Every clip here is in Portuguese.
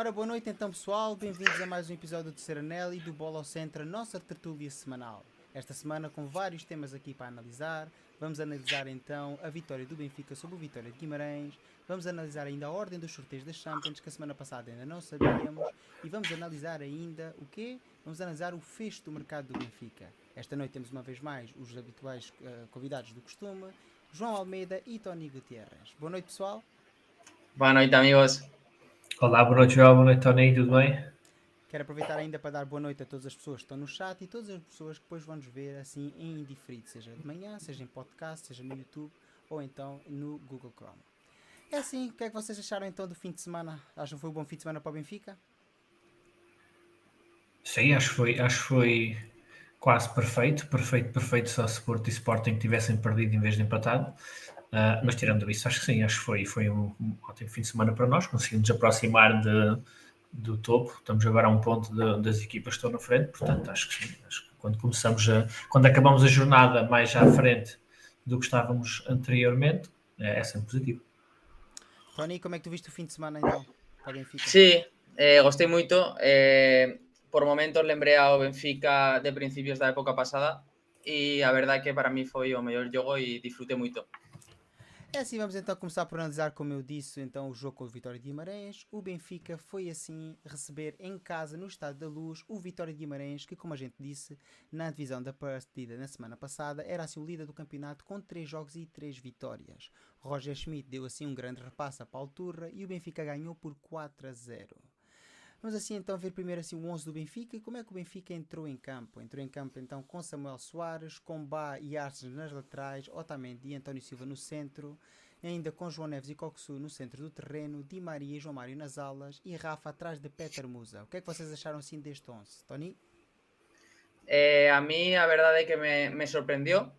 Ora, boa noite então pessoal, bem-vindos a mais um episódio do Terceiro Anel e do Bola ao Centro, a nossa tertúlia semanal. Esta semana com vários temas aqui para analisar. Vamos analisar então a vitória do Benfica sobre o Vitória de Guimarães. Vamos analisar ainda a ordem dos sorteios das Champions, que a semana passada ainda não sabíamos. E vamos analisar ainda o quê? Vamos analisar o fecho do mercado do Benfica. Esta noite temos uma vez mais os habituais uh, convidados do costume, João Almeida e Tony Gutierrez. Boa noite pessoal. Boa noite amigos. Olá, boa noite João, boa noite Tony, tudo bem? Quero aproveitar ainda para dar boa noite a todas as pessoas que estão no chat e todas as pessoas que depois vão nos ver assim em indiferido, seja de manhã, seja em podcast, seja no YouTube ou então no Google Chrome. É assim, o que é que vocês acharam então do fim de semana? Acham que foi um bom fim de semana para o Benfica? Sim, acho que foi, acho foi quase perfeito, perfeito, perfeito só se Porto e Sporting tivessem perdido em vez de empatado. Uh, mas tirando isso, acho que sim, acho que foi, foi um, um, ótimo fim de semana para nós, conseguimos aproximar de, do topo, estamos agora a um ponto de, das equipas que estão na frente, portanto acho que sim, acho que quando começamos a, quando acabamos a jornada mais à frente do que estávamos anteriormente, é, é sempre positivo. Tony, como é que tu viste o fim de semana então? Para Benfica? Sí, eh, gostei muito. Eh, por momentos lembrei ao Benfica de principios da época pasada e a verdade é que para mim foi o melhor jogo e disfrutei muito. É assim, vamos então começar por analisar, como eu disse, então o jogo com o Vitória de Guimarães. O Benfica foi assim receber em casa, no Estado da Luz, o Vitória de Guimarães, que como a gente disse, na divisão da partida na semana passada, era assim o líder do campeonato com 3 jogos e 3 vitórias. Roger Schmidt deu assim um grande repasso para a altura e o Benfica ganhou por 4 a 0. Vamos assim então ver primeiro assim o 11 do Benfica e como é que o Benfica entrou em campo. Entrou em campo então com Samuel Soares, com Bá e Arces nas laterais, Otamendi e António Silva no centro, ainda com João Neves e Coxu no centro do terreno, Di Maria e João Mário nas alas e Rafa atrás de Peter Musa. O que é que vocês acharam assim deste 11? Tony? Eh, a mí a verdade é que me, me sorprendió.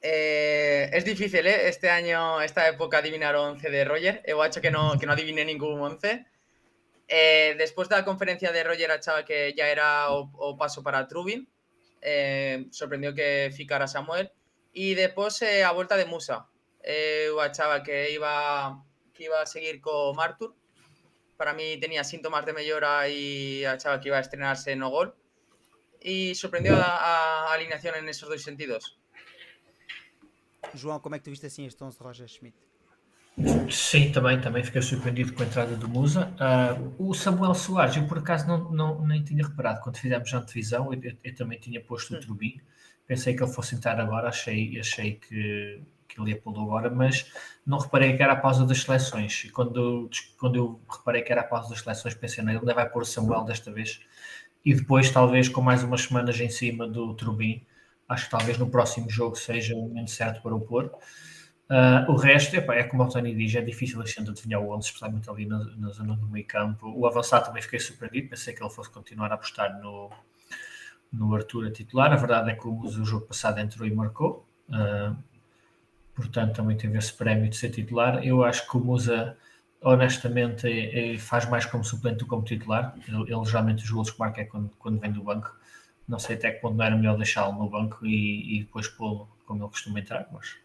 Eh, es difícil, ¿eh? Este año, esta época, adivinar o 11 de Roger. Eu acho que no, que no adiviné ningún 11. Eh, después de la conferencia de Roger achaba que ya era o, paso para Trubin. Eh, sorprendió que ficara Samuel. Y después eh, a vuelta de Musa. Achaba que iba, que iba a seguir con Artur. Para mí tenía síntomas de mejora y achaba que iba a estrenarse no gol. Y sorprendió a, alineación en esos dos sentidos. João, ¿cómo es que este 11 de Roger Schmidt? Sim, também, também fiquei surpreendido com a entrada do Musa. Uh, o Samuel Soares, eu por acaso não, não, nem tinha reparado, quando fizemos a antevisão, eu, eu, eu também tinha posto o Trubin, pensei que ele fosse entrar agora, achei, achei que, que ele ia pô-lo agora, mas não reparei que era a pausa das seleções. E quando, quando eu reparei que era a pausa das seleções, pensei, não, ele vai pôr o Samuel desta vez. E depois, talvez, com mais umas semanas em cima do Trubin, acho que talvez no próximo jogo seja o momento certo para o pôr. Uh, o resto, é como o Tony diz, é difícil a gente adivinhar o 11, especialmente ali na, na, zona do meio campo. O avançado também fiquei surpreendido, pensei que ele fosse continuar a apostar no, no Arthur a titular. A verdade é que o Musa, o jogo passado, entrou e marcou, uh, portanto, também teve esse prémio de ser titular. Eu acho que o Musa, honestamente, é, é, faz mais como suplente do que como titular. Ele, ele geralmente os gols que marca é quando, quando vem do banco. Não sei até que ponto não era melhor deixá-lo no banco e, e depois pô-lo como ele costuma entrar, mas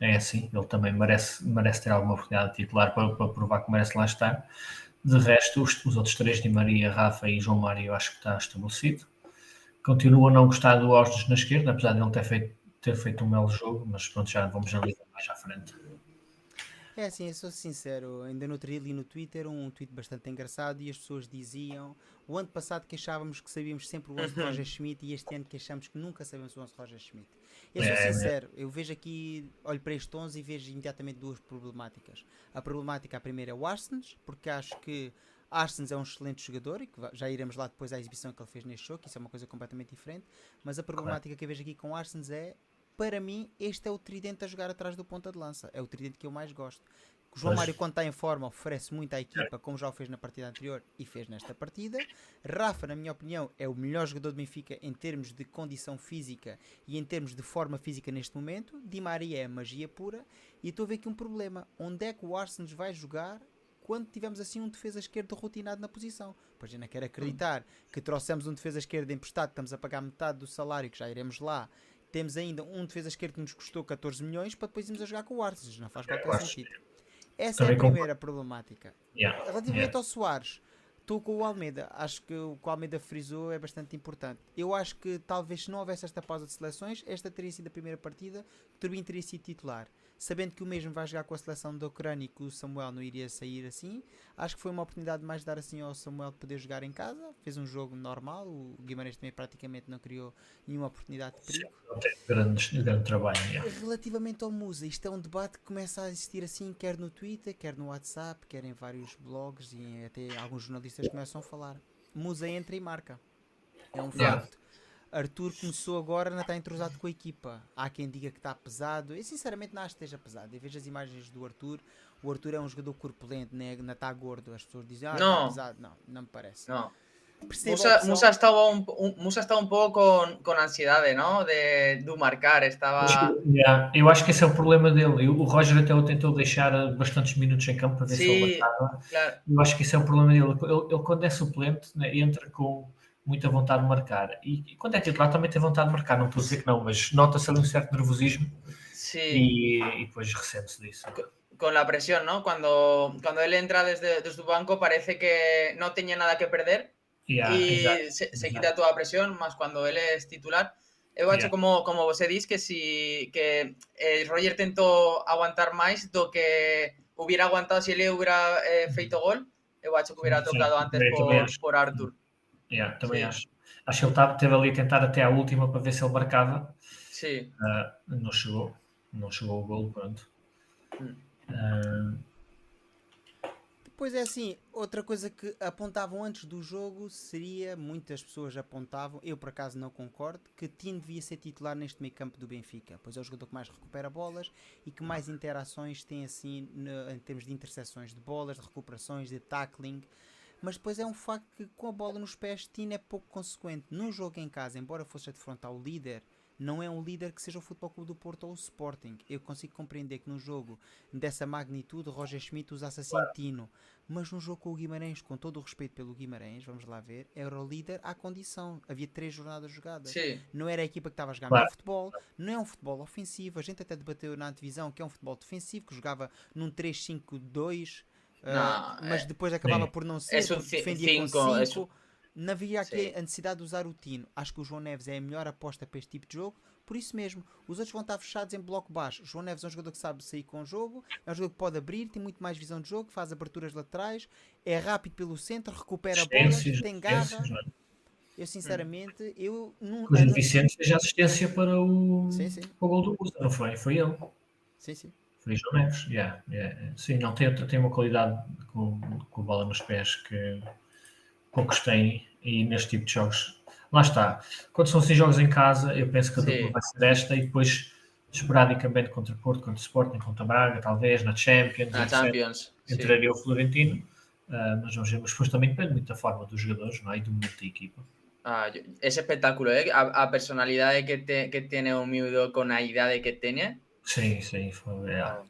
é assim, ele também merece, merece ter alguma oportunidade de titular para, para provar que merece lá estar. De resto, os, os, outros três, de Maria, Rafa e João Mário, acho que está estabelecido. Continuo a não gostar do Ostos na esquerda, apesar de ele ter feito, ter feito um belo jogo, mas pronto, já vamos analisar mais à frente. É assim, eu sou sincero, ainda no outro dia li no Twitter um tweet bastante engraçado e as pessoas diziam o ano passado queixávamos que sabíamos sempre o 11 de Roger Schmidt e este ano queixamos que nunca sabemos o 11 de Roger Schmidt. Eu sou é, sincero, eu vejo aqui, olho para este 11 e vejo imediatamente duas problemáticas. A problemática, a primeira é o Arsens, porque acho que Arsens é um excelente jogador e que já iremos lá depois à exibição que ele fez neste jogo, que isso é uma coisa completamente diferente. Mas a problemática claro. que eu vejo aqui com Arsens é para mim, este é o tridente a jogar atrás do ponta de lança. É o tridente que eu mais gosto. O João Mário, quando está em forma, oferece muito à equipa, como já o fez na partida anterior e fez nesta partida. Rafa, na minha opinião, é o melhor jogador do Benfica em termos de condição física e em termos de forma física neste momento. Di Maria é magia pura. E estou a ver aqui um problema. Onde é que o Arsenal vai jogar quando tivermos assim um defesa esquerdo rotinado na posição? Pois eu não quero acreditar que trouxemos um defesa esquerdo emprestado, estamos a pagar metade do salário, que já iremos lá temos ainda um defesa esquerdo que nos custou 14 milhões para depois irmos a jogar com o Arsenal. Não faz qualquer sentido. Essa também é a primeira com... problemática. Yeah. Relativamente yeah. ao Soares, estou com o Almeida. Acho que o que o Almeida frisou é bastante importante. Eu acho que talvez se não houvesse esta pausa de seleções, esta teria sido a primeira partida que Turbin teria sido titular sabendo que o mesmo vai jogar com a seleção da Ucrânia e que o Samuel não iria sair assim, acho que foi uma oportunidade mais de dar assim ao Samuel de poder jogar em casa. Fez um jogo normal, o Guimarães também praticamente não criou nenhuma oportunidade de perigo. Sim, grande, grande trabalho. Relativamente ao Musa, isto é um debate que começa a existir assim, quer no Twitter, quer no WhatsApp, quer em vários blogs e até alguns jornalistas começam a falar. Musa entra e marca. É um facto. Arthur começou agora, não está entrosado com a equipa. Há quem diga que está pesado. Eu sinceramente não acho que esteja pesado. Eu vejo as imagens do Arthur. O Arthur é um jogador corpulento, né? não está gordo. As pessoas dizem, ah, não. está pesado. Não, não me parece. Não. Musa, Musa, estaba un, un, Musa estaba un pouco con, con ansiedade, não? De, do marcar, estava... Yeah, eu acho que esse é o problema dele. O Roger até o tentou deixar bastantes minutos em campo para ver Sim, se ele marcava. Claro. Eu acho que esse é o problema dele. Ele, ele quando é suplente, né, entra com muita vontade de marcar. E, e, quando é titular também tem vontade de marcar, não estou a dizer que não, mas nota-se ali um certo nervosismo sí. e, e depois ressente-se disso. Com a pressão, não? Quando, quando ele entra desde, desde o banco parece que não tinha nada que perder yeah, e se, se quita toda a pressão, mas quando ele é titular eu acho yeah. como, como você diz que si que eh, Roger tentou aguantar máis do que hubiera aguantado se ele hubiera eh, feito gol eu acho que hubiera tocado antes por, por Arthur Yeah, também Sim. acho. Acho que ele estava, teve ali a tentar até a última para ver se ele marcava. Sim. Uh, não chegou. Não chegou o gol, pronto. Hum. Uh... Depois é assim, outra coisa que apontavam antes do jogo seria, muitas pessoas apontavam, eu por acaso não concordo, que Tino devia ser titular neste meio campo do Benfica, pois é o jogador que mais recupera bolas e que mais interações tem assim no, em termos de interseções de bolas, de recuperações, de tackling mas depois é um facto que com a bola nos pés Tino é pouco consequente. Num jogo em casa, embora fosse a defrontar o líder, não é um líder que seja o Futebol Clube do Porto ou o Sporting. Eu consigo compreender que num jogo dessa magnitude Roger Schmidt usasse assim Tino, mas num jogo com o Guimarães, com todo o respeito pelo Guimarães, vamos lá ver, era o líder à condição. Havia três jornadas jogadas. Sim. Não era a equipa que estava a jogar claro. futebol, não é um futebol ofensivo. A gente até debateu na divisão que é um futebol defensivo, que jogava num 3-5-2 não, uh, mas é, depois acabava sim. por não ser, é defendia cinco, com 5. É não havia aqui a necessidade de usar o Tino. Acho que o João Neves é a melhor aposta para este tipo de jogo. Por isso mesmo, os outros vão estar fechados em bloco baixo. O João Neves é um jogador que sabe sair com o jogo, é um jogador que pode abrir, tem muito mais visão de jogo, faz aberturas laterais, é rápido pelo centro, recupera a bola, tem garra. Eu sinceramente, eu não. O Vicente fez assistência para o, sim, sim. Para o gol do Musa, não foi? Foi ele. Sim, sim. João Neves, yeah, yeah. sim, não tem, tem uma qualidade com, com bola nos pés que poucos têm e neste tipo de jogos. Lá está. Quando são assim jogos em casa, eu penso que a dupla vai ser desta e depois esporadicamente contra Porto, contra Sporting, contra Braga, talvez na Champions. Na Champions. Entraria o Florentino, uh, mas vamos ver. Mas depois também depende muito da forma dos jogadores, não é? E do momento da equipa. Ah, esse espetáculo, ¿eh? a, a personalidade que, te, que tiene o miúdo con a idade que tiene Sim, sim, foi, é,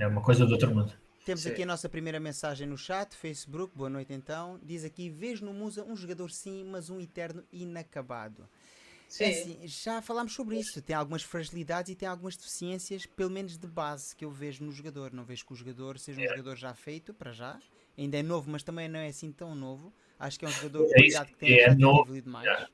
é uma coisa do outro mundo. Temos aqui a nossa primeira mensagem no chat, Facebook, boa noite então. Diz aqui: Vejo no Musa um jogador sim, mas um eterno inacabado. Sim. É assim, já falámos sobre isso. Tem algumas fragilidades e tem algumas deficiências, pelo menos de base, que eu vejo no jogador. Não vejo que o jogador seja um é. jogador já feito, para já. Ainda é novo, mas também não é assim tão novo. Acho que é um jogador de qualidade que tem é novo. demais. É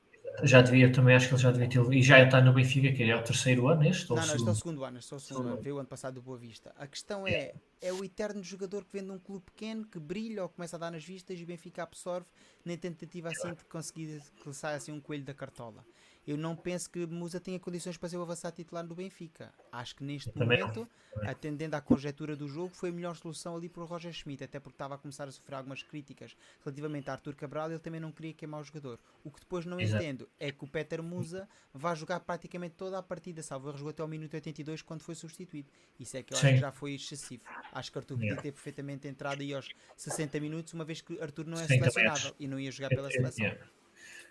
já devia também, acho que ele já devia ter. E já está no Benfica, que é o terceiro ano este? Não, não, este é o segundo ano, este é o segundo ano. Veio o ano passado do Boa Vista. A questão é: é o eterno jogador que vem de um clube pequeno, que brilha ou começa a dar nas vistas e o Benfica absorve, na tentativa assim de conseguir que saia assim um coelho da cartola eu não penso que Musa tenha condições para ser o avançado titular do Benfica. Acho que neste Também momento, não. atendendo à conjetura do jogo, foi a melhor solução ali para o Roger Schmidt, até porque estava a começar a sofrer algumas críticas relativamente a Arthur Cabral, ele também não queria queimar o jogador. O que depois não Exato. entendo é que o Peter Musa vai jogar praticamente toda a partida, salvo ele jogou até o minuto 82 quando foi substituído. Isso é que eu Sim. acho que já foi excessivo. Acho que Arthur podia ter perfeitamente entrado aí aos 60 minutos, uma vez que Arthur não é Sim, selecionável e não ia jogar pela seleção. Yeah.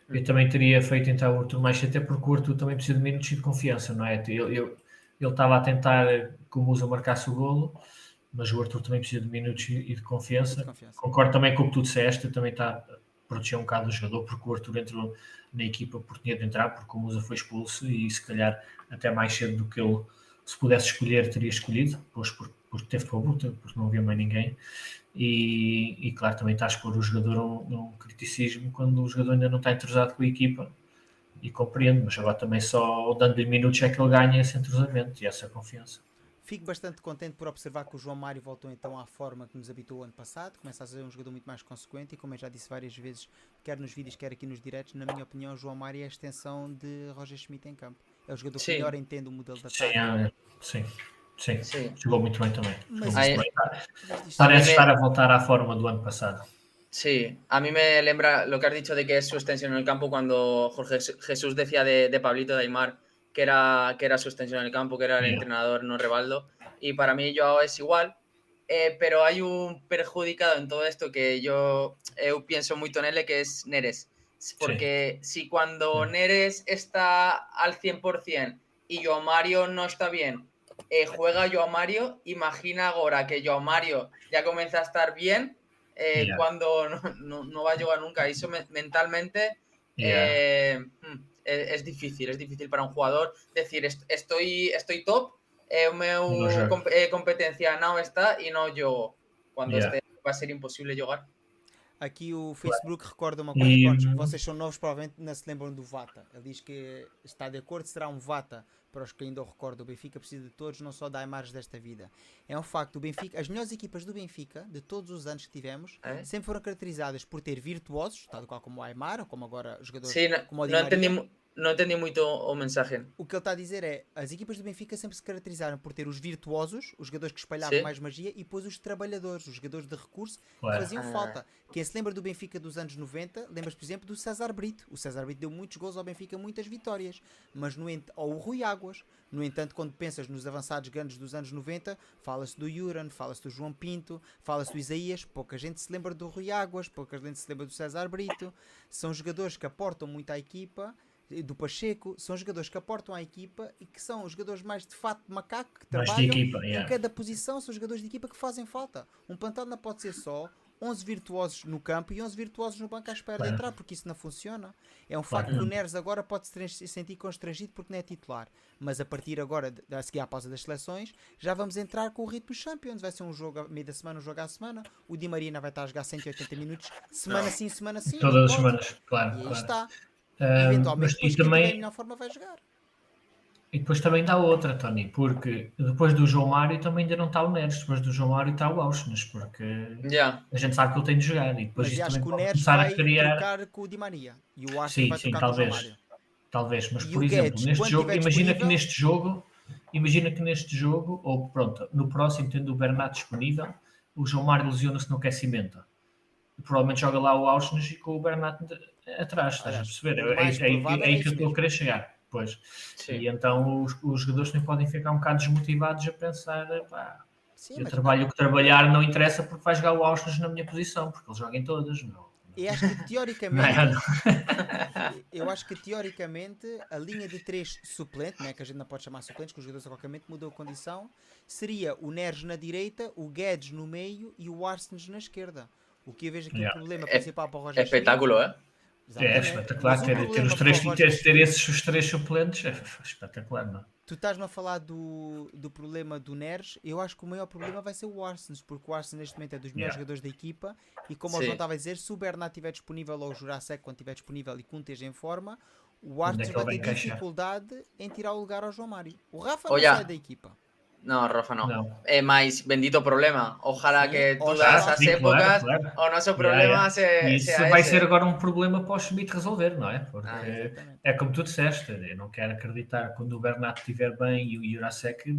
Eu também teria feito então o Arthur mais até porque o Arthur também precisa de minutos de confiança, não é? Ele, ele, ele estava a tentar que o Musa marcasse o golo, mas o Arthur também precisa de minutos e de confiança. de confiança. Concordo também com o que tu disseste, também está a proteger um bocado o jogador, porque o Arthur entrou na equipa por tinha de entrar, porque o Musa foi expulso e se calhar até mais cedo do que ele se pudesse escolher, teria escolhido, pois por, porque teve público, porque não havia mais ninguém. E, e claro, também está a expor o jogador a um, criticismo quando o jogador ainda não está entrosado com a equipa. E compreendo, mas agora também só dando-lhe minutos é que ele ganha esse entrosamento e essa confiança. Fico bastante contente por observar que o João Mário voltou então à forma que nos habitou ano passado. Começa a ser um jogador muito mais consequente e, como eu já disse várias vezes, quer nos vídeos, quer aqui nos diretos, na minha opinião, o João Mário é a extensão de Roger Schmidt em campo. É o jogador sim. que melhor entende o modelo da ataque. Sim, sim. Sim, sim. jogou muito bem também. Mas Aí, bem. Parece estar a voltar à forma do ano passado. Sí, a mí me lembra lo que has dicho de que es su extensión en el campo cuando Jorge Jesús decía de, de Pablito de Aymar que era, que era su extensión en el campo, que era el yeah. entrenador, no Rebaldo. Y para mí Joao es igual, eh, pero hay un perjudicado en todo esto que yo eh, pienso muy tonele, que es Neres. Porque sí. si cuando Neres está al 100% y Joao Mario no está bien, eh, juega Joao Mario, imagina ahora que Joao Mario ya comienza a estar bien eh, yeah. cuando no, no, no, va a llegar nunca. Eso me, mentalmente yeah. eh, es, es, difícil, es difícil para un jugador decir estoy, estoy top, eh, meu no comp competencia no está y no yo Cuando yeah. este va a ser impossível jogar. Aqui o Facebook recorda uma coisa, e... vocês são novos, provavelmente não se lembram do Vata. Ele diz que está de acordo, será um Vata para os que ainda o recordam, o Benfica precisa de todos, não só da imagens desta vida. É um facto, o Benfica, as melhores equipas do Benfica, de todos os anos que tivemos, é? sempre foram caracterizadas por ter virtuosos, tal qual como o Aymar, ou como agora os jogadores Sim, como o Di não entendi, não entendi muito o, mensagem. O que ele está a dizer é, as equipas do Benfica sempre se caracterizaram por ter os virtuosos, os jogadores que espalhavam Sim. mais magia, e depois os trabalhadores, os jogadores de recurso, que faziam ah. falta. Quem se lembra do Benfica dos anos 90, lembra-se, por exemplo, do César Brito. O César Brito deu muitos gols ao Benfica, muitas vitórias. Mas no ent... Ou o Rui Águas. No entanto, quando pensas nos avançados grandes dos anos 90, fala-se do Juran, fala-se do João Pinto, fala-se do Isaías, pouca gente se lembra do Rui Águas, pouca gente se lembra do César Brito. São jogadores que aportam muito à equipa do Pacheco, são jogadores que aportam à equipa e que são os jogadores mais de fato de macaco que mais trabalham equipa, yeah. em cada posição, são jogadores de equipa que fazem falta. Um plantel não pode ser só 11 virtuosos no campo e 11 virtuosos no banco à espera claro. de entrar, porque isso não funciona. É um facto claro. que o Neres agora pode se sentir constrangido porque não é titular. Mas a partir agora, a seguir à pausa das seleções, já vamos entrar com o ritmo Champions. Vai ser um jogo a meio da semana, um jogo à semana. O Di Maria vai estar a jogar 180 minutos, semana sim, semana sim. Todas as semanas, claro. E aí claro. está. Eventualmente, depois e também, a melhor forma vai jogar. E depois também dá outra, Tony, porque depois do João Mário também ainda não está o Neres, depois do João Mário está o Auschwitz, porque yeah. a gente sabe que ele tem de jogar. E depois mas acho que o Neres vai criar... trocar com o Di Maria e o Auschwitz sim, vai sim, talvez. Talvez, mas e por exemplo, Guedes, neste jogo, imagina que neste jogo, imagina que neste jogo, ou pronto, no próximo, tendo o Bernat disponível, o João Mário lesiona-se no aquecimento. E provavelmente joga lá o Auschwitz e com o Bernat atrás, estás a perceber? É, é, é, aí que eu estou a querer chegar. Pois. Sim. E então os, os jogadores também podem ficar um bocado desmotivados a pensar, pá, Sim, eu trabalho o que trabalhar não interessa porque vai jogar o Auschwitz na minha posição, porque eles jogam todas, meu. E acho que teoricamente, eu acho que teoricamente a linha de três suplente, né, que a gente não pode chamar suplentes, que os jogadores a qualquer momento mudou a condição, seria o Neres na direita, o Guedes no meio e o Arsens na esquerda. O que eu vejo aqui yeah. o problema principal para o Roger É espetáculo, é? Exatamente. É espetacular ter, ter, os três, ter, ter esses os três suplentes, é espetacular, não é? Tu estás-me a falar do, do problema do Neres, eu acho que o maior problema vai ser o Arsens, porque o Arsens neste momento é dos melhores yeah. jogadores da equipa e como Sim. o João estava a dizer, se o Bernat estiver disponível ou o Jurassic quando estiver disponível e com esteja em forma, o é Arsens é vai ter dificuldade em tirar o lugar ao João Mário. O Rafa não sai da equipa. No, Rafa no. no. Eh, más bendito problema. Ojalá que todas as sim, épocas claro, claro. o nosso problema yeah, yeah. se, Isso vai esse. ser agora um problema para o Schmidt resolver, não é? Porque ah, é como tu disseste, eu não quero acreditar quando o Bernardo estiver bem e o Jurasek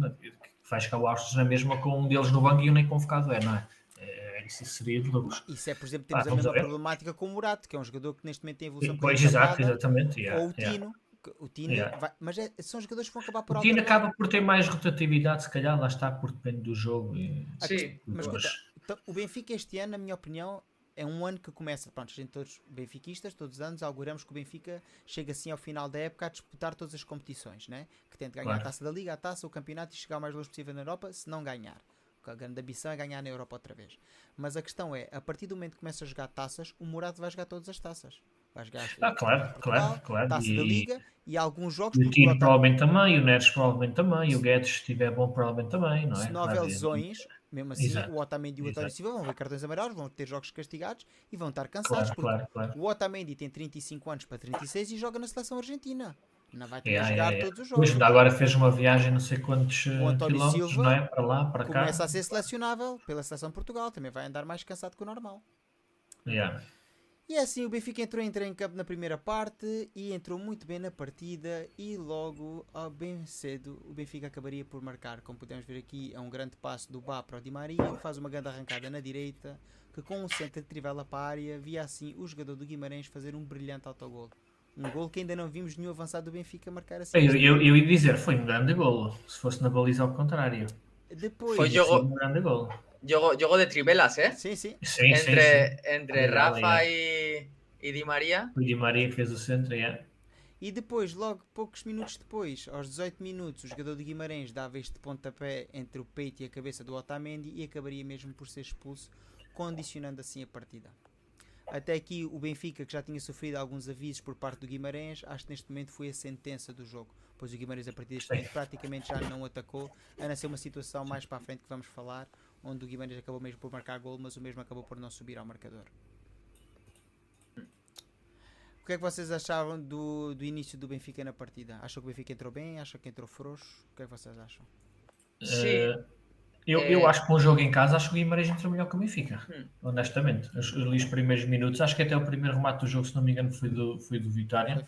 vai chegar o Austin na mesma com um deles no banco e um nem convocado é, não é? é isso seria de loucos. Isso é, por exemplo, temos ah, a mesma problemática com o Murato, que é um jogador que neste momento tem evolução. Pois, exato, exatamente. Yeah, ou o Tino o Tino yeah. vai, mas é, são jogadores que vão acabar por O Tino acaba por ter mais rotatividade, se calhar, lá está, porque depende do jogo. E... Sim, mas escuta, então, o Benfica este ano, na minha opinião, é um ano que começa, pronto, a gente todos benfiquistas, todos os anos, auguramos que o Benfica chega assim ao final da época a disputar todas as competições, né? que tenta ganhar claro. a taça da Liga, a taça, o campeonato e chegar o mais longe possível na Europa, se não ganhar. A grande ambição é ganhar na Europa outra vez. Mas a questão é, a partir do momento que começa a jogar taças, o Murado vai jogar todas as taças. Vai jogar ah, claro, claro, claro. Taça e, da Liga e alguns jogos. E o Tino provavelmente também, o Neres provavelmente também, e o Guedes, se estiver bom, provavelmente também, não é? Se não houver lesões, mesmo assim, Exato. o Otamendi e o António Silva vão ver cartões amarelos, vão ter jogos castigados e vão estar cansados. Claro, claro, claro. O Otamendi tem 35 anos para 36 e joga na seleção argentina. Não vai ter yeah, jogar yeah, todos os jogos. Pois, agora fez uma viagem não sei quantos quilómetros, Silva não é? Para lá, para cá. Começa a ser selecionável pela seleção de Portugal. Também vai andar mais cansado que o normal. Yeah. E é assim, o Benfica entrou, entrou em campo na primeira parte e entrou muito bem na partida e logo, bem cedo, o Benfica acabaria por marcar. Como podemos ver aqui, é um grande passo do Bá para o Di Maria, que faz uma grande arrancada na direita, que com um centro de trivela para a área, via assim o jogador do Guimarães fazer um brilhante autogol. Um gol que ainda não vimos nenhum avançado do Benfica marcar assim. Eu, eu, eu ia dizer, foi um grande golo. Se fosse na baliza ao contrário. Depois, foi jogo, um grande golo. Jogo, jogo de trivelas, ¿eh? Sí, sí. sí entre sí, sí. entre Rafa e, e Di Maria. O Di Maria fez o centro, yeah. E depois, logo poucos minutos depois, aos 18 minutos, o jogador de Guimarães dava este pontapé entre o peito e a cabeça do Otamendi e acabaria mesmo por ser expulso, condicionando assim a partida. Até aqui o Benfica, que já tinha sofrido alguns avisos por parte do Guimarães, acho que neste momento foi a sentença do jogo. Pois o Guimarães a partir deste momento praticamente já não atacou, a não ser uma situação mais para a frente que vamos falar, onde o Guimarães acabou mesmo por marcar gol, mas o mesmo acabou por não subir ao marcador. O que é que vocês achavam do, do início do Benfica na partida? Acham que o Benfica entrou bem? Acham que entrou frouxo? O que é que vocês acham? Sim. Uh, eu, eu acho que um jogo em casa, acho que o Guimarães entrou melhor que o Benfica. Hum. Honestamente. Os, os, primeiros minutos, acho que até o primeiro remate do jogo, se não me engano, foi do, foi do Vitória.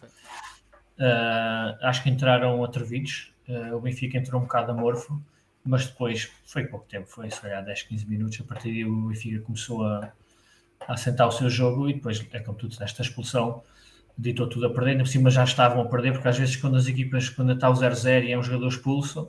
Uh, acho que entraram atrevidos. Uh, o Benfica entrou um bocado amorfo mas depois foi pouco tempo, foi se calhar 10, 15 minutos. A partir daí o Benfica começou a, a assentar o seu jogo e depois, é como tu disseste, a expulsão ditou tudo a perder. Ainda por cima já estavam a perder, porque às vezes, quando as equipas, quando está o 0-0 e é um jogador expulso,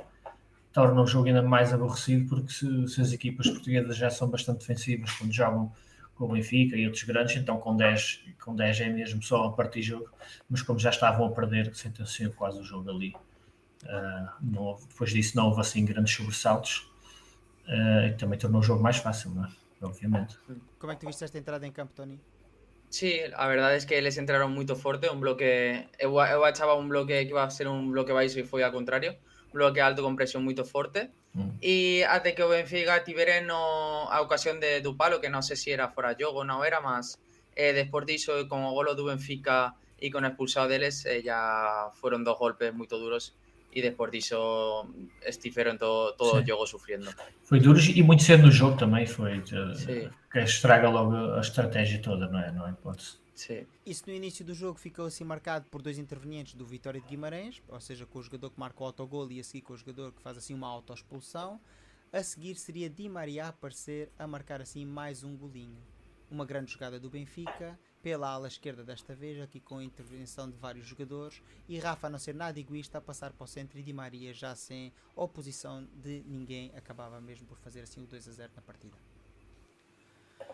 torna o jogo ainda mais aborrecido, porque se, se, as equipas portuguesas já são bastante defensivas quando jogam com o Benfica e outros grandes, então com 10, com 10 é mesmo só a partir jogo, mas como já estavam a perder, sentenciou quase o jogo ali. Uh, houve, depois disso não houve assim grandes sobressaltos uh, e também tornou o jogo mais fácil, não é? obviamente. Como é que tu viste esta entrada em campo, Tony? Sí, la verdad es que les entraron muy fuerte, un bloque, eu, eu achaba un bloque que iba a ser un bloque baixo e foi ao contrario, un bloque alto con presión muy fuerte, mm. e até que o Benfica tivere no, a ocasión de, do palo, que non sei se era fora jogo ou non era, mas eh, despois diso, con o golo do Benfica e con expulsado deles, eh, ya fueron dos golpes moi duros e depois disso estiveram todo, todo o jogo sofrendo. Foi duro e muito cedo no jogo também foi uh, que estraga logo a estratégia toda, não é? Não é? Pode Sim. Isso no início do jogo ficou assim marcado por dois intervenientes do Vitória de Guimarães, ou seja, com o jogador que marca o autogol e a seguir com o jogador que faz assim uma autoexpulsão. A seguir seria Di Maria a aparecer a marcar assim mais um golinho. Uma grande jogada do Benfica pela ala esquerda desta vez, aqui com a intervenção de vários jogadores, e Rafa, a não ser nada egoísta, a passar para o centro e Di Maria já sem oposição de ninguém, acabava mesmo por fazer assim o 2 a 0 na partida.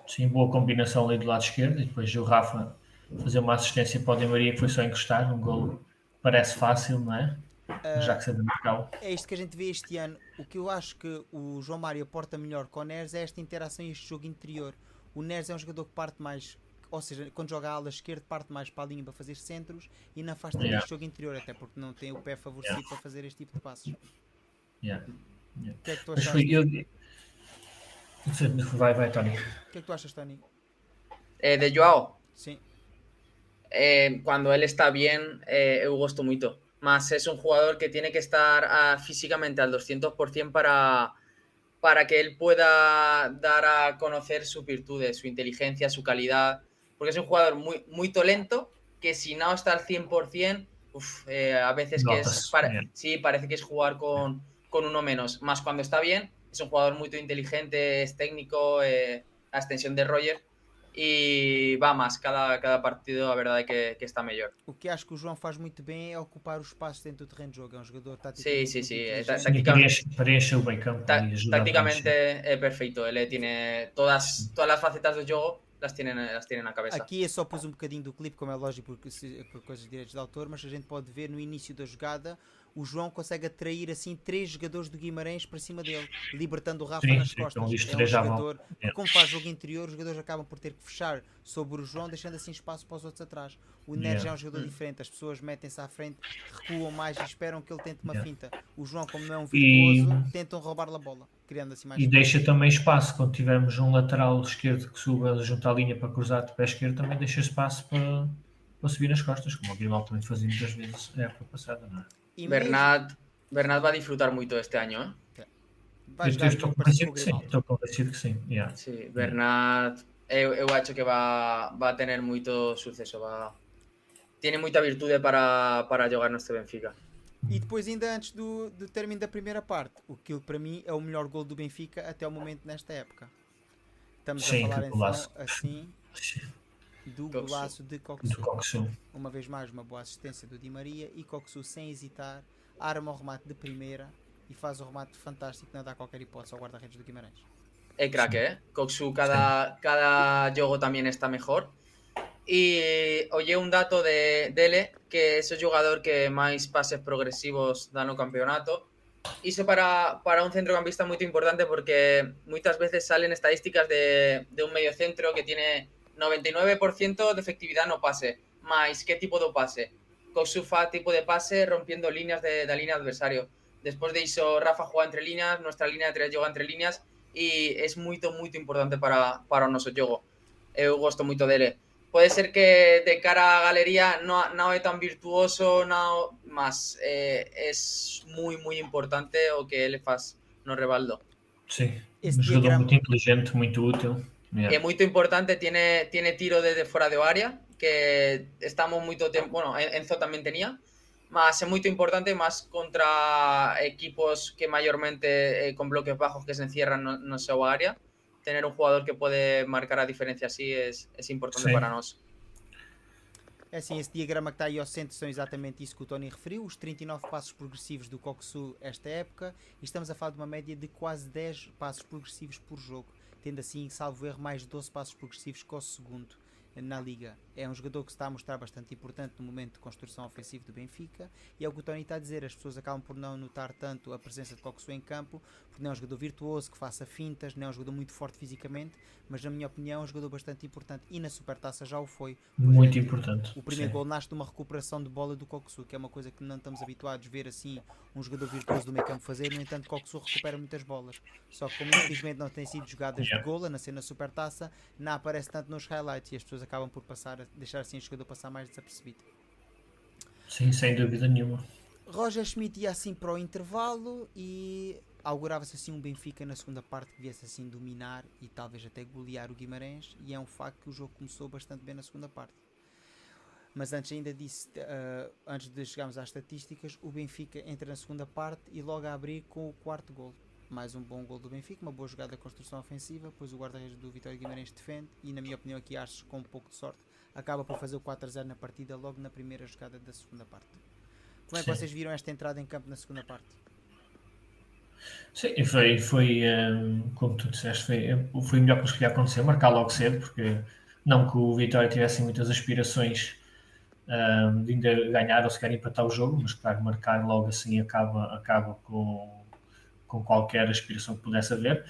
Sim, boa combinação ali do lado esquerdo, e depois o Rafa fazer uma assistência para o Di Maria que foi só encostar, um gol parece fácil, não é? Uh, já que sabe marcar. É isto que a gente vê este ano. O que eu acho que o João Mário aporta melhor com o Neres é esta interação e este jogo interior. O Neres é um jogador que parte mais ou seja, quando joga a ala esquerda parte mais para a linha para fazer centros e não faz tanto yeah. jogo interior, até porque não tem o pé favorecido yeah. para fazer este tipo de passos. Yeah. yeah. O que é que tu achas? Eu... Vai, vai, Tony. O que é que tu achas, Tony? Eh, de Joao. Sí. Eh, cuando él está bien, eh, eu gosto mucho. Más es un jugador que tiene que estar uh, físicamente al 200% para, para que él pueda dar a conocer sus virtudes, su inteligencia, su calidad porque es un jugador muy, muy lento que si no está al 100%, uf, eh, a veces que es, sí, parece que es jugar con, con, uno menos. Más cuando está bien, es un jugador muy inteligente, es técnico, eh, la extensión de Roger, e vá mais, cada, cada partido a verdade é que, que está melhor. O que acho que o João faz muito bem é ocupar o espaço dentro do terreno de jogo, é um jogador tático. Sim, sim, sim. É, taticamente, preenche o meio campo. Taticamente é perfeito, ele tem todas, todas as facetas do jogo las tienen, las tienen na cabeça. Aqui eu só pus um bocadinho do clipe, como é lógico, porque, por coisas de direitos de autor, mas a gente pode ver no início da jogada o João consegue atrair assim três jogadores do Guimarães para cima dele, libertando o Rafa Sim, nas sim, costas. então é um jogador É. como faz jogo interior, os jogadores acabam por ter que fechar sobre o João, deixando assim espaço para os outros atrás. O Neres Yeah. é um jogador diferente, as pessoas metem-se à frente, recuam mais e esperam que ele tente uma Yeah. finta. O João, como não é um E- virtuoso, tentam roubar-lhe a bola, criando assim mais E deixa também espaço quando tivermos um lateral esquerdo que suba junto à linha para cruzar de pé esquerdo, também deixa espaço para, para subir nas costas, como o Grimaldo também fazia muitas vezes na época passada, não é? E mesmo- Bernat, Bernat va a disfrutar mucho este vai Eu estou muito convencido que sim, estou convencido que sim. yeah. Sí, Bernat, eu, eu acho que va, va a tener mucho suceso, va, tiene mucha virtud para, para jogar neste Benfica. E depois, ainda antes do, do término da primeira parte, o que para mim é o melhor gol do Benfica até o momento nesta época. Estamos Sim, a falar então golaço. assim do Coxu. golaço de Coxu. Coxu. Uma vez mais, uma boa assistência do Di Maria e Coxu sem hesitar, arma o remate de primeira e faz o remate fantástico, não dá qualquer hipótese ao guarda-redes do Guimarães. Es crack, ¿eh? Coxu cada, cada juego también está mejor. E olle un dato de, dele que é o xogador que máis pases progresivos dá no campeonato. Iso para, para un centrocampista moito importante porque moitas veces salen estadísticas de, de un medio centro que tiene 99% de efectividad no pase. Mais, que tipo do pase? Coxu fa tipo de pase rompiendo líneas de, da línea adversario. Despois de iso, Rafa juega entre líneas, nuestra línea de tres joga entre líneas e é moito, moito importante para, para o noso xogo. Eu gosto moito dele. Pode ser que de cara a galería no, non é tan virtuoso, non, mas eh, es moi, moi importante o que ele faz no Rebaldo. Sim, Esse um jogador muito inteligente, muito útil. Yeah. É moito importante, tiene, tiene tiro desde fora do área, que estamos moito tempo, bueno, Enzo tamén tenía, mas é moito importante máis contra equipos que mayormente eh, con bloques bajos que se encierran no, no seu área. Tener un jugador que puede marcar a diferencia así es, es importante Sí. para nós. É assim, esse diagrama que está aí ao centro são exatamente isso que o Tony referiu, os 39 passos progressivos do Coxu esta época, e estamos a falar de uma média de quase 10 passos progressivos por jogo, tendo assim, salvo erro, mais 12 passos progressivos que o segundo na liga. É um jogador que se está a mostrar bastante importante no momento de construção ofensiva do Benfica, e é o que o Tony está a dizer, as pessoas acabam por não notar tanto a presença de Coxu em campo, porque não é um jogador virtuoso, que faça fintas, não é um jogador muito forte fisicamente, mas na minha opinião é um jogador bastante importante, e na Supertaça já o foi. por Muito exemplo, importante. o primeiro sim. gol nasce de uma recuperação de bola do Coxu, que é uma coisa que não estamos habituados a ver assim um jogador virtuoso do meio campo fazer. No entanto, Coxu recupera muitas bolas. Só que, como infelizmente não têm sido jogadas de Yeah. gola na cena supertaça, não aparece tanto nos highlights e as pessoas acabam por passar, deixar assim o jogador passar mais desapercebido. Sim, sem dúvida nenhuma. Roger Schmidt ia assim para o intervalo e augurava-se assim um Benfica na segunda parte que viesse assim dominar e talvez até golear o Guimarães e é um facto que o jogo começou bastante bem na segunda parte. Mas antes ainda disse, eh, antes de chegarmos às estatísticas, o Benfica entra na segunda parte e logo a abrir com o quarto gol. Mais um bom gol do Benfica, uma boa jogada de construção ofensiva, pois o guarda-redes do Vitória Guimarães defende e na minha opinião aqui acho com um pouco de sorte acaba por fazer o 4 a 0 na partida logo na primeira jogada da segunda parte. Como é que Sim. vocês viram esta entrada em campo na segunda parte? Sim, foi, foi hum, como tu disseste, foi, foi o melhor que podia acontecer, marcar logo cedo, porque não que o Vitória tivesse muitas aspirações hum, de ainda ganhar ou sequer empatar o jogo, mas claro, marcar logo assim acaba, acaba com, com qualquer aspiração que pudesse haver.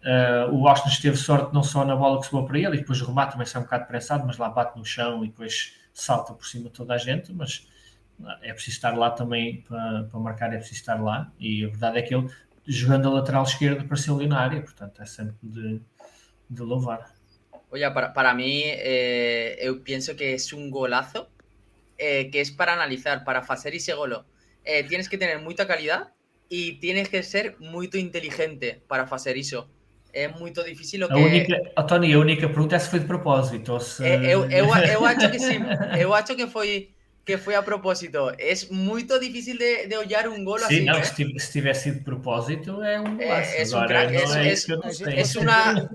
Uh, o Austin teve sorte não só na bola que sobrou para ele, e depois o remate também sai um bocado prensado, mas lá bate no chão e depois salta por cima toda a gente, mas é preciso estar lá também para, para marcar, é preciso estar lá, e a verdade é que ele jogando a lateral esquerda pareceu ali na área, portanto é sempre de, de louvar. Oye, para, para mí, eh, pienso que es un golazo eh, que es para analizar, para hacer ese golo. Eh, tienes que tener mucha calidad y tienes que ser muy inteligente para hacer eso. É muito difícil o que... A única, oh, Tony, a única pergunta é se foi de propósito ou se... Eh, eu, eu, eu acho que sim, eu acho que foi que foi a propósito. É muito difícil de, de olhar um gol Sim, assim, não, eh? se, tivesse, se tivesse sido de propósito é um É- golaço. um Agora, craque, não és- é és- isso que eu não és- sei. és uma-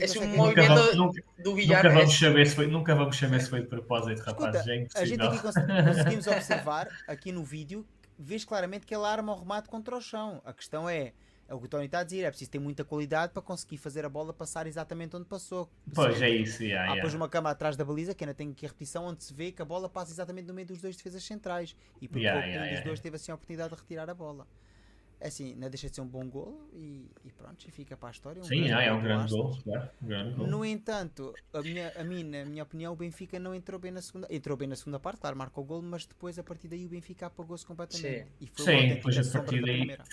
És um movimento vamos, nunca, do Villar. nunca vamos é- saber se foi, nunca vamos saber se foi de propósito, rapaz. Escuta, é a gente aqui cons- conseguimos observar aqui no vídeo, vês claramente que ele arma o remate contra o chão. A questão é, É o que o Tony está a dizer, é preciso ter muita qualidade para conseguir fazer a bola passar exatamente onde passou. Pois é isso, yeah, Há yeah. depois uma cama atrás da baliza, que ainda tem aqui a repetição, onde se vê que a bola passa exatamente no meio dos dois defesas centrais. E por Yeah, pouco yeah, um dos dois teve assim a oportunidade de retirar a bola. É assim, não deixa de ser um bom golo e, e pronto, e fica para a história. um Sim, é golo um grande Arsenal. gol, claro. Um grande gol. No entanto, a, minha, a mim, na minha opinião, o Benfica não entrou bem na segunda. Entrou bem na segunda parte, claro, marcou o golo, mas depois a partir daí o Benfica apagou-se completamente. Sí. E foi Sim, depois a partir da daí- primeira.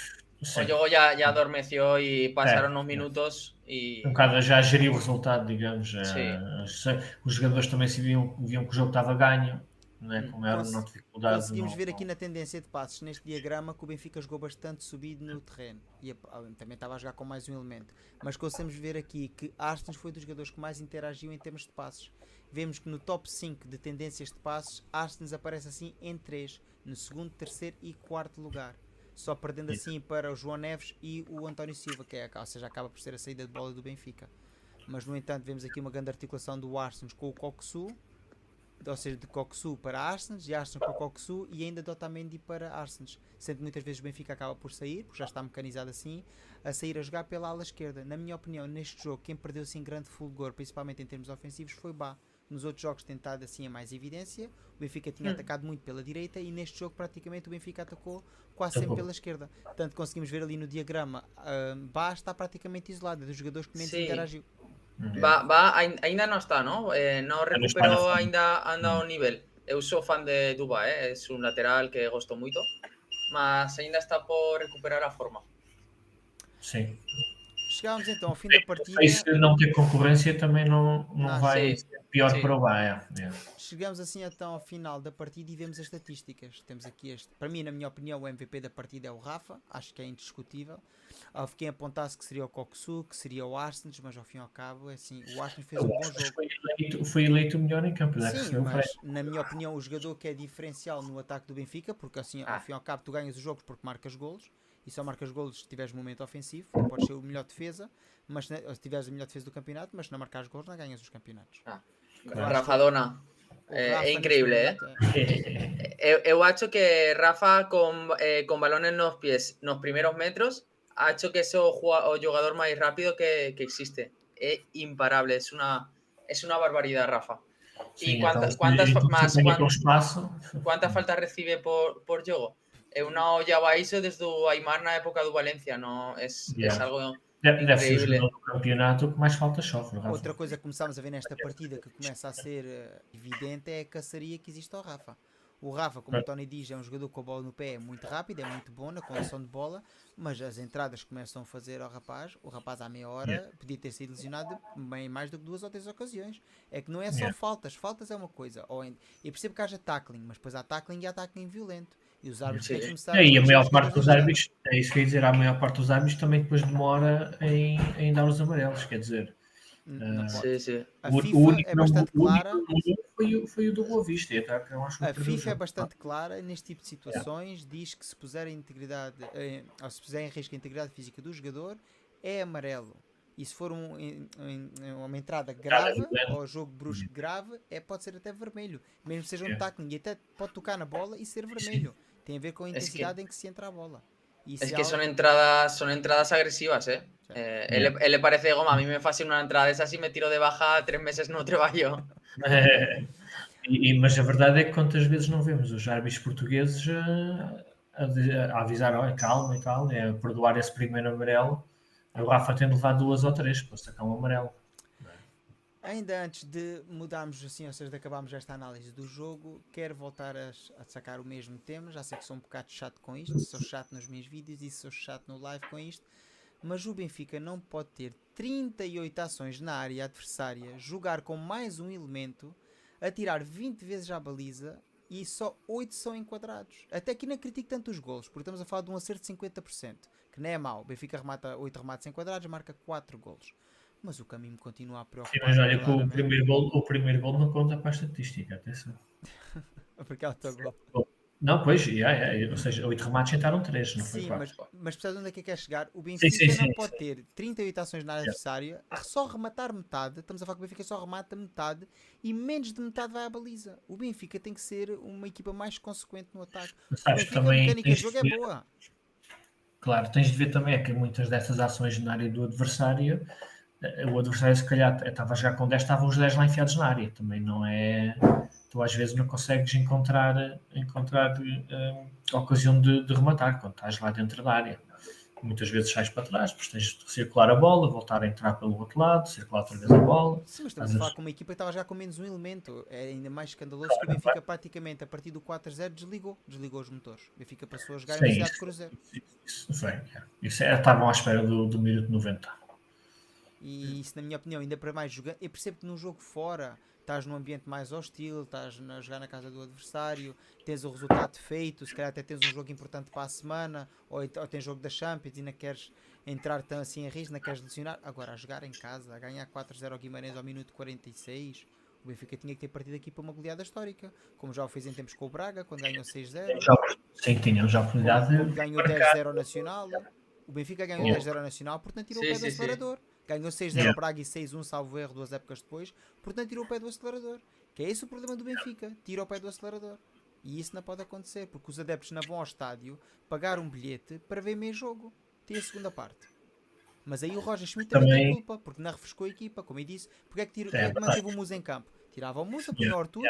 Sim. O jogo ya, ya adormeció y pasaron Eh, unos minutos y... um bocado já gerir o resultado, digamos. eh, Sim. se- os jogadores também se viam, viam que o jogo estava ganho, não é? Hum. como era uma dificuldade. Conseguimos não- ver aqui na tendência de passos, neste diagrama, que o Benfica jogou bastante subido no terreno. E ah, também estava a jogar com mais um elemento. Mas conseguimos ver aqui que Arsenal foi dos jogadores que mais interagiu em termos de passos. Vemos que no top 5 de tendências de passos, Arsenal aparece assim em 3, no segundo, terceiro e quarto lugar. Só perdendo Isso. assim para o João Neves e o António Silva, que é, ou seja, acaba por ser a saída de bola do Benfica. Mas no entanto, vemos aqui uma grande articulação do Arsenal com o Coxu, ou seja, de Coxu para Arsenal, e Arsenal para Coxu e ainda de Otamendi para Arsenal. Sendo que muitas vezes o Benfica acaba por sair, porque já está mecanizado assim, a sair a jogar pela ala esquerda. Na minha opinião, neste jogo, quem perdeu assim grande fulgor, principalmente em termos ofensivos, foi Bá. Nos outros jogos tem estado assim a mais evidência. O Benfica tinha Hum. atacado muito pela direita e neste jogo praticamente o Benfica atacou quase sempre pela esquerda. Portanto, conseguimos ver ali no diagrama, ah, Bá está praticamente isolado, é dos jogadores que menos interagiu. Va, va, ain- ainda no está, ¿no? Eh, no no está recuperó forma. ainda, ainda un nivel. Eu sou fan de Duba, eh? es un lateral que gosto moito, mas ainda está por recuperar a forma. Sim. Chegámos então ao fim da partida. Se não ter concorrência também não, não Ah, vai sim. ser pior Sim. para o Bahia. É. Chegamos assim então ao final da partida e vemos as estatísticas. Temos aqui este. Para mim, na minha opinião, o MVP da partida é o Rafa. Acho que é indiscutível. Houve quem apontasse que seria o Coxu, que seria o Arsenal, mas ao fim e ao cabo, é assim, o Arsenal fez um bom jogo. Foi eleito, foi eleito o melhor em campo. Sim, mas na minha opinião, o jogador que é diferencial no ataque do Benfica, porque assim, ao Ah. fim e ao cabo, tu ganhas os jogos porque marcas golos. E só marcas golos se tiveres momento ofensivo. Podes ser o melhor defesa, mas se, se tiveres a melhor defesa do campeonato, mas se não marcares golos, não ganhas os campeonatos. Claro. Rafadona. O Eh, Rafa, é increíble, eh? Eu, eu acho que Rafa con, eh, con balón en los pies nos primeros metros ha hecho que sea o, jugador más rápido que, que existe. Es imparable, es una, es una barbaridad, Rafa. Sim, ¿Y cuántas, cuántas más? também cuán- com espaço. ¿Cuántas faltas recibe por, por juego? Eu não olhava isso desde o Aymar na época do Valencia, não, é, Yeah. é algo... Deve, deve ser o do campeonato que mais falta sofre. Rafa. Outra coisa que começámos a ver nesta partida que começa a ser eh, evidente é a caçaria que existe ao Rafa. O Rafa, como o Tony diz, é um jogador com a bola no pé, é muito rápido, é muito bom na condução de bola, mas as entradas começam a fazer ao rapaz. O rapaz, à meia hora, Yeah. podia ter sido lesionado bem mais do que duas ou três ocasiões. É que não é só Yeah. faltas, faltas é uma coisa. Ou em, eu percebo que haja tackling, mas depois há tackling e há tackling violento. E os árbitros têm que começar E aí, a maior parte dos árbitros, é isso que eu ia dizer, a maior parte dos árbitros também depois demora em, em dar os amarelos, quer dizer, não Ah. Sim, sim. A o, FIFA o único é não- bastante o único clara. não mudou foi, o- foi o do Boa Vista, até que eu acho que A o FIFA é bastante clara neste tipo de situações, diz que se puser a integridade, eh, ou se puser em risco a integridade física do jogador, é amarelo. E se for um, em- em- em uma entrada grave, ou jogo brusco grave, é, pode ser até vermelho. Mesmo que seja um Yeah. tackling, e até pode tocar na bola e ser vermelho. Tem a ver com a que- intensidade em que se entra a bola. E Es se que há- son entradas, son entradas agresivas, ¿eh? Sí. Eh, él, él le parece goma. A mí me fascina una entrada de esas y me tiro de baja tres meses no trabajo. É, e, mas a verdade é que quantas vezes não vemos os árbitros portugueses eh, a, a avisar, olha, calma e tal, é, a perdoar esse primeiro amarelo, o Rafa tem de levar duas ou três para sacar um amarelo. Ainda antes de mudarmos assim, ou seja, de acabarmos esta análise do jogo, quero voltar a, a sacar o mesmo tema. Já sei que sou um bocado chato com isto, sou chato nos meus vídeos e sou chato no live com isto. Mas o Benfica não pode ter 38 ações na área adversária, jogar com mais um elemento, atirar 20 vezes à baliza e só 8 são enquadrados. Até aqui não critico tanto os golos, porque estamos a falar de um acerto de 50%, que não é mau. O Benfica remata 8 remates enquadrados, marca 4 golos. Mas o caminho continua a Sim, preocupar. mas olha que o primeiro, gol, o primeiro gol não conta para a estatística, atenção. Porque é o teu gol. Não, pois, é, é, ou seja, oito remates entraram três, não foi Sim, quatro. mas, mas percebes onde é que quer chegar? O Benfica sim, não sim, pode sim. ter 38 ações na área adversária, só rematar metade. Estamos a falar que o Benfica só remata metade e menos de metade vai à baliza. O Benfica tem que ser uma equipa mais consequente no ataque. Mas O sabes que Benfica, a também mecânica de tens jogo é boa. Claro, tens de ver também é que muitas dessas ações na área do adversário, o adversário se calhar estava a jogar com 10, estavam os 10 lá enfiados na área, também não é. Tu às vezes não consegues encontrar, encontrar uh, a ocasião de, de rematar quando estás lá dentro da área muitas vezes sais para trás, depois tens de circular a bola, voltar a entrar pelo outro lado, circular outra vez a bola. Sim, mas estamos a falar com uma equipa que estava já com menos um elemento. É ainda mais escandaloso que o Benfica praticamente a partir do 4-0 desligou, desligou os motores. O Benfica passou a jogar Sim, cidade de Cruzeiro. Isso, isso, é, isso é, estavam à espera do, do minuto 90. E isso, na minha opinião, ainda para mais jogando. Eu percebo que num jogo fora estás num ambiente mais hostil, estás a jogar na casa do adversário, tens o resultado feito, se calhar até tens um jogo importante para a semana, ou, ou tens jogo da Champions e ainda queres entrar tão assim em risco, não queres lesionar. Agora, a jogar em casa, a ganhar 4-0 ao Guimarães ao minuto 46, o Benfica tinha que ter partido aqui para uma goleada histórica, como já o fez em tempos com o Braga, quando ganhou 6-0. Sim, tinham já a oportunidade. Ganhou 10-0 ao Nacional. O Benfica ganhou 10-0 ao Nacional, portanto tirou sim, o pé do acelerador. Sim. Ganhou 6-0 yeah. Braga e 6-1, salvo erro, duas épocas depois. Portanto, tirou o pé do acelerador. Que é esse o problema do Benfica. Tira o pé do acelerador. E isso não pode acontecer, porque os adeptos não vão ao estádio pagar um bilhete para ver meio jogo. Tem a segunda parte. Mas aí o Roger Schmidt também, também tem culpa, porque não refrescou a equipa, como eu disse. Porque é que, tira, é, que manteve o Musa em campo? Tirava o Musa, punha o Arthur,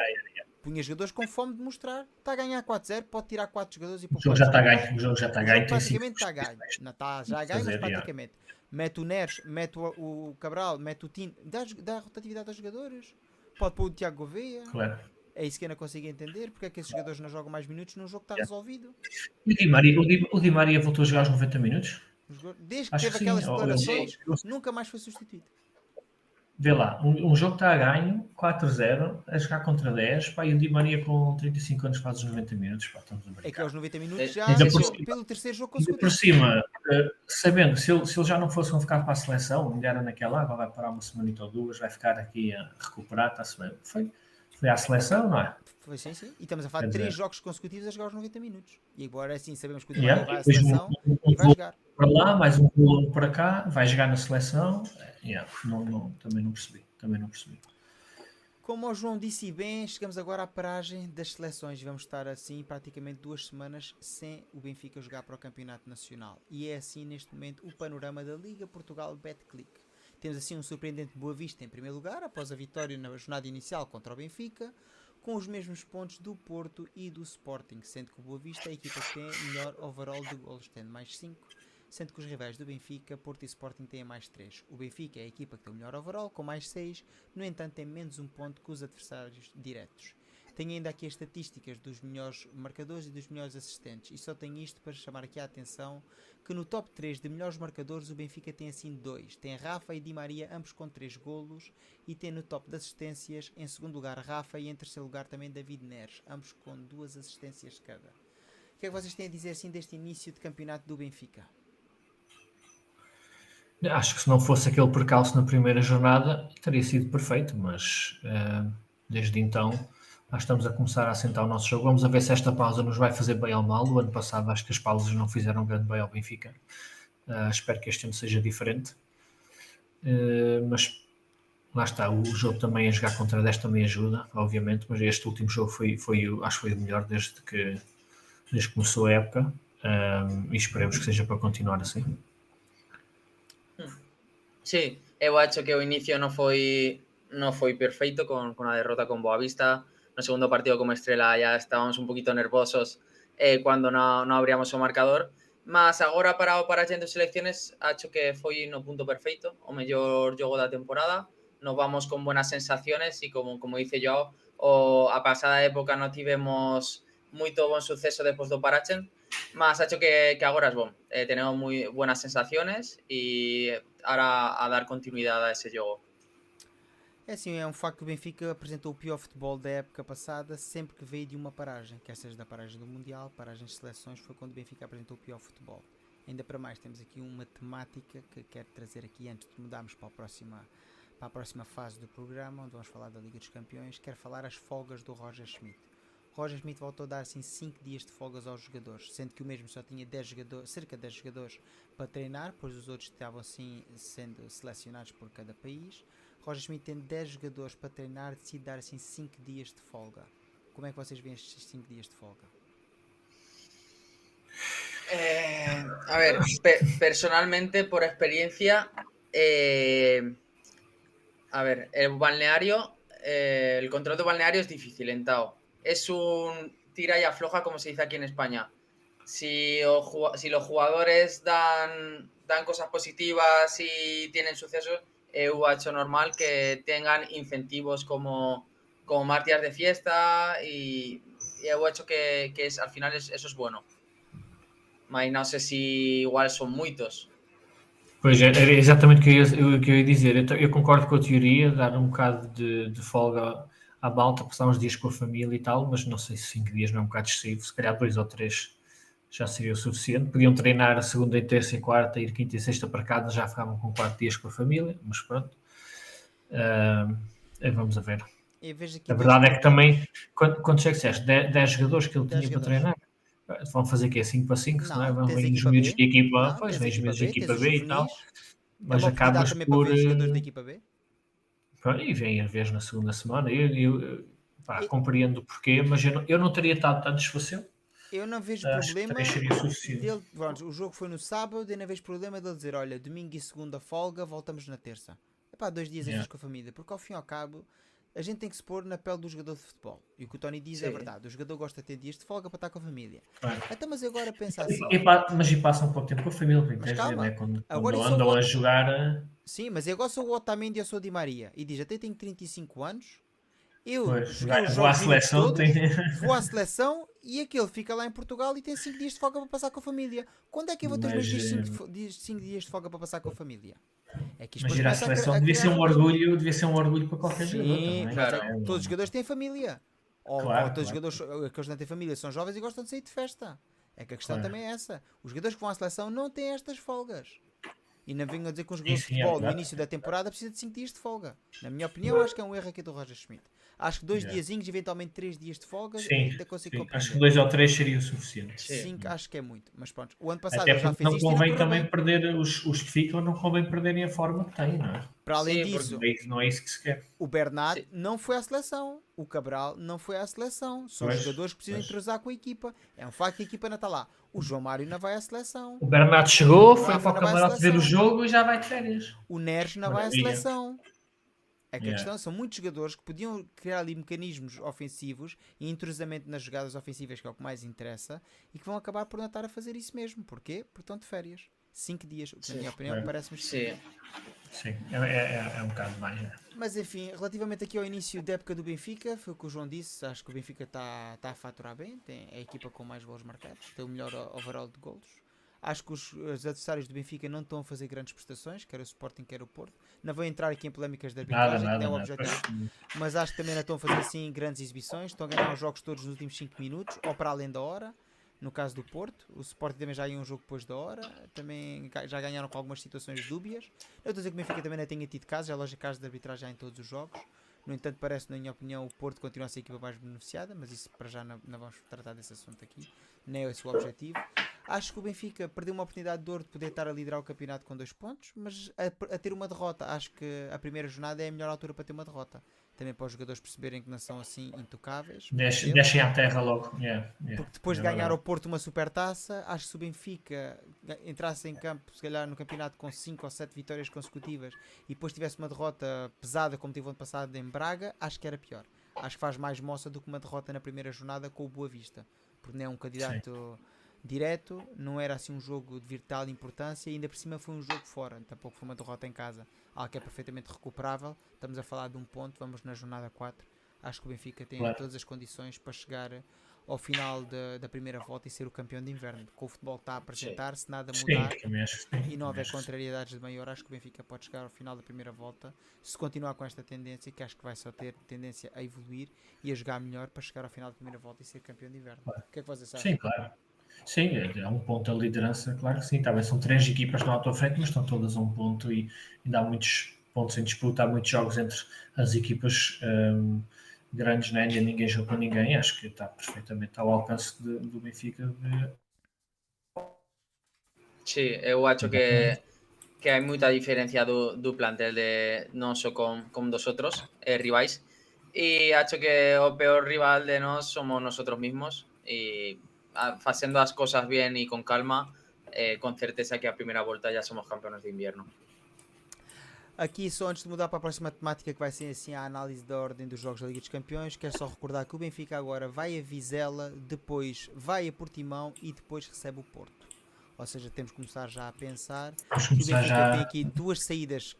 punha jogadores com fome de mostrar. Está a ganhar 4-0, pode tirar 4 jogadores e O jogo já está ganho. O jogo já está ganho. Praticamente está ganho. Não está já ganho, mas praticamente mete o Neres, mete o, o Cabral, mete o Tino, dá, dá rotatividade aos jogadores. Pode pôr o Tiago Gouveia. Claro. É isso que eu não consigo entender. Porque é que esses jogadores não jogam mais minutos num jogo que está resolvido? O Di, Maria, o, Di, o Di Maria voltou a jogar aos 90 minutos? Desde que Acho teve que aquelas declarações, nunca mais foi substituído. Vê lá, um, um jogo está a ganho, 4-0, a jogar contra 10, pá, e o Di Maria com 35 anos faz os 90 minutos, pá, estamos a brincar. É que aos 90 minutos já, é, por, pelo terceiro jogo consecutivo. por cima, uh, sabendo, se ele, se ele já não fosse convocado para a seleção, era naquela água, vai parar uma semana ou duas, vai ficar aqui a recuperar, está-se bem. Foi, foi à seleção, não é? Foi sim, sim. E estamos a falar de três jogos consecutivos a jogar os 90 minutos. E agora assim sabemos que o Di yeah, vai à seleção um, um, e vai jogar. Para lá, mais um gol para cá, vai jogar na seleção. Yeah, não, não, também não percebi também não percebi. Como o João disse bem, chegamos agora à paragem das seleções. Vamos estar assim praticamente duas semanas sem o Benfica jogar para o Campeonato Nacional. E é assim neste momento o panorama da Liga Portugal Betclic. Temos assim um surpreendente Boa Vista em primeiro lugar, após a vitória na jornada inicial contra o Benfica, com os mesmos pontos do Porto e do Sporting, sendo que o Boa Vista é a equipa que tem melhor overall de gols, tendo mais 5 sendo que os rivais do Benfica, Porto e Sporting têm mais 3. O Benfica é a equipa que tem o melhor overall, com mais 6, no entanto tem menos um ponto que os adversários diretos. Tenho ainda aqui as estatísticas dos melhores marcadores e dos melhores assistentes, e só tenho isto para chamar aqui a atenção que no top 3 de melhores marcadores o Benfica tem assim dois. Tem Rafa e Di Maria, ambos com 3 golos, e tem no top de assistências, em segundo lugar Rafa e em terceiro lugar também David Neres, ambos com duas assistências cada. O que é que vocês têm a dizer assim deste início de campeonato do Benfica? Acho que se não fosse aquele percalço na primeira jornada, teria sido perfeito, mas uh, desde então nós estamos a começar a assentar o nosso jogo. Vamos a ver se esta pausa nos vai fazer bem ou mal. O ano passado acho que as pausas não fizeram grande bem ao Benfica. Uh, espero que este ano seja diferente. Uh, mas lá está, o jogo também a jogar contra 10 também ajuda, obviamente, mas este último jogo foi, foi acho que foi o melhor desde que, desde que começou a época. e esperemos que seja para continuar assim. Sí, eu acho que o inicio non foi non foi perfeito con a derrota con Boavista. No segundo partido como Estrela ya estábamos un poquito nervosos eh, cuando non, non abríamos o marcador. Mas agora para o para de selecciones acho que foi no punto perfeito, o mellor jogo da temporada. Nos vamos con buenas sensaciones e como, como dice yo, o a pasada época non tivemos moito bon suceso despois do Parachen, mas acho que, que agora es bom. Eh, tenemos moi buenas sensaciones e ahora a dar continuidade a esse jogo. É assim, é um facto que o Benfica apresentou o pior futebol da época passada sempre que veio de uma paragem, quer seja da paragem do Mundial, paragem de seleções, foi quando o Benfica apresentou o pior futebol. Ainda para mais, temos aqui uma temática que quero trazer aqui antes de mudarmos para a próxima, para a próxima fase do programa, onde vamos falar da Liga dos Campeões. Quero falar as folgas do Roger Schmidt. Roger Schmidt voltou a dar assim 5 dias de folgas aos jogadores, sendo que o mesmo só tinha 10 jogadores, cerca de 10 jogadores para treinar, pois os outros estavam assim sendo selecionados por cada país. Roger Schmidt tem 10 jogadores para treinar, decide dar assim 5 dias de folga. Como é que vocês veem estes 5 dias de folga? Eh, a ver, personalmente, por experiencia, eh, a ver, el balneario, eh, el control de balneario es difícil en Tao. Es un tira y afloja, como se dice aquí en España. Si, si los jugadores dan, dan cosas positivas y tienen sucesos, EU ha hecho normal que tengan incentivos como, como martias de fiesta y, EU ha hecho que, que es, al final es, eso es bueno. Mas não sei se igual são muitos. Pois é, era exatamente o que eu ia, que eu ia dizer. Eu, eu, concordo com a teoria, dar um bocado de, de folga à balta, passar uns dias com a família e tal, mas não sei se cinco dias não é um bocado excessivo, se calhar dois ou três já seria o suficiente. Podiam treinar a segunda e terça e quarta, ir quinta e sexta para casa, já ficavam com quatro dias com a família, mas pronto. Uh, vamos a ver. a verdade é que também, quando, quando é que disseste? 10 jogadores que ele tinha para treinar? Vão fazer é 5 para 5, não, não é? Vão vir os miúdos de equipa, não, pois, vem os miúdos de equipa B, e tal. Mas é acabas por. E vem a vez na segunda semana. Eu, eu pá, compreendo o porquê, mas eu não, eu não teria estado tanto desfaceu. Eu não vejo Acho problema. Dele, pronto, o jogo foi no sábado e não vejo problema dele dizer: olha, domingo e segunda folga, voltamos na terça. É pá, dois dias yeah. com a família, porque ao fim e ao cabo a gente tem que se pôr na pele do jogador de futebol. E o que o Tony diz é Sim. é verdade. O jogador gosta de ter dias de folga para estar com a família. Claro. Então, mas agora pensa assim. E, mas e passa um pouco tempo com a família, mas calma. Né? Quando, quando andam a jogar. Eh, Sim, mas eu agora sou o Otamendi e eu sou o Di Maria. E diz, até tenho 35 anos. Eu pois, vou à seleção, todos, tem... vou à seleção e aquele fica lá em Portugal e tem 5 dias de folga para passar com a família. Quando é que eu vou ter mas, os meus 5 dias, dias de folga para passar com a família? É que Mas ir à seleção a, a devia ser um orgulho, devia ser um orgulho para qualquer Sim, jogador. Também. Claro. É, todos os jogadores têm família. Ou, claro, ou todos claro. os jogadores, aqueles que não têm família, são jovens e gostam de sair de festa. É que a questão também é essa. Os jogadores que vão à seleção não têm estas folgas. E não venham a dizer que um jogador de é futebol no início da temporada precisa de 5 dias de folga. Na minha opinião, acho que é um erro aqui do Roger Schmidt. Acho que dois yeah. diazinhos, eventualmente três dias de folga, sim, ainda consigo sim. Acho que dois ou três seria o suficiente. Cinco, acho que é muito. Mas pronto, o ano passado Até já fez não isto convém também bem. perder os, os que ficam, não convém perderem a forma que têm, não é? Para além sim, disso, não é isso que se quer. O Bernard sim. não foi à seleção, o Cabral não foi à seleção. São pois, jogadores que precisam pois. entrosar com a equipa. É um facto que a equipa não está lá. O João Mário não vai à seleção. O Bernardo chegou, foi para o camarote ver o jogo e já vai de férias. O Neres não Maravilha. vai à seleção. É que yeah. a questão são muitos jogadores que podiam criar ali mecanismos ofensivos e entrosamento nas jogadas ofensivas, que é o que mais interessa, e que vão acabar por não estar a fazer isso mesmo. Porquê? Porque estão de férias. 5 dias, o que, na minha opinião, é. parece-me Sim. Sim, é, é, é, um bocado mais. Né? Mas enfim, relativamente aqui ao início da época do Benfica, foi o que o João disse. Acho que o Benfica está tá a faturar bem, tem é a equipa com mais gols marcados, tem o melhor overall de golos. Acho que os, os, adversários do Benfica não estão a fazer grandes prestações, quer o Sporting, quer o Porto. Não vou entrar aqui em polémicas de arbitragem, nada, que não é o objetivo. Mas acho que também não estão a fazer assim grandes exibições. Estão a ganhar os jogos todos nos últimos 5 minutos, ou para além da hora. No caso do Porto, o Sporting também já ia um jogo depois da hora. Também já ganharam com algumas situações dúbias. Eu estou a dizer que o Benfica também não tenha tido casos, já lógico casos de arbitragem em todos os jogos. No entanto, parece, na minha opinião, o Porto continua a ser a equipa mais beneficiada, mas isso para já não, não vamos tratar desse assunto aqui. Nem é esse o objetivo. Acho que o Benfica perdeu uma oportunidade de ouro de poder estar a liderar o campeonato com dois pontos, mas a, a, ter uma derrota, acho que a primeira jornada é a melhor altura para ter uma derrota. Também para os jogadores perceberem que não são assim intocáveis. Deixem, deixem à terra logo. Yeah, yeah. Porque depois de é ganhar ao Porto uma super taça, acho que se o Benfica entrasse em campo, se calhar no campeonato com 5 ou 7 vitórias consecutivas e depois tivesse uma derrota pesada como teve ano passado em Braga, acho que era pior. Acho que faz mais moça do que uma derrota na primeira jornada com o Boa Vista. Porque não é um candidato. Sim direto, não era assim um jogo de vital importância e ainda por cima foi um jogo fora, tampouco foi uma derrota em casa, algo que é perfeitamente recuperável. Estamos a falar de um ponto, vamos na jornada 4. Acho que o Benfica tem claro. todas as condições para chegar ao final de, da primeira volta e ser o campeão de inverno. Com o futebol está a apresentar-se, nada mudar sim, e não houver contrariedades de maior, acho que o Benfica pode chegar ao final da primeira volta se continuar com esta tendência, que acho que vai só ter tendência a evoluir e a jogar melhor para chegar ao final da primeira volta e ser campeão de inverno. Claro. O que é que vocês acham? Sim, claro. Sim, é, é um ponto da liderança, claro que sim. Talvez são três equipas na à frente, mas estão todas a um ponto e ainda há muitos pontos em disputa, há muitos jogos entre as equipas um, grandes, né? ainda ninguém jogou com ninguém. Acho que está perfeitamente ao alcance de, do Benfica. Sí, eu acho que, que hai moita diferencia do, do plantel de non só con, con dos outros eh, rivais e acho que o peor rival de nós somos nosotros mismos e haciendo las cosas bien y con calma, eh, con certeza que a primera vuelta ya somos campeones de invierno. Aqui, só antes de mudar para a próxima temática, que vai ser assim a análise da ordem dos jogos da Liga dos Campeões, quero só recordar que o Benfica agora vai a Vizela, depois vai a Portimão e depois recebe o Porto. Ou seja, temos que começar já a pensar Vamos que o Benfica já. tem aqui duas saídas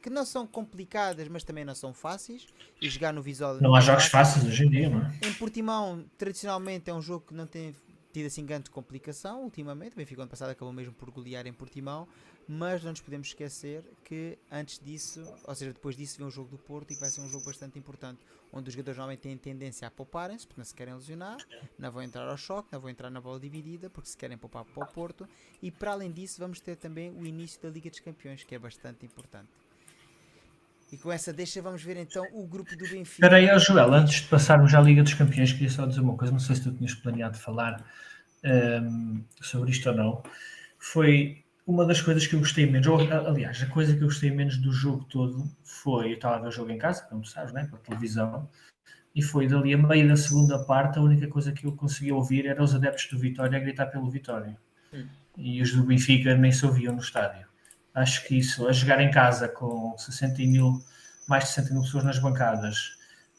que não são complicadas, mas também não são fáceis. E jogar no Vizela Não há é jogos fáceis hoje em dia, não é? Em Portimão, tradicionalmente é um jogo que não tem tido assim grande complicação ultimamente. O Benfica ano passado acabou mesmo por golear em Portimão, mas não nos podemos esquecer que antes disso, ou seja, depois disso vem o jogo do Porto e vai ser um jogo bastante importante, onde os jogadores normalmente têm tendência a pouparem-se, porque não se querem lesionar, não vão entrar ao choque, não vão entrar na bola dividida, porque se querem poupar para o Porto. E para além disso, vamos ter também o início da Liga dos Campeões, que é bastante importante. E com essa deixa, vamos ver então o grupo do Benfica. Espera aí, Joel, antes de passarmos à Liga dos Campeões, queria só dizer uma coisa, não sei se tu tinhas planeado falar ehm, sobre isto ou não. Foi uma das coisas que eu gostei menos, ou, aliás, a coisa que eu gostei menos do jogo todo foi, eu estava a ver o jogo em casa, como tu sabes, né, pela televisão, e foi dali a meio da segunda parte, a única coisa que eu conseguia ouvir era os adeptos do Vitória a gritar pelo Vitória. Hum. E os do Benfica nem se ouviam no estádio. Acho que isso, a jogar em casa com 60 mil, mais de 60 mil pessoas nas bancadas,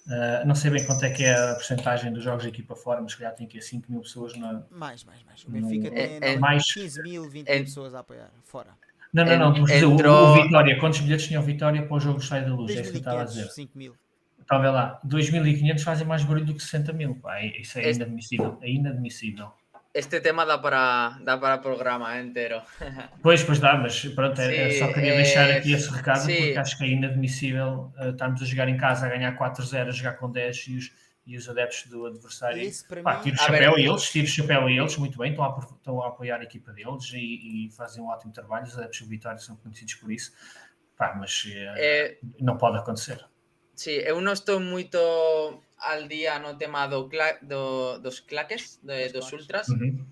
Uh, não sei bem quanto é que é a porcentagem dos jogos de equipa fora, mas se calhar tem que 5 mil pessoas na. Mais, mais, mais. O Benfica No- tem É- é normalmente mais- 15 mil, 20 é- mil pessoas a apoiar. Fora. Não, não, não, mas dizer, o- entrou- o, Vitória, quantos bilhetes tinha o Vitória para o jogo Estádio da Luz? É isso que eu estava a 2.500, dizer. 5 mil. Estava a ver lá, 2.500 fazem mais barulho do que 60 mil. Pá, é- isso é Este- inadmissível. É inadmissível. Este tema da para, da para programa entero. Pois, pois dá, mas pronto, é- é Sim, só queria é- deixar aqui esse recado sim. porque acho que é inadmissível uh, estarmos a jogar em casa a ganhar 4-0, a jogar com 10 e os, e os adeptos do adversário. Para Pá, mim. tiro o chapéu ver- a eles, tiro o chapéu a eles, muito bem, estão a, estão a apoiar a equipa deles e, e fazem um ótimo trabalho. Os adeptos do Vitória são conhecidos por isso, Pá, mas eh, Eh, não pode acontecer. sí, eu non estou moito al día no tema do cla do, dos claques, de, Dos ultras, Uhum.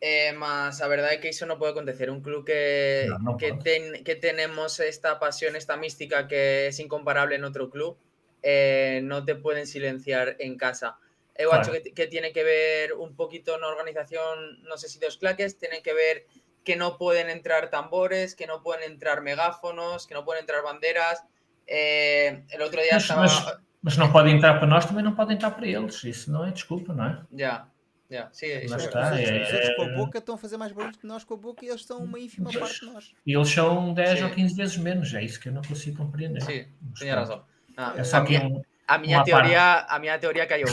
eh, mas a verdade é que iso non pode acontecer. Un club que, No, non que, ten, que tenemos esta pasión, esta mística que es incomparable en otro club, eh, no te pueden silenciar en casa. Eu Claro. acho que, que tiene que ver un poquito na organización, no sé si dos claques, tienen que ver que no pueden entrar tambores, que no pueden entrar megáfonos, que no pueden entrar banderas. El otro día Mas, estaba... mas, mas não pode entrar para nós, também não pode entrar para eles. Isso não é desculpa, não é? Ya, sí, eso Lá es está, outros, é- os outros com a é- boca estão a fazer mais barulho que nós com a boca e eles estão uma ínfima parte de nós. E eles são 10 Sim. ou 15 vezes menos, é isso que eu não consigo compreender. Mas tenía pronto. razón. Ah, É só a, que miña, um... a miña unha teoría, a miña teoría cayó.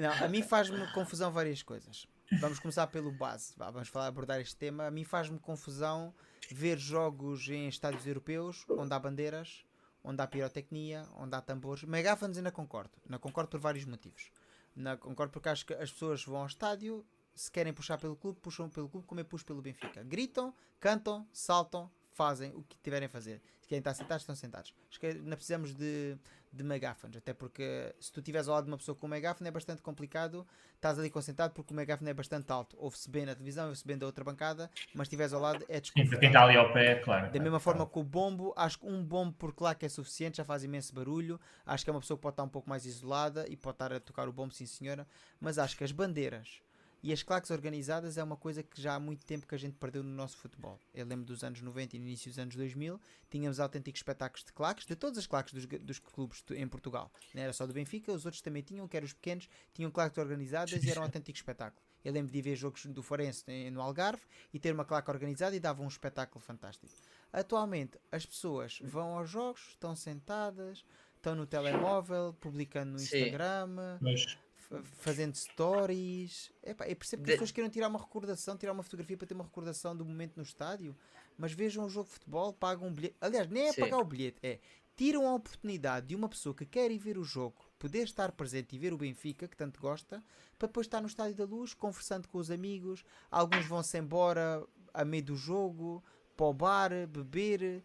Não, a mim faz-me confusão várias coisas. Vamos começar pelo base. Vamos falar, abordar este tema. A mim faz-me confusão ver jogos em estádios europeus onde há bandeiras, onde há pirotecnia, onde há tambores. Megáfonos ainda concordo. Não concordo por vários motivos. Não concordo porque acho que as pessoas vão ao estádio, se querem puxar pelo clube, puxam pelo clube como eu puxo pelo Benfica. Gritam, cantam, saltam, fazem o que tiverem a fazer. Se querem estar sentados, estão sentados. Acho que não precisamos de, de megáfonos, até porque se tu estiveres ao lado de uma pessoa com um megáfono é bastante complicado, estás ali concentrado porque o megáfono é bastante alto. Ouve-se bem na televisão, ouve-se bem da outra bancada, mas estiveres ao lado é Sim, para desconfortável. quem está ali ao pé, claro. Da mesma forma que o bombo, acho que um bombo por claque é suficiente, já faz imenso barulho. Acho que é uma pessoa que pode estar um pouco mais isolada e pode estar a tocar o bombo, sim senhora. Mas acho que as bandeiras e as claques organizadas é uma coisa que já há muito tempo que a gente perdeu no nosso futebol. Eu lembro dos anos 90 e no início dos anos 2000, tínhamos autênticos espetáculos de claques, de todas as claques dos, dos clubes em Portugal. Não era só do Benfica, os outros também tinham, que eram os pequenos, tinham claques organizadas e era um autêntico espetáculo. Eu lembro de ver jogos do Forense no Algarve e ter uma claque organizada e dava um espetáculo fantástico. Atualmente, as pessoas vão aos jogos, estão sentadas, estão no telemóvel, publicando no. Instagram, Mas, fazendo stories. Epá, eu percebo que as pessoas queiram tirar uma recordação, tirar uma fotografia para ter uma recordação do momento no estádio, mas vejam o jogo de futebol, pagam um bilhete. Aliás, nem é Sim. pagar o bilhete, é tiram a oportunidade de uma pessoa que quer ir ver o jogo poder estar presente e ver o Benfica, que tanto gosta, para depois estar no Estádio da Luz, conversando com os amigos. Alguns vão-se embora a meio do jogo, para o bar, beber.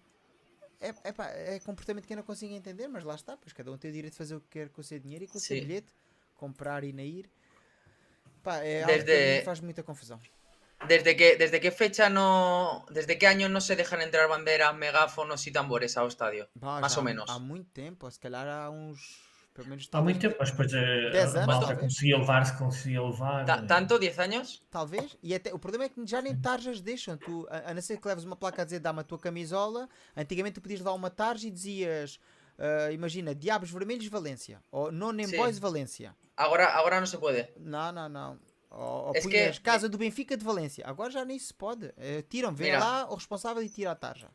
É, epá, é comportamento que eu não consigo entender, mas lá está, pois cada um tem o direito de fazer o que quer com o seu dinheiro e com o seu bilhete, comprar e não ir. Pá, é algo que a Desde- faz muita confusão. ¿Desde qué, ¿Desde qué fecha no, desde qué año no se dejan entrar banderas, megáfonos y tambores ao estadio? Pá, Más já menos. Há muito tempo, se calhar há uns. Pelo menos Há muito tempo, mas depois a, 10 a anos, malta talvez. conseguia levar-se, conseguia levar. Ta- eh, ¿Tanto? ¿10 años? Talvez. E até, o problema é que já nem tarjas deixam. Tu, a, a não ser que leves uma placa a dizer dá-me a tua camisola. Antigamente tu podias levar uma tarja e dizias, ah, imagina, Diabos Vermelhos Valência. Ou Non. Boys Valência. Ahora, ahora no se puede. Não, não, não. Ou, ou que- Casa do Benfica de Valência. Agora já nem se pode. Eh, tiram, vem Mira. lá o responsável e tira a tarja.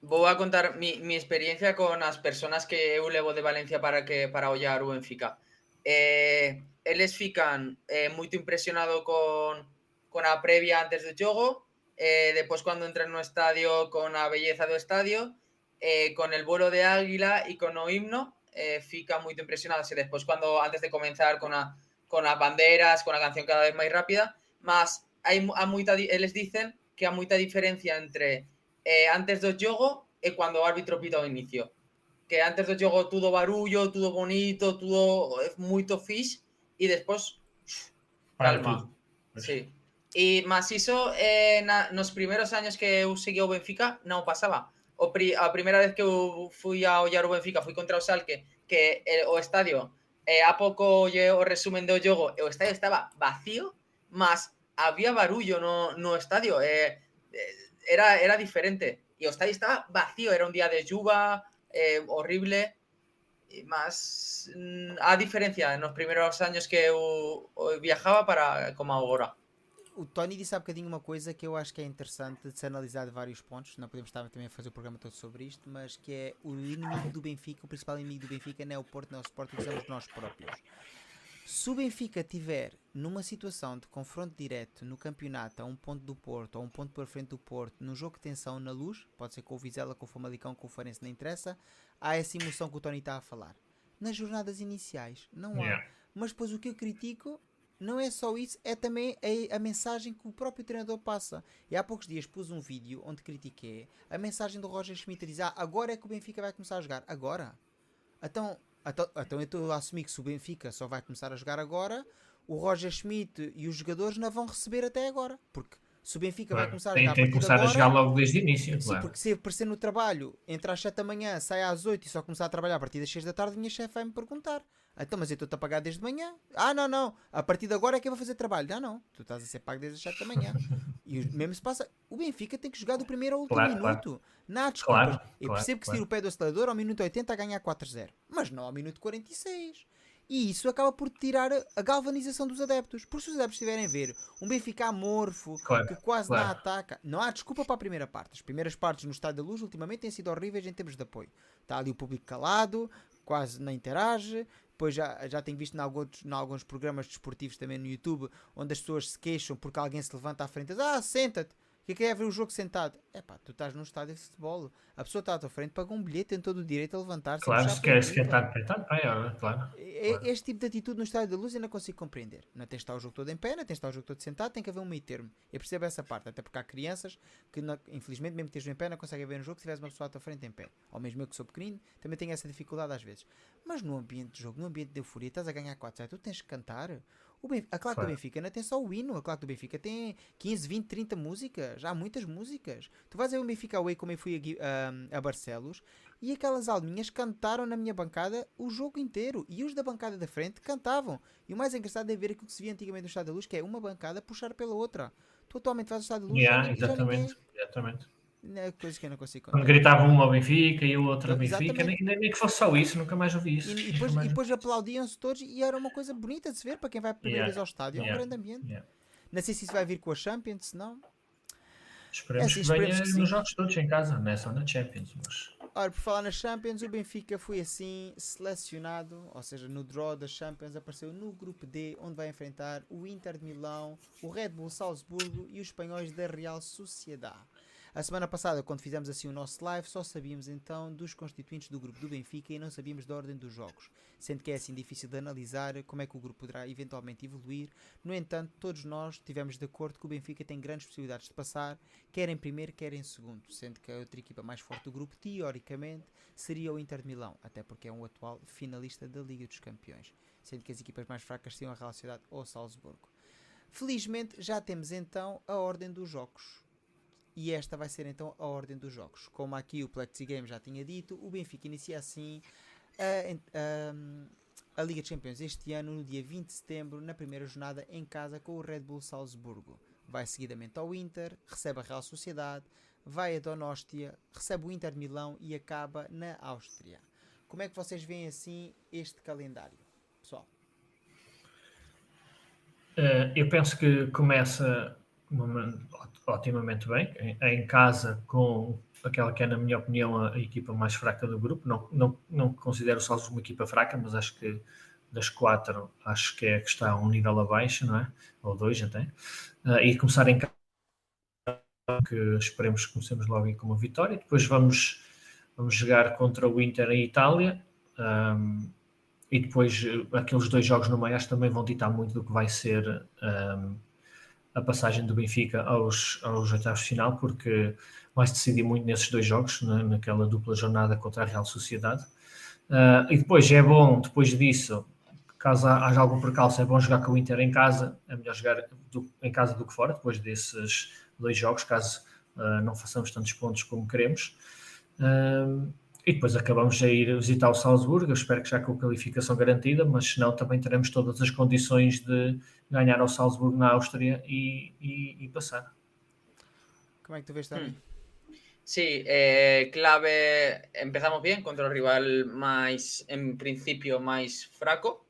Voy a contar mi, mi experiencia con las personas que eu levo de Valencia para que para ollar o Benfica. Eh, eles fican eh, moito impresionado con, con a previa antes do jogo, eh, despois cando entran no estadio con a belleza do estadio, eh, con el vuelo de águila e con o himno, eh, fica moito impresionados e despois cando antes de comenzar con a con as banderas, con a canción cada vez máis rápida, mas hai a moita eles dicen que hai moita diferencia entre eh, antes do jogo e cando o árbitro pita o inicio. Que antes do jogo tudo barullo, tudo bonito, tudo eh, moito fish e despois calma. Sí. E mas iso eh, na, nos primeiros años que eu seguía o Benfica non pasaba. O pri, a primeira vez que eu fui a ollar Benfica foi contra o Salque, que eh, o estadio eh, a pouco lle o resumen do jogo, e o estadio estaba vacío, mas había barullo no, no estadio, eh, eh, era, era diferente. E o estadio estaba vacío, era un día de lluva, eh, horrible, más mm, a diferencia nos primeiros años que viajaba para como agora. O Tony disse há bocadinho uma coisa que eu acho que é interessante de se analisar de vários pontos. Não podemos estar também a fazer o programa todo sobre isto, mas que é o inimigo do Benfica, o principal inimigo do Benfica não é o Porto, não é o Sporting, somos nós próprios. Se o Benfica tiver numa situação de confronto direto no campeonato a um ponto do Porto, ou um ponto por frente do Porto, num jogo de tensão na luz, pode ser com o Vizela, com o Famalicão, com o Farense, não interessa, há essa emoção que o Tony está a falar. Nas jornadas iniciais, não há. Yeah. Mas depois o que eu critico não é só isso, é também a, a mensagem que o próprio treinador passa. E há poucos dias pus um vídeo onde critiquei a mensagem do Roger Schmidt a dizer ah, agora é que o Benfica vai começar a jogar. Agora? Então, então, então eu estou a assumir que se o Benfica só vai começar a jogar agora, o Roger Schmidt e os jogadores não vão receber até agora. Porque se o Benfica vai Claro. começar a Tem, jogar tem a que começar a agora, jogar logo desde o início, Sim, claro. porque se aparecer no trabalho entre às 7 da manhã, sai às 8 e só começar a trabalhar a partir das 6 da tarde, a minha chefe vai-me perguntar. Então, mas eu estou-te a pagar desde manhã? Ah, não, não. A partir de agora é que eu vou fazer trabalho. Não, não. Tu estás a ser pago desde as 7 da manhã. e o mesmo se passa. O Benfica tem que jogar do primeiro ao último Claro, claro. minuto. Nada, desculpas. Claro, eu claro, percebo que se claro. tira o pé do acelerador ao minuto 80 a ganhar 4-0. Mas não ao minuto 46. E isso acaba por tirar a- galvanização dos adeptos. Porque se os adeptos estiverem a ver um Benfica amorfo, Claro, que quase não claro. ataca, não há desculpa para a primeira parte. As primeiras partes no Estádio da Luz ultimamente têm sido horríveis em termos de apoio. Está ali o público calado, quase não interage. Depois já, já tenho visto em alguns, em alguns programas desportivos também no YouTube onde as pessoas se queixam porque alguém se levanta à frente e diz: Ah, senta-te. Que é que é ver o jogo sentado? É pá, tu estás num estádio de futebol. A pessoa está à tua frente, paga um bilhete, tem todo o direito a levantar-se. Claro, se pela quer, se quer equipa. estar de pé, está claro. É- Claro. Este tipo de atitude no estádio da luz eu não consigo compreender. Não tem de estar o jogo todo em pé, não tem de estar o jogo todo sentado, tem que haver um meio termo. Eu percebo essa parte, até porque há crianças que, não- infelizmente, mesmo que estejam em pé, não conseguem ver um jogo se tivesse uma pessoa à tua frente em pé. Ou mesmo eu que sou pequenino, também tenho essa dificuldade às vezes. Mas no ambiente de jogo, no ambiente de euforia, estás a ganhar 4 tu tens que cantar. Benfica, a claque do. Benfica não tem só o hino, a claque do Benfica tem 15, 20, 30 músicas. Há muitas músicas. Tu vais ver o Benfica Away como eu fui a a, a Barcelos e aquelas alminhas cantaram na minha bancada o jogo inteiro. E os da bancada da frente cantavam. E o mais engraçado é ver aquilo que se via antigamente no Estado da Luz, que é uma bancada puxar pela outra. Tu atualmente vais ao Estado da Luz Yeah, já exatamente, ninguém- exatamente. É coisa que eu não consigo Quando contar. gritava um ao Benfica e o outro ao Benfica, nem, nem que fosse só isso, nunca mais ouvi isso. E, e depois, e depois aplaudiam-se todos e era uma coisa bonita de se ver para quem vai a primeira Yeah, vez ao estádio. É um yeah, grande ambiente. Yeah. Não sei se isso vai vir com a Champions, se não. Esperemos É que venha que nos jogos todos em casa, não é só na Champions. Mas... Ora, por falar nas Champions, o Benfica foi assim selecionado, ou seja, no draw das Champions, apareceu no grupo D, onde vai enfrentar o Inter de Milão, o Red Bull Salzburgo e os espanhóis da Real Sociedad. A semana passada, quando fizemos assim o nosso live, só sabíamos então dos constituintes do grupo do Benfica e não sabíamos da ordem dos jogos, sendo que é assim difícil de analisar como é que o grupo poderá eventualmente evoluir. No entanto, todos nós estivemos de acordo que o Benfica tem grandes possibilidades de passar, quer em primeiro, quer em segundo, sendo que a outra equipa mais forte do grupo, teoricamente, seria o Inter de Milão, até porque é um atual finalista da Liga dos Campeões, sendo que as equipas mais fracas seriam a Real Sociedade ou Salzburgo. Felizmente já temos então a ordem dos jogos. E esta vai ser então a ordem dos jogos. Como aqui o Plexi já tinha dito, o Benfica inicia assim a, a Liga de Campeões este ano, no dia 20 de setembro, na primeira jornada em casa com o Red Bull Salzburgo. Vai seguidamente ao Inter, recebe a Real Sociedade, vai a Donostia, recebe o Inter de Milão e acaba na Áustria. Como é que vocês veem assim este calendário, pessoal? Uh, eu penso que começa otimamente bem, em, em, casa com aquela que é, na minha opinião, a, a, equipa mais fraca do grupo. Não, não, não considero Salzburgo uma equipa fraca, mas acho que das quatro, acho que é a que está um nível abaixo, não é? Ou dois até. Uh, e começar em casa, que esperemos que comecemos logo com uma vitória. Depois vamos, vamos jogar contra o Inter em Itália. Um, e depois aqueles dois jogos no meio também vão ditar muito do que vai ser um, a passagem do Benfica aos, aos oitavos de final, porque vai se decidir muito nesses dois jogos, na, naquela dupla jornada contra a Real Sociedade. Uh, e depois é bom, depois disso, caso haja algum percalço, é bom jogar com o Inter em casa, é melhor jogar do, em casa do que fora, depois desses dois jogos, caso uh, não façamos tantos pontos como queremos. Uh, e depois acabamos a ir visitar o Salzburgo, eu espero que já com a qualificação garantida, mas se não, também teremos todas as condições de ganhar ao Salzburgo na Áustria e, e, e passar. Como é que tu vês também? Sí, eh, clave, empezamos bien contra o rival máis, en principio, máis fraco.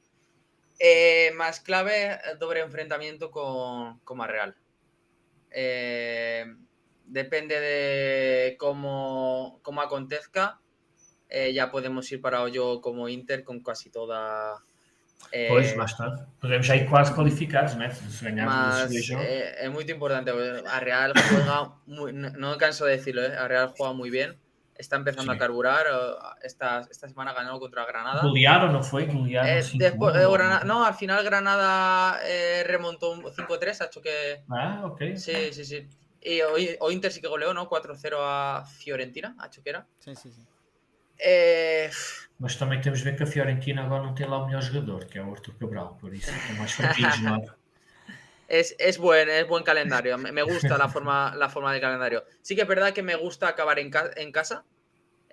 Eh, máis clave, dobre enfrentamiento con, con a Real. Eh, depende de como, como acontezca, eh, ya podemos ir para hoyo como Inter con casi toda. Eh, pois, lá está. Podemos já ir quase qualificados, né? Se ganharmos mas, eh, es muy importante. A Real juega, muy, no, canso de decirlo, ¿eh? a Real juega muy bien. Está empezando sí. a carburar. Esta, esta semana ganó contra Granada. ¿Golearon no fue? ¿Golearon eh, después, eh, Granada, no, al final Granada eh, remontó un 5-3, ha hecho que. Ah, ok. Sí, sí, sí. Y hoy, hoy Inter sí que goleó, ¿no? 4-0 a Fiorentina, ha hecho que era. Sí, sí, sí. É... Mas também temos de ver que a Fiorentina agora não tem lá o melhor jogador, que é o Arthur Cabral, por isso é mais fraquinhos, ¿no? Es, es, buen, es buen calendario. Me gusta la forma, la forma del calendario. Sí que es verdad que me gusta acabar en, ca en casa.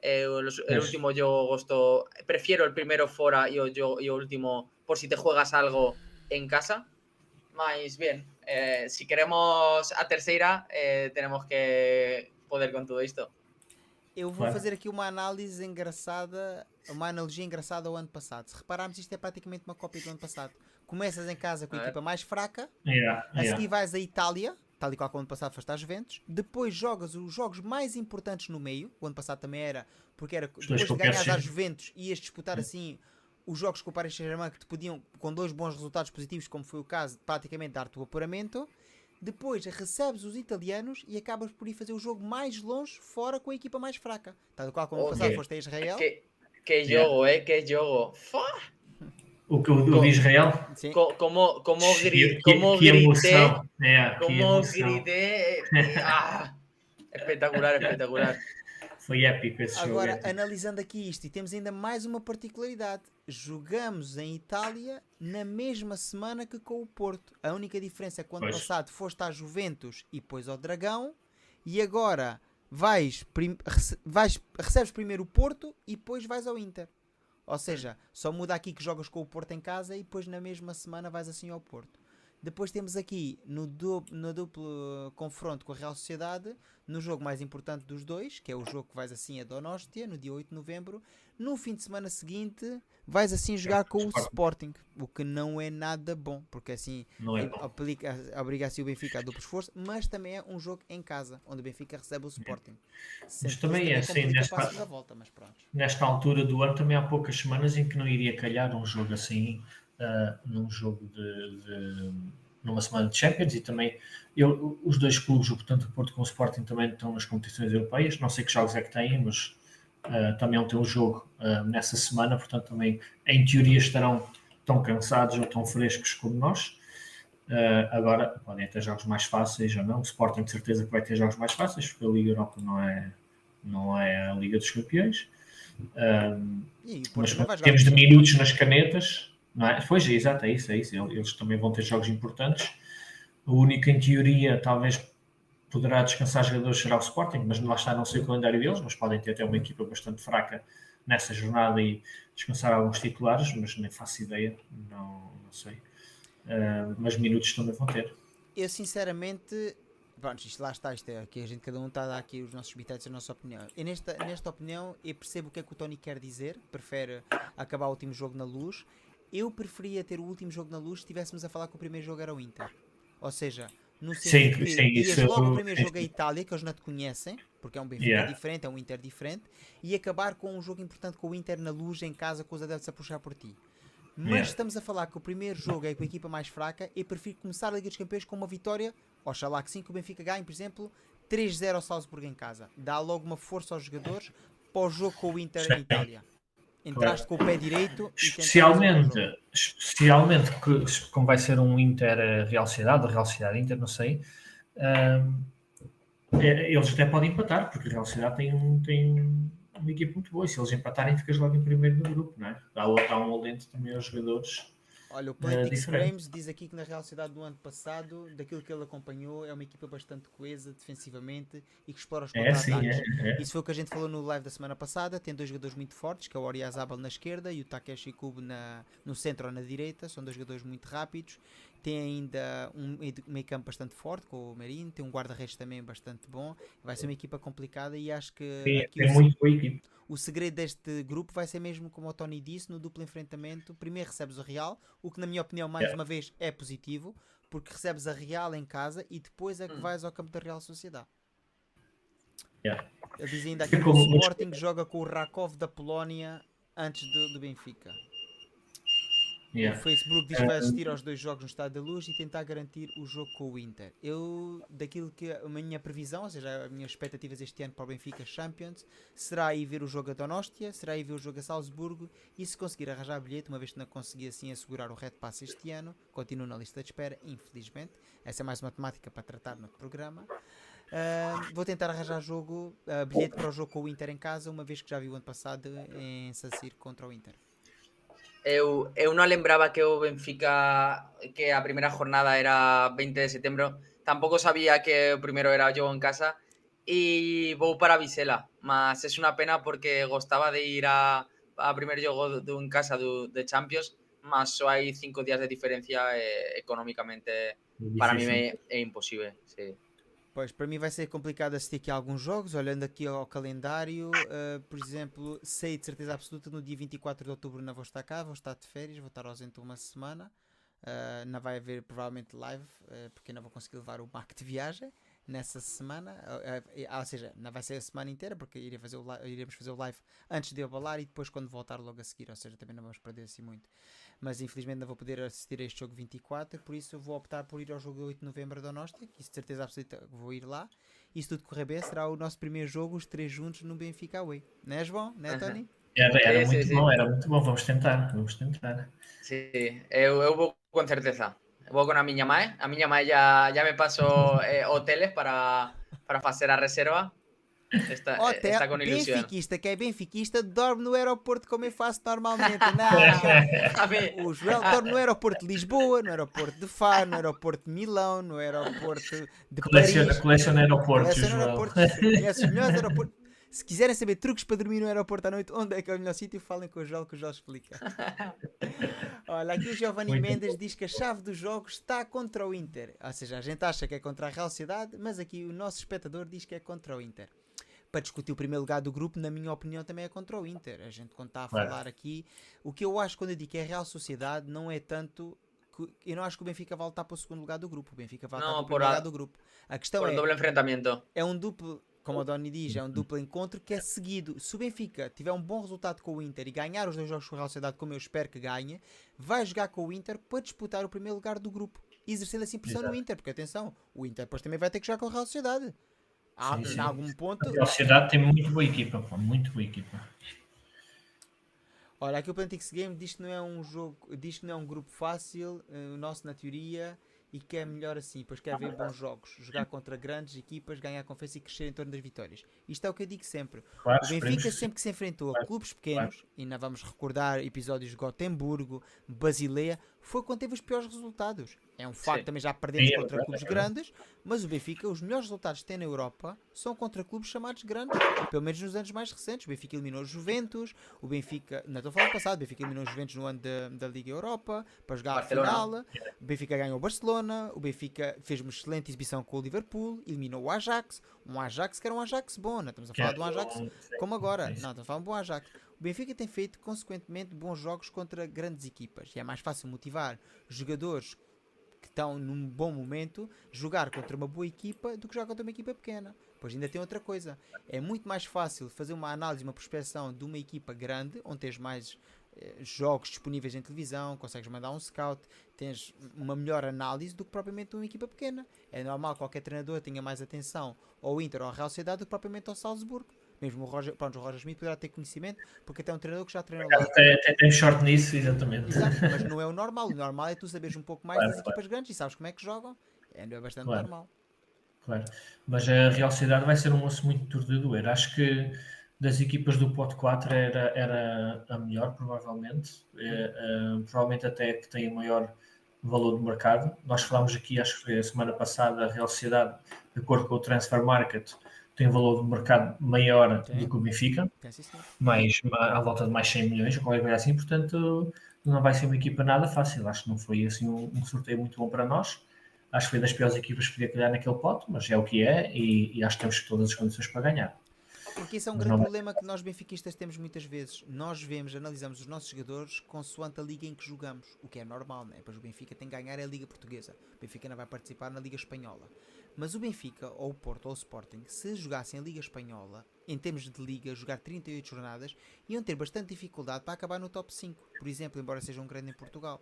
Eh, los, el último yo gosto. Prefiero el primero fuera y yo, yo último por si te juegas algo en casa. Más bien, eh, si queremos a tercera, eh, tenemos que poder con todo esto. Eu vou claro. fazer aqui uma análise engraçada, uma analogia engraçada ao ano passado. Se repararmos, isto é praticamente uma cópia do ano passado. Começas em casa com a é. equipa mais fraca, yeah, a seguir vais à Itália, tal e qual como o ano passado foste às Juventus, depois jogas os jogos mais importantes no meio, o ano passado também era, porque era depois de ganhar às Juventus, ias disputar assim os jogos com o Paris Saint-Germain que te podiam, com dois bons resultados positivos, como foi o caso, praticamente dar-te o apuramento. Depois recebes os italianos e acabas por ir fazer o jogo mais longe fora com a equipa mais fraca. Tal qual como okay. passado foste a Israel. Que, que jogo, é? Que jogo. O que o de Israel? Sim. Como, como, gri, como que, grité. É, como grité. Ah, espetacular, espetacular. Foi épico esse Agora, jogo. Agora, analisando aqui isto, e temos ainda mais uma particularidade. Jogamos em Itália na mesma semana que com o Porto. A única diferença é que ano passado foste à Juventus e depois ao Dragão, e agora vais, prim vais, recebes primeiro o Porto e depois vais ao Inter. Ou seja, só muda aqui que jogas com o Porto em casa e depois na mesma semana vais assim ao Porto. Depois temos aqui no, du no duplo confronto com a Real Sociedade, no jogo mais importante dos dois, que é o jogo que vais assim a Donostia, no dia 8 de novembro. No fim de semana seguinte, vais assim jogar com o Sporting, o que não é nada bom, porque assim é aplica, obriga assim o Benfica a duplo esforço, mas também é um jogo em casa, onde o Benfica recebe o Sporting. Mas também é assim, nesta, volta, mas nesta altura do ano também há poucas semanas em que não iria calhar um jogo assim uh, num jogo de, de, numa semana de Champions e também eu, os dois clubes, o portanto o Porto com o Sporting também estão nas competições europeias, não sei que jogos é que têm, mas uh, também vão ter um jogo uh, nessa semana, portanto também em teoria estarão tão cansados ou tão frescos como nós. Uh, agora podem ter jogos mais fáceis ou não. O Sporting de certeza que vai ter jogos mais fáceis, porque a Liga Europa não é, não é a Liga dos Campeões. mas temos de minutos nas canetas não é? Pois, exato, é isso, é isso. Eles também vão ter jogos importantes. O único, em teoria, talvez poderá descansar jogadores será o Sporting, mas lá está, não sei o calendário deles, mas podem ter até uma equipa bastante fraca nessa jornada e descansar alguns titulares, mas nem faço ideia, não, não sei. Uh, mas minutos também vão ter. Eu sinceramente, pronto, isto lá está, isto é aqui a gente cada um está a dar aqui os nossos bitetes, a nossa opinião. E nesta, nesta opinião eu percebo o que é que o Tony quer dizer, prefere acabar o último jogo na luz. Eu preferia ter o último jogo na luz se estivéssemos a falar que o primeiro jogo era o Inter. Ou seja, no sentido sim, que sim, ias isso, logo o primeiro jogo a Itália, que eles não te conhecem, porque é um Benfica yeah. diferente, é um Inter diferente, e acabar com um jogo importante com o Inter na luz, em casa, com os adeptos a puxar por ti. Mas yeah. estamos a falar que o primeiro jogo é com a equipa mais fraca, e prefiro começar a Liga dos Campeões com uma vitória, oxalá que sim, que o Benfica ganhe, por exemplo, 3-0 ao Salzburgo em casa. Dá logo uma força aos jogadores para o jogo com o Inter na Itália. Entraste com o pé direito. Especialmente, especialmente que, como vai ser um Inter Real Sociedade, Real Sociedade Inter, não sei. Um, é, eles até podem empatar, porque a Real Sociedade tem, um, tem uma equipe muito boa. E se eles empatarem, ficas logo em primeiro no grupo, não é? Dá, dá um alento também aos jogadores Olha, o Politics uh, Frames diz aqui que na Real Sociedade do ano passado, daquilo que ele acompanhou, é uma equipa bastante coesa defensivamente e que explora os contra-ataques. É, é, é. Isso foi o que a gente falou no live da semana passada. Tem dois jogadores muito fortes, que é o Oriazabal na esquerda e o Takeshi Kubo na, no centro ou na direita. São dois jogadores muito rápidos. Tem ainda um meio campo bastante forte com o Merino. Tem um guarda-redes também bastante bom. Vai ser uma equipa complicada e acho que... Sim, é muito boa equipe o segredo deste grupo vai ser mesmo, como o Tony disse, no duplo enfrentamento. Primeiro recebes o Real, o que na minha opinião, mais yeah. uma vez, é positivo, porque recebes a Real em casa e depois é que hum. vais ao campo da Real Sociedade. Yeah. Eu dizia ainda aqui que o Sporting joga com o Rakov da Polónia antes do, do Benfica. Yeah. O Facebook diz que vai assistir aos dois jogos no Estado da Luz e tentar garantir o jogo com o Inter. Eu, daquilo que a minha previsão, ou seja, as minhas expectativas este ano para o Benfica Champions, será ir ver o jogo a Donostia, será ir ver o jogo a Salzburgo e se conseguir arranjar bilhete, uma vez que não consegui assim assegurar o Red Pass este ano, continuo na lista de espera, infelizmente. Essa é mais uma temática para tratar no programa. Uh, vou tentar arranjar jogo, uh, bilhete para o jogo com o Inter em casa, uma vez que já vi o ano passado em Sassir contra o Inter. Eu, eu non lembraba que o Benfica que a primeira jornada era 20 de setembro tampouco sabía que o primeiro era o jogo en casa e vou para Visela mas é unha pena porque gostaba de ir a, a primeiro jogo do, en casa do, de Champions mas só hai cinco días de diferencia e, económicamente para mí é, é imposible sí. Pois, para mim vai ser complicado assistir aqui a alguns jogos, olhando aqui ao calendário, uh, por exemplo, sei de certeza absoluta no dia 24 de outubro não vou estar cá, vou estar de férias, vou estar ausente uma semana, uh, não vai haver provavelmente live, uh, porque não vou conseguir levar o Mac de viagem nessa semana, ou seja, não vai ser a semana inteira, porque irei fazer o iremos fazer o live antes de eu balar e depois quando voltar logo a seguir, ou seja, também não vamos perder assim muito mas infelizmente não vou poder assistir a este jogo 24, por isso eu vou optar por ir ao jogo 8 de novembro da Nostra, que de certeza absoluta vou ir lá. E se tudo correr bem, será o nosso primeiro jogo, os três juntos no Benfica Away. Não é, João? Não é, Tony? Era, era sim, muito sim, bom, sim. era muito bom. Vamos tentar, vamos tentar. Sim, eu, eu vou com certeza. Vou com a minha mãe. A minha mãe já, já me passou eh, hoteles para, para fazer a reserva. Está, Hotel, está com ilusão. Benfiquista, que é benfiquista, dorme no aeroporto como eu faço normalmente. Não, o Joel dorme no aeroporto de Lisboa, no aeroporto de Faro, no aeroporto de Milão, no aeroporto de coleciona, Paris. Coleciona aeroportos, coleciona aeroportos. Conhece os melhores aeroportos. Se quiserem saber truques para dormir no aeroporto à noite, onde é que é o melhor sítio, falem com o Joel, que o Joel explica. Olha, aqui o Giovanni Muito Mendes bom. diz que a chave dos jogos está contra o Inter. Ou seja, a gente acha que é contra a Real Sociedade, mas aqui o nosso espectador diz que é contra o Inter para discutir o primeiro lugar do grupo, na minha opinião, também é contra o Inter. A gente, quando está a falar é. aqui, o que eu acho quando eu digo que é Real Sociedade, não é tanto. Que, eu não acho que o Benfica vai lutar para o segundo lugar do grupo. O Benfica vai lutar para o primeiro lugar do grupo. A questão é. Um enfrentamento. É um duplo. Como o Doni diz, é um duplo encontro que é seguido. Se o Benfica tiver um bom resultado com o Inter e ganhar os dois jogos com a Real Sociedade, como eu espero que ganhe, vai jogar com o Inter para disputar o primeiro lugar do grupo. E exercendo assim pressão Exato. no Inter, porque atenção, o Inter depois também vai ter que jogar com a Real Sociedade. Há, sim, sim. Em algum ponto. A sociedade tem muito boa equipa, pô, muito boa equipa. Olha, aqui o Plantix Game diz que não é um jogo, diz que não é um grupo fácil, uh, o nosso na teoria, e que é melhor assim, pois quer ver bons jogos, jogar contra grandes equipas, ganhar confiança e crescer em torno das vitórias. Isto é o que eu digo sempre. Claro, o Benfica sempre que se enfrentou claro, a clubes pequenos, claro. e não vamos recordar episódios de Gotemburgo, Basileia, foi quando teve os piores resultados. É um facto, Sim. também já perdemos Sim, é contra clubes é verdade. grandes, mas o Benfica, os melhores resultados que tem na Europa são contra clubes chamados grandes, pelo menos nos anos mais recentes. O Benfica eliminou o Juventus, o Benfica, não estou a falar do passado, o Benfica eliminou o Juventus no ano da, da Liga Europa para jogar Barcelona. a final. O Benfica ganhou o Barcelona, o Benfica fez uma excelente exibição com o Liverpool, eliminou o Ajax, um Ajax que era um Ajax bom, não estamos a falar de um Ajax como agora. Não, estou a falar de um bom Ajax. O Benfica tem feito, consequentemente, bons jogos contra grandes equipas. E é mais fácil motivar jogadores que estão num bom momento jogar contra uma boa equipa do que jogar contra uma equipa pequena. Pois ainda tem outra coisa. É muito mais fácil fazer uma análise, uma prospeção de uma equipa grande, onde tens mais eh, jogos disponíveis em televisão, consegues mandar um scout, tens uma melhor análise do que propriamente uma equipa pequena. É normal que qualquer treinador tenha mais atenção ao Inter ou à Real Sociedade do que propriamente ao Salzburgo. Mesmo o Roger, pronto, o Roger Smith poderá ter conhecimento, porque até é um treinador que já treinou lá. Até, até tem short nisso, exatamente. Exato, mas não é o normal. O normal é tu saberes um pouco mais Claro, das claro. equipas grandes e sabes como é que jogam. É, é bastante Claro. normal. Claro. Mas a Real Sociedade vai ser um osso muito duro de doer. Acho que das equipas do pote 4 era, era a melhor, provavelmente. É, é, provavelmente até que tem o maior valor de mercado. Nós falámos aqui, acho que foi a semana passada, a Real Sociedade, de acordo com o Transfer Market, tem um valor de mercado maior Tem. do que o Benfica, mais, à volta de mais 100 milhões, ou qualquer coisa assim. Portanto, não vai ser uma equipa nada fácil. Acho que não foi assim um, um sorteio muito bom para nós. Acho que foi das piores equipas que podia calhar naquele pote, mas é o que é e, e acho que temos todas as condições para ganhar. Porque isso é um grande não- problema que nós benfiquistas temos muitas vezes. Nós vemos, analisamos os nossos jogadores consoante a liga em que jogamos, o que é normal, né? Pois o Benfica tem que ganhar é a Liga Portuguesa. O Benfica não vai participar na Liga Espanhola. Mas o Benfica, ou o Porto, ou o Sporting, se jogassem a Liga Espanhola, em termos de liga, jogar 38 jornadas, iam ter bastante dificuldade para acabar no top 5. Por exemplo, embora seja um grande em Portugal.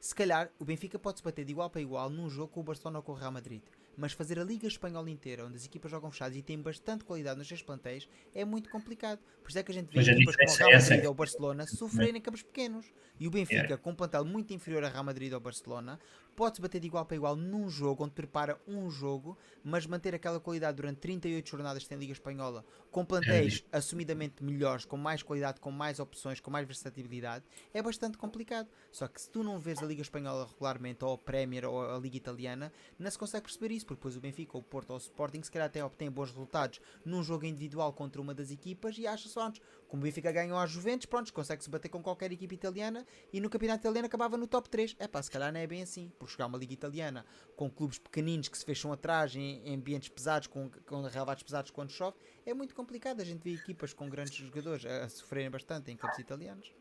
Se calhar, o Benfica pode se bater de igual para igual num jogo com o Barcelona ou com o Real Madrid. Mas fazer a Liga Espanhola inteira, onde as equipas jogam fechadas e têm bastante qualidade nos seus plantéis, é muito complicado. Por isso é que a gente vê equipas como o Real é. Madrid ou o Barcelona sofrerem em campos pequenos. E o Benfica, Yeah. com um plantel muito inferior a Real Madrid ou Barcelona, pode-se bater de igual para igual num jogo, onde prepara um jogo, mas manter aquela qualidade durante 38 jornadas que tem a Liga Espanhola, com plantéis assumidamente melhores, com mais qualidade, com mais opções, com mais versatilidade, é bastante complicado. Só que se tu não vês a Liga Espanhola regularmente, ou a Premier, ou a Liga Italiana, não se consegue perceber isso, porque depois o Benfica, ou o Porto, ou o Sporting, se calhar até obtém bons resultados num jogo individual contra uma das equipas e acha só antes, como o Benfica ganhou às Juventus, pronto, consegue-se bater com qualquer equipa italiana e no campeonato italiano acabava no top 3. É pá, se calhar não é bem assim, porque jogar uma liga italiana com clubes pequeninos que se fecham atrás em, em ambientes pesados, com, com relevados pesados quando chove, é muito complicado. A gente vê equipas com grandes jogadores a, a sofrerem bastante em campos italianos.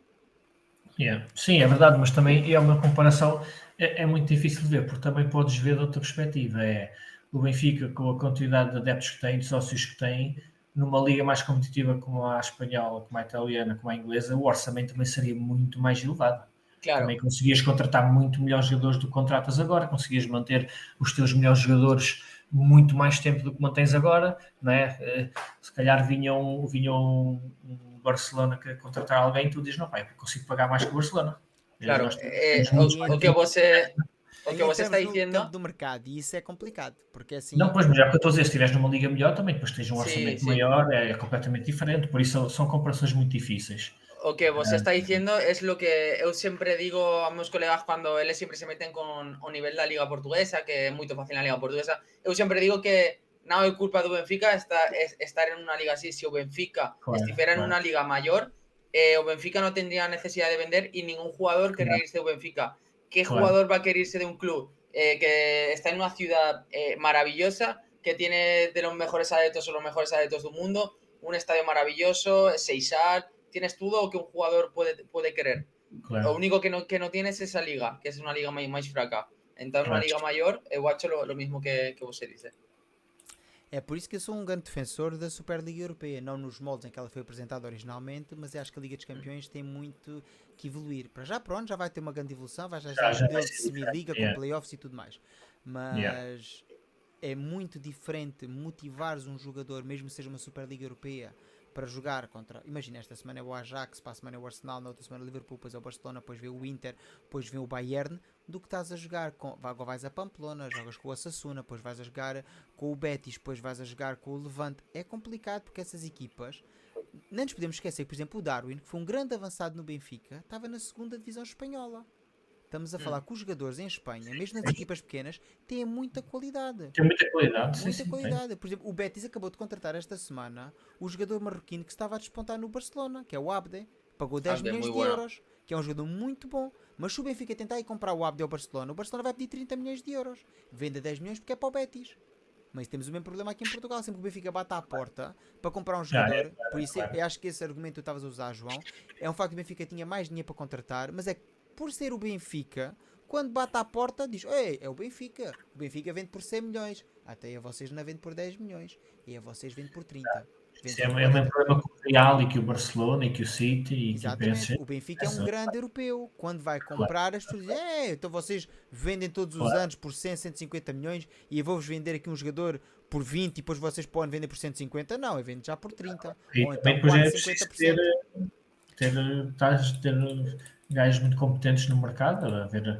Yeah. Sim, é verdade, mas também é uma comparação, é, é muito difícil de ver, porque também podes ver de outra perspectiva. É o Benfica, com a quantidade de adeptos que tem, de sócios que tem, numa liga mais competitiva como a espanhola, como a italiana, como a inglesa, o orçamento também seria muito mais elevado. Claro, Também conseguias contratar muito melhores jogadores do que contratas agora, conseguias manter os teus melhores jogadores muito mais tempo do que mantens agora, não é? Eh, Se calhar vinham um um Barcelona que contratar alguém, tu dizes, não, pai, consigo pagar mais que o Barcelona. claro. Eh, temos o, o que você, o que você está no diciendo... campo do mercado e isso é complicado, porque assim. Não, pois, mas é o que eu estou a dizer, se estiveres numa liga melhor, também depois tens um orçamento sim. maior, é, é completamente diferente, por isso são comparações muito difíceis. O que vos está diciendo es lo que eu siempre digo a meus colegas cuando eles siempre se meten con o nivel da Liga Portuguesa, que é muito fácil na Liga Portuguesa. Eu sempre digo que non é culpa do Benfica esta- es- estar en una liga así. Si o Benfica Claro, estivera en una liga mayor, eh, o Benfica no tendría necesidad de vender y ningún jugador querría irse do Benfica. ¿Qué jugador va a querer irse de un club eh, que está en una ciudad eh, maravillosa, que tiene de los mejores adeptos o los mejores adeptos del mundo, un estadio maravilloso, Seisal, tienes todo o que un jugador puede, puede querer? Claro. Lo único que no, que no tienes es esa liga, que es una liga máis, máis fraca. Numa Claro. liga maior, eu acho lo, lo mismo que, que você dice. É por isso que eu sou um grande defensor da Superliga Europeia, não nos moldes em que ela foi apresentada originalmente, mas acho que a Liga dos Campeões tem muito que evoluir. Para já, pronto, já vai ter uma grande evolução, vai já ser já modelo de semi-liga com yeah. playoffs e tudo mais. Mas Yeah. é muito diferente motivares um jogador, mesmo que seja uma Superliga Europeia, para jogar contra. Imagina, esta semana é o Ajax, para a semana é o Arsenal, na outra semana é o Liverpool, depois é o Barcelona, depois vem o Inter, depois vem o Bayern, do que estás a jogar com. Agora vais a Pamplona, jogas com o Assassuna, depois vais a jogar com o Betis, depois vais a jogar com o Levante. É complicado porque essas equipas. Não nos podemos esquecer, por exemplo, o Darwin, que foi um grande avançado no Benfica, estava na segunda divisão espanhola. Estamos a falar que os jogadores em Espanha, mesmo nas equipas pequenas, têm muita qualidade. Tem muita qualidade, sim, Muita sim, qualidade. Por exemplo, o Betis acabou de contratar esta semana o jogador marroquino que estava a despontar no Barcelona, que é o Abde. Pagou 10 Abde, milhões de muito bueno. euros, que é um jogador muito bom. Mas se o Benfica tentar ir comprar o Abde ao Barcelona, o Barcelona vai pedir 30 milhões de euros. Vende a 10 milhões porque é para o Betis. Mas temos o mesmo problema aqui em Portugal. Sempre que o Benfica bate à porta para comprar um Ah, jogador, é, por isso eu acho que esse argumento que tu estavas a usar, João, é um facto que o Benfica tinha mais dinheiro para contratar, mas é que por ser o Benfica, quando bate à porta, diz: Ei, é o Benfica. O Benfica vende por 100 milhões. Até a vocês não vende por 10 milhões. E a vocês vende por 30. Isso é 40. problema que o Real e que o Barcelona e que o City e que o Exatamente. PSG. O Benfica é um grande europeu. Quando vai comprar, as pessoas dizem: "É, então vocês vendem todos os Claro. anos por 100, 150 milhões e eu vou-vos vender aqui um jogador por 20 e depois vocês podem vender por 150. Não, eu vendo já por 30. E Ou também então depois é quase preciso 50%. ter, ter, estás- ter gajos muito competentes no mercado, a ver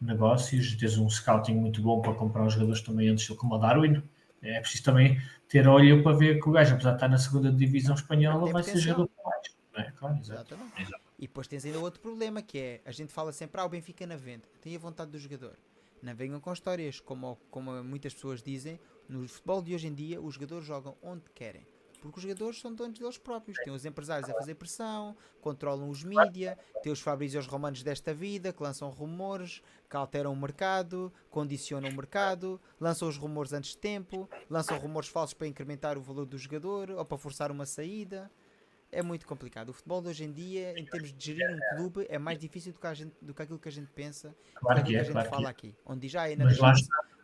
negócios, teres um scouting muito bom para comprar os jogadores também antes, como o Darwin. É preciso também ter olho para ver que o gajo, apesar de estar na segunda divisão espanhola, vai ser jogador para é? Claro. Exatamente. Exato. E depois tens ainda outro problema que é, a gente fala sempre, ah, o Benfica na venda. Tem a vontade do jogador. Não venham com histórias, como, como muitas pessoas dizem, no futebol de hoje em dia os jogadores jogam onde querem. Porque os jogadores são donos deles próprios. Tem os empresários a fazer pressão, controlam os mídia, tem os Fabrícios Romanos desta vida que lançam rumores, que alteram o mercado, condicionam o mercado, lançam os rumores antes de tempo, lançam rumores falsos para incrementar o valor do jogador ou para forçar uma saída é muito complicado. O futebol de hoje em dia, em termos de gerir um clube, é mais difícil do que, gente, do que aquilo que a gente pensa, do que Claro aquilo que que é, a gente claro que fala é. aqui. Onde não Mas lá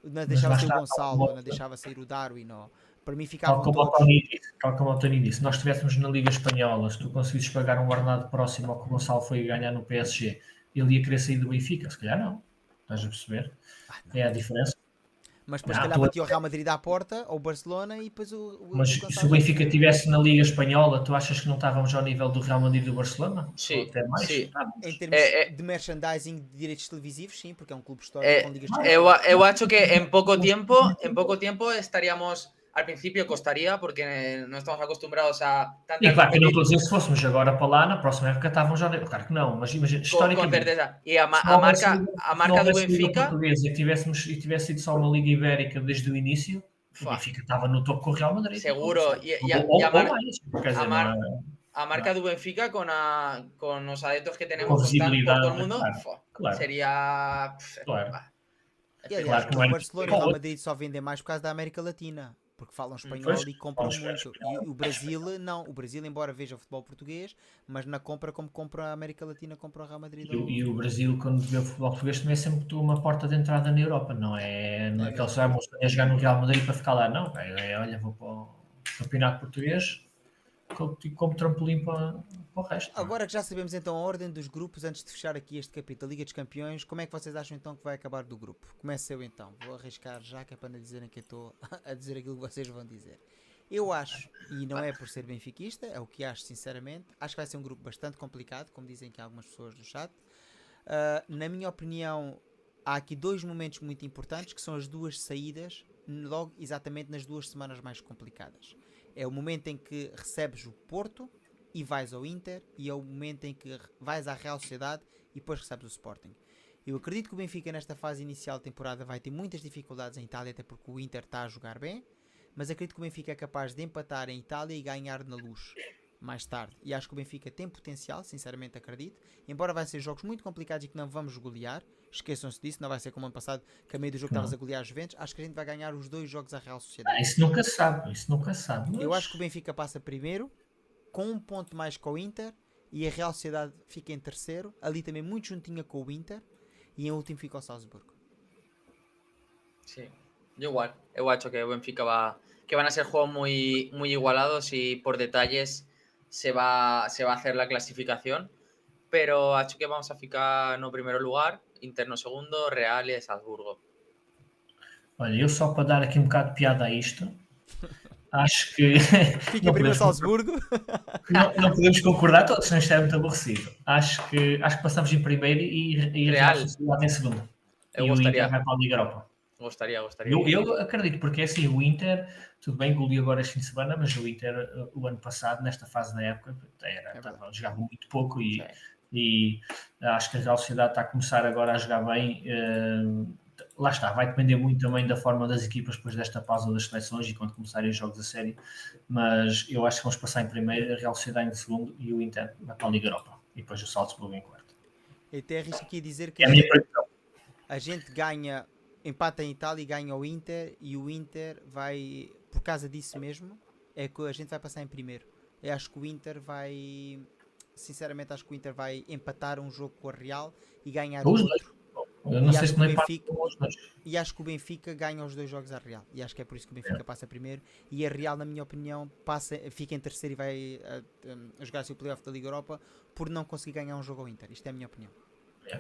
deixava, deixava sair o Gonçalo, não deixava sair o Darwin. Ou... Para mim Tal ficavam como, o todos. Disse, tal como o Tony disse, se nós estivéssemos na Liga Espanhola, se tu conseguisses pagar um ordenado próximo ao que o Gonçalo foi ganhar no PSG, ele ia querer sair do Benfica? Se calhar não. Estás a perceber? É a diferença. Mas depois, se calhar, batia o Real Madrid à porta, ou o Barcelona, e depois o. o Mas o se o Benfica estivesse na Liga Espanhola, tu achas que não estávamos ao nível do Real Madrid e do Barcelona? Sim, Ou até mais? sim. Estávamos. Em termos É, é- de merchandising de direitos televisivos, sim, porque é um clube histórico Eh, com ligas Eu, eu acho que en poco tiempo, en poco tiempo estaríamos, al principio costaría porque no estamos acostumbrados a tanta E claro que eu não estou a dizer se fôssemos agora para lá, na próxima época estávamos já. Claro que não, mas imagina, con, con historicamente. certeza. Y a, ma- a não marca, a marca não do Benfica, portuguesa e tivéssemos e tivesse sido só uma Liga Ibérica desde o início, o. Benfica estava no topo com o Real Madrid. Seguro, e- e a- ou, e a ou mar- mais, quer dizer, a mar- não é- a marca do Benfica con, a, con los adeptos que tenemos Con por todo el mundo, claro, claro. sería... Claro. bah, E aliás, Claro o não Barcelona e o Real Madrid só vendem mais por causa da América Latina. Porque falam espanhol Pois, e compram muito. E o Brasil, não. O Brasil, embora veja o futebol português, mas na compra, como compra a América Latina, compra o Real Madrid. E, o- e o Brasil, quando vê o futebol português, também é sempre uma porta de entrada na Europa, não é? Não é aquele a jogar no Real Madrid para ficar lá, não. É, é, olha, vou para o campeonato português como, como trampolim para, para o resto. é? Agora que já sabemos então a ordem dos grupos, antes de fechar aqui este capítulo Liga dos Campeões, como é que vocês acham então que vai acabar do grupo? Comece eu então. Vou arriscar já, que é para não dizerem que eu estou a dizer aquilo que vocês vão dizer. Eu acho, e não é por ser benfiquista, é o que acho sinceramente, acho que vai ser um grupo bastante complicado, como dizem aqui algumas pessoas no chat. Uh, na minha opinião, há aqui dois momentos muito importantes, que são as duas saídas, logo exatamente nas duas semanas mais complicadas. É o momento em que recebes o Porto e vais ao Inter, e é o momento em que vais à Real Sociedade e depois recebes o Sporting. Eu acredito que o Benfica nesta fase inicial de temporada vai ter muitas dificuldades em Itália, até porque o Inter está a jogar bem, mas acredito que o Benfica é capaz de empatar em Itália e ganhar na luz mais tarde. E acho que o Benfica tem potencial, sinceramente acredito. Embora vai ser jogos muito complicados e que não vamos golear, esqueçam-se disso, não vai ser como ano passado, que a meio do jogo estavas a golear os Juventus. Acho que a gente vai ganhar os dois jogos à Real Sociedade. Ah, isso nunca sabe, isso nunca sabe. mas- Eu acho que o Benfica passa primeiro, com um ponto mais com o Inter, e a Real Sociedade fica em terceiro, ali também muito juntinha com o Inter, e em último fica o Salzburgo. Sí, yo igual. Yo acho que Benfica va. que van a ser juegos muy, muy igualados y por detalles se va, se va a hacer la clasificación. Pero acho que vamos a ficar no primeiro lugar, Inter no segundo, Real e Salzburgo. Olha, eu só para dar aqui um bocado de piada a isto, acho que Fica primeiro Salzburgo. não, não podemos concordar todos, senão isto é muito aborrecido. Acho que, acho que passamos em primeiro e, e Real. Real em segundo. Eu e o gostaria. Inter vai para a Liga Europa. Gostaria, gostaria. Eu, eu acredito, porque é assim, o Inter, tudo bem, goleou agora este fim de semana, mas o Inter, uh, o ano passado, nesta fase da época, era, estava- jogava muito pouco e, e acho que a Real Sociedade está a começar agora a jogar bem. Uh, lá está, vai depender muito também da forma das equipas depois desta pausa das seleções e quando começarem os jogos a série, mas eu acho que vamos passar em primeiro, a Real Sociedade em segundo e o Inter vai para a Liga Europa e depois o Salzburgo em quarto. Eu até arrisco aqui a dizer que é a, a gente ganha, empata em Itália e ganha o Inter e o Inter vai, por causa disso mesmo, é que a gente vai passar em primeiro. Eu acho que o Inter vai sinceramente acho que o Inter vai empatar um jogo com a Real e ganhar os outro. Eu não e sei se não Benfica, E acho que o Benfica ganha os dois jogos à Real. E acho que é por isso que o Benfica é. passa primeiro. E a Real, na minha opinião, passa, fica em terceiro e vai a, a, a jogar-se o playoff da Liga Europa por não conseguir ganhar um jogo ao Inter. Isto é a minha opinião. É.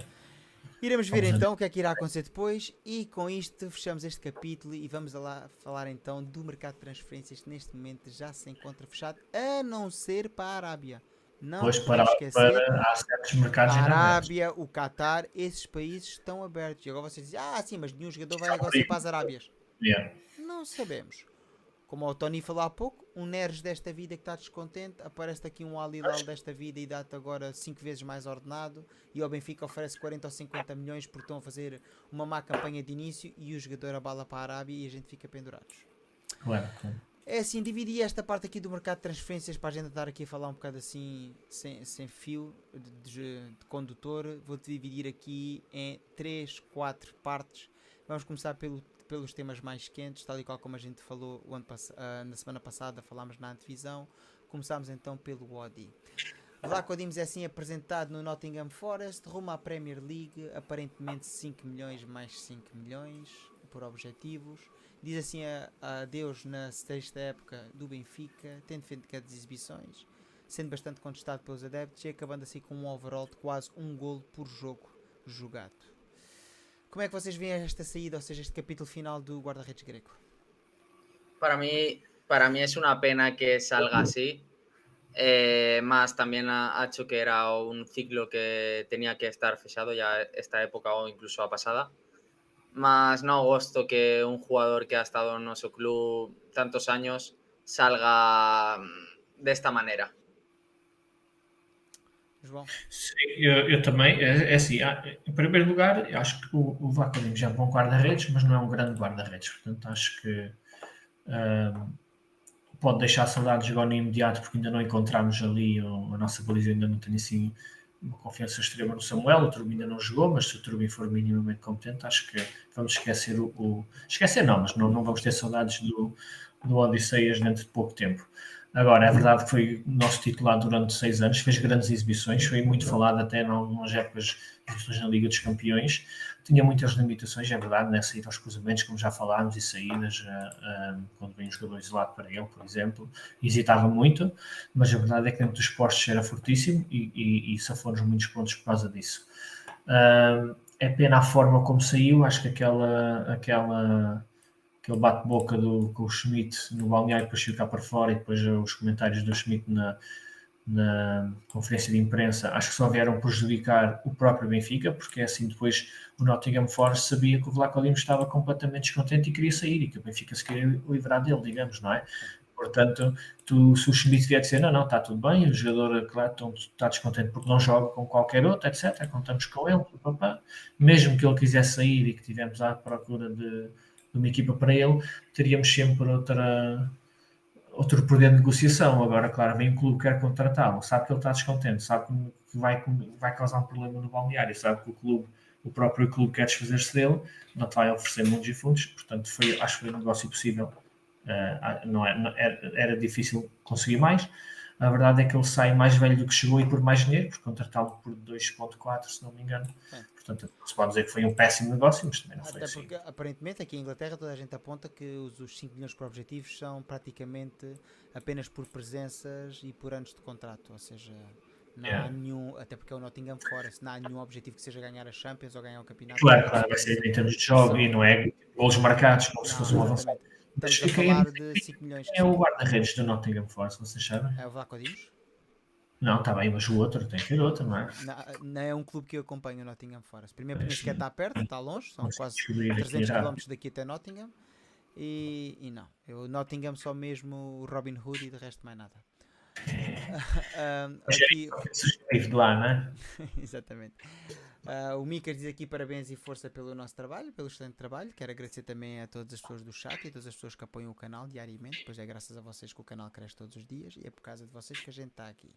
Iremos ver então o que é que irá acontecer depois. E com isto fechamos este capítulo e vamos lá falar então do mercado de transferências que neste momento já se encontra fechado, a não ser para a Arábia. Não pois para, esquecer, para, há certos mercados a Arábia, o Qatar, esses países estão abertos. E agora vocês dizem, ah, sim, mas nenhum jogador vai agora para as Arábias. Yeah. Não sabemos. Como o Tony falou há pouco, um Neres desta vida que está descontente, aparece aqui um Alilal desta vida e dá-te agora 5 vezes mais ordenado e o Benfica oferece 40 ou 50 milhões porque estão a fazer uma má campanha de início e o jogador abala para a Arábia e a gente fica pendurados. Claro, claro. É assim, dividi esta parte aqui do mercado de transferências para a gente estar aqui a falar um bocado assim, sem, sem fio de, de, de condutor. Vou-te dividir aqui em 3, 4 partes. Vamos começar pelo, pelos temas mais quentes, tal e qual como a gente falou ano uh, na semana passada, falámos na antevisão. Começámos então pelo Odi. Vlaco Dimos é assim apresentado no Nottingham Forest, rumo à Premier League, aparentemente 5 milhões mais 5 milhões por objetivos diz assim a, Deus na sexta época do Benfica, tendo feito as exibições, sendo bastante contestado pelos adeptos e acabando assim com um overall de quase um golo por jogo jogado. Como é que vocês veem esta saída, ou seja, este capítulo final do guarda-redes greco? Para mí, para mí es una pena que salga así, eh, más también ha, hecho que era un ciclo que tenía que estar fechado ya esta época o incluso a pasada. más no gusto que un jugador que ha estado en nuestro club tantos años salga mm, de esta maneira. João? Sim, eu, eu, também. É, é assim, em primeiro lugar, acho que o, o já é um bom guarda-redes, mas não é um grande guarda-redes. Portanto, acho que um, pode deixar saudades agora no imediato, porque ainda não encontramos ali, a nossa baliza ainda não tem assim uma confiança extrema no Samuel, o Turbin ainda não jogou, mas se o Turbin for minimamente competente, acho que vamos esquecer o. o... Esquecer não, mas não, não vamos ter saudades do, do Odisseias dentro de pouco tempo. Agora, é verdade que foi nosso titular durante seis anos, fez grandes exibições, foi muito falado até nas épocas de na Liga dos Campeões. Tinha muitas limitações, é verdade, né? sair aos cruzamentos, como já falámos, e saídas, uh, uh, quando vem um jogador isolado para ele, por exemplo, hesitava muito, mas a verdade é que dentro dos postos era fortíssimo e, e, e safou-nos muitos pontos por causa disso. Uh, é pena a forma como saiu, acho que aquela, aquela aquele bate-boca com o Schmidt no balneário, depois cá para fora e depois os comentários do Schmidt na, na conferência de imprensa, acho que só vieram prejudicar o próprio Benfica, porque é assim depois o Nottingham Forest sabia que o Vlaco estava completamente descontente e queria sair e que o Benfica se queria livrar dele, digamos, não é? Portanto, tu, se o Schmidt vier dizer não, não, está tudo bem, o jogador claro, está descontente porque não joga com qualquer outro, etc. Contamos com ele, papá. mesmo que ele quisesse sair e que tivemos à procura de de uma equipa para ele, teríamos sempre outra, outro poder de negociação. Agora, claro, vem um clube que quer contratá-lo, sabe que ele está descontente, sabe que vai, vai causar um problema no balneário, sabe que o clube, o próprio clube quer desfazer-se dele, não te vai oferecer mundos e fundos, portanto, foi, acho que foi um negócio possível. Uh, não, é, não era, era difícil conseguir mais. A verdade é que ele sai mais velho do que chegou e por mais dinheiro, porque contratá-lo por 2.4, se não me engano. É. Portanto, se pode dizer que foi um péssimo negócio, mas também não Até foi assim. porque, aparentemente, aqui em Inglaterra, toda a gente aponta que os, os 5 milhões por objetivos são praticamente apenas por presenças e por anos de contrato. Ou seja, não yeah. há nenhum, até porque é o Nottingham Forest, não há nenhum objetivo que seja ganhar a Champions ou ganhar o campeonato. Claro, claro, vai ser em termos de jogo e não é golos marcados, como não, se fosse um avançado. Estamos a falar de 5 milhões. é o guarda-redes do Nottingham Forest, vocês sabem? É o Vlaco Dimos? Não, está bem, mas o outro tem que ter outro, não é? Não, não é um clube que eu acompanho o Nottingham Forest. Primeiro porque sequer está perto, está longe, são quase 300 km daqui até Nottingham. E, e não, eu Nottingham só mesmo o Robin Hood e de resto mais nada. Uh, Hoje aqui, é sugestivo de lá, não é? exatamente. Uh, o Mikas diz aqui parabéns e força pelo nosso trabalho, pelo excelente trabalho. Quero agradecer também a todas as pessoas do chat e a todas as pessoas que apoiam o canal diariamente, pois é graças a vocês que o canal cresce todos os dias e é por causa de vocês que a gente está aqui.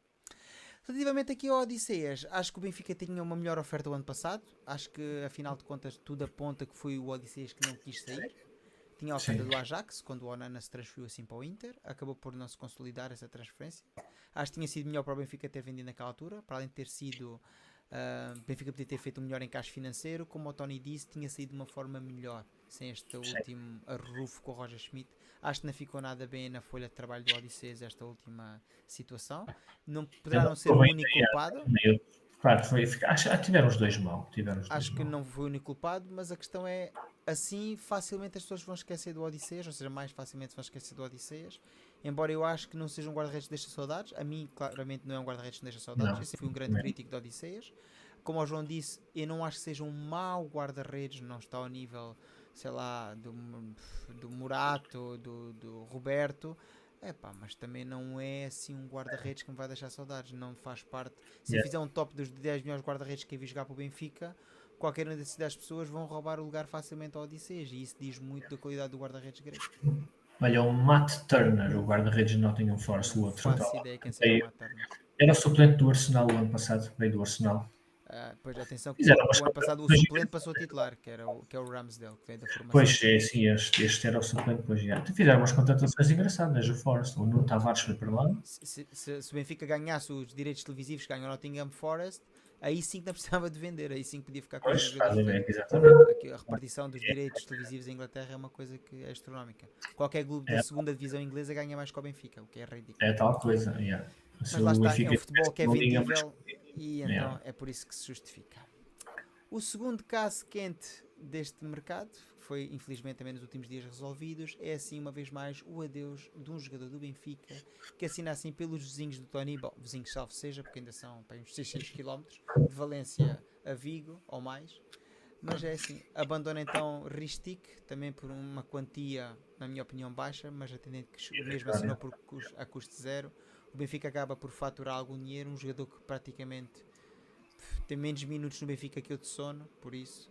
Relativamente aqui ao Odisseias, acho que o Benfica tinha uma melhor oferta o ano passado. Acho que, afinal de contas, tudo aponta que foi o Odisseias que não quis sair. Tinha a oferta Sim. do Ajax, quando o Onana se transferiu assim para o Inter. Acabou por não se consolidar essa transferência. Acho que tinha sido melhor para o Benfica ter vendido naquela altura, para além de ter sido. Uh, Benfica podia ter feito um melhor encaixe financeiro, como o Tony disse, tinha saído de uma forma melhor, sem este último arrufo com o Roger Schmidt. Acho que não ficou nada bem na folha de trabalho do Odisseus esta última situação. Não poderá não ser o único culpado. Claro, foi, acho que tiveram os dois mal. Tiveram dois Acho que mal. não foi o único culpado, mas a questão é assim facilmente as pessoas vão esquecer do Odisseias, ou seja, mais facilmente vão esquecer do Odisseias. Embora eu acho que não seja um guarda-redes que deixa saudades, a mim claramente não é um guarda-redes que deixa saudades, Não, eu sempre fui um grande não. crítico do Odisseias. Como o João disse, eu não acho que seja um mau guarda-redes, não está ao nível, sei lá, do, do Murato, do, do Roberto. É pá, mas também não é assim um guarda-redes que me vai deixar saudades, não faz parte. Se eu Yeah. fizer um top dos 10 melhores guarda-redes que eu vi jogar para o Benfica, qualquer uma dessas 10 pessoas vão roubar o lugar facilmente ao Odisseias e isso diz muito da qualidade do guarda-redes grego. Olha, o Matt Turner, o guarda-redes de Nottingham Forest, o outro. Faço ideia quem seja o. Era o suplente do Arsenal o ano passado, veio do Arsenal. Ah, pois atenção que Fizeram o ano passado o suplente passou a titular, que, era o, que é o Ramsdale, que veio da formação. Pois, é, sim, este, este era o suplente, pois já. Fizeram umas contratações engraçadas, o Forest. O Nuno Tavares foi para lá. Se, se- se- se o Benfica ganhasse os direitos televisivos que ganhou o Nottingham Forest, aí sim que não precisava de vender, aí sim que podia ficar com os Pois, estás a repartição dos direitos televisivos em Inglaterra é uma coisa que é astronómica. Qualquer clube da É. segunda divisão inglesa ganha mais que o Benfica, o que é ridículo. É tal coisa, yeah. Mas lá está, é Benfica um futebol que é vendível e então Yeah. é por isso que se justifica. O segundo caso quente deste mercado, foi infelizmente também nos últimos dias resolvidos, é assim uma vez mais o adeus de um jogador do Benfica que assina assim pelos vizinhos do Tony, bom, vizinhos salvo seja, porque ainda são para uns 600 km de Valência a Vigo ou mais. Mas é assim, abandona então Ristic, também por uma quantia, na minha opinião, baixa, mas atendendo que mesmo assinou por a custo zero. O Benfica acaba por faturar algum dinheiro, um jogador que praticamente tem menos minutos no Benfica que eu de sono, por isso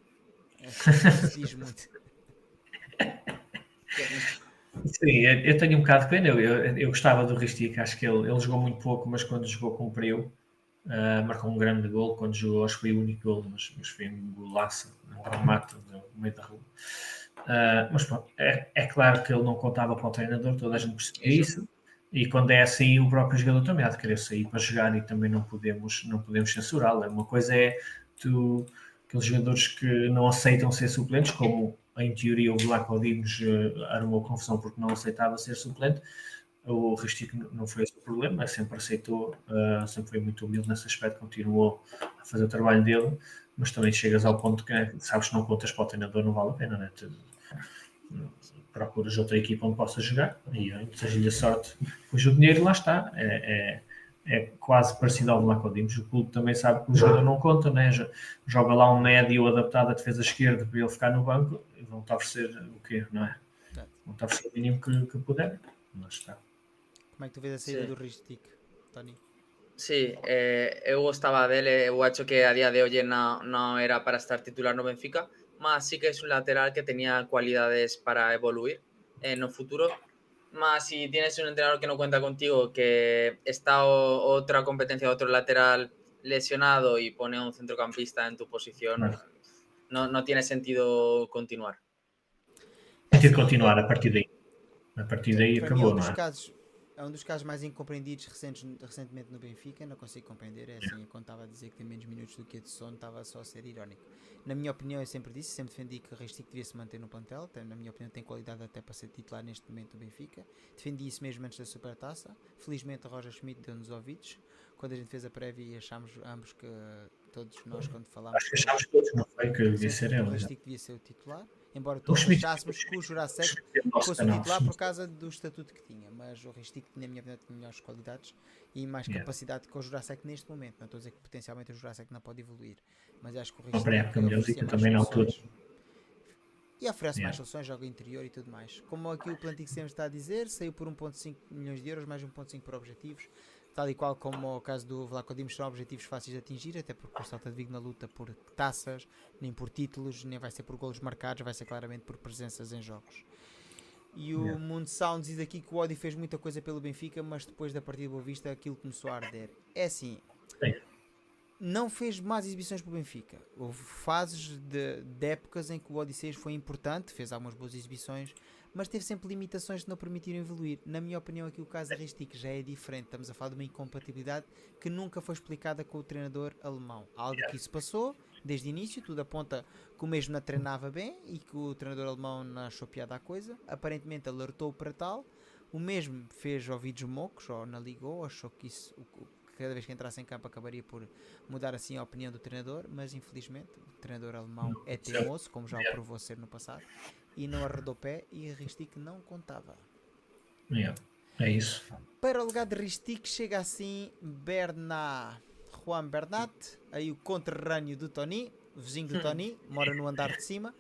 é, isso diz muito. Sim, eu, tenho um bocado de pena. Eu, eu, eu gostava do Ristic, acho que ele, ele jogou muito pouco, mas quando jogou cumpriu. Ah, marcou um grande gol. Quando jogou, acho que foi o único gol, mas, mas foi um golaço, um remate no meio da rua. Ah, mas pronto, é, é claro que ele não contava para o treinador, toda a gente percebia isso. E quando é assim, o próprio jogador também há de querer sair para jogar e também não podemos, não podemos censurá-lo. Uma coisa é tu, aqueles jogadores que não aceitam ser suplentes, como em teoria o Vlaco Dimos uh, armou confusão porque não aceitava ser suplente. O Ristic não foi esse o problema, sempre aceitou, uh, sempre foi muito humilde nesse aspecto, continuou a fazer o trabalho dele, mas também chegas ao ponto que sabes que não contas para o treinador, não vale a pena, né? Procuras outra equipa onde possa jogar e desejo-lhe a sorte. Pois o dinheiro lá está, é, é, é quase parecido ao Vlaco Dimos. O clube também sabe que o jogador não conta, né? joga lá um médio adaptado à defesa esquerda para ele ficar no banco e vão-te oferecer o quê, não é? Vão-te oferecer o mínimo que, que puder, mas está. Como é que tu vês a saída do Ristic, Tony? Sí, eh, eu gostaba dele, eu acho que a día de hoy no, no era para estar titular no Benfica, mas sí que es un lateral que tenía cualidades para evoluir en no futuro. Más si tienes un entrenador que no cuenta contigo, que está o, otra competencia, otro lateral lesionado y pone a un centrocampista en tu posición, no, no tiene sentido continuar. Tem que continuar a partir daí. A partir daí Para mim é é? um dos casos mais incompreendidos recentes, recentemente no Benfica, não consigo compreender, é assim, quando estava a dizer que tem menos minutos do que a de sono, estava só a ser irónico. Na minha opinião, eu sempre disse, sempre defendi que o Ristic devia se manter no plantel, tem, na minha opinião tem qualidade até para ser titular neste momento do Benfica, defendi isso mesmo antes da Supertaça, felizmente o Roger Schmidt deu-nos ouvidos, quando a gente fez a prévia e achámos ambos que todos nós quando falámos Acho que achámos todos, não foi? Que devia ser o ele. já. Ristic devia ser o titular, embora todos achássemos que o nosso fosse o titular por causa do estatuto que tinha, mas o Ristic tinha, na minha opinião, tinha melhores qualidades e mais Yeah. capacidade que o Jurassic neste momento. Não estou a dizer que potencialmente o Jurassic não pode evoluir, mas acho que o Ristic oferecia também na mais altura. soluções. E oferece mais Yeah. soluções, joga interior e tudo mais. Como aqui o Plantico sempre está a dizer, saiu por 1.5 milhões de euros, mais 1.5 por objetivos. Tal e qual como o caso do Vlaco Dimos, são objetivos fáceis de atingir, até porque o Celta de Vigo na luta por taças, nem por títulos, nem vai ser por golos marcados, vai ser claramente por presenças em jogos. E o Yeah. Mundo Sound diz aqui que o Odi fez muita coisa pelo Benfica, mas depois da partida de Boa Vista aquilo começou a arder. É assim, Sim. não fez más exibições para o Benfica. Houve fases de, de épocas em que o Odisseias foi importante, fez algumas boas exibições, mas teve sempre limitações que não permitiram evoluir. Na minha opinião, aqui o caso da Ristic já é diferente. Estamos a falar de uma incompatibilidade que nunca foi explicada com o treinador alemão. Algo que isso passou desde o início, tudo aponta que o mesmo não treinava bem e que o treinador alemão não achou piada à coisa. Aparentemente alertou para tal. O mesmo fez ouvidos mocos, ou na ligou, achou que isso, cada vez que entrasse em campo acabaria por mudar assim a opinião do treinador, mas infelizmente o treinador alemão é teimoso, como já o provou ser no passado, e não arredou pé e a Ristic não contava. Yeah, É isso. Para o lugar de Ristic chega assim Bernat, Juan Bernat, aí o conterrâneo do Tony, vizinho do Tony, mora no andar de cima.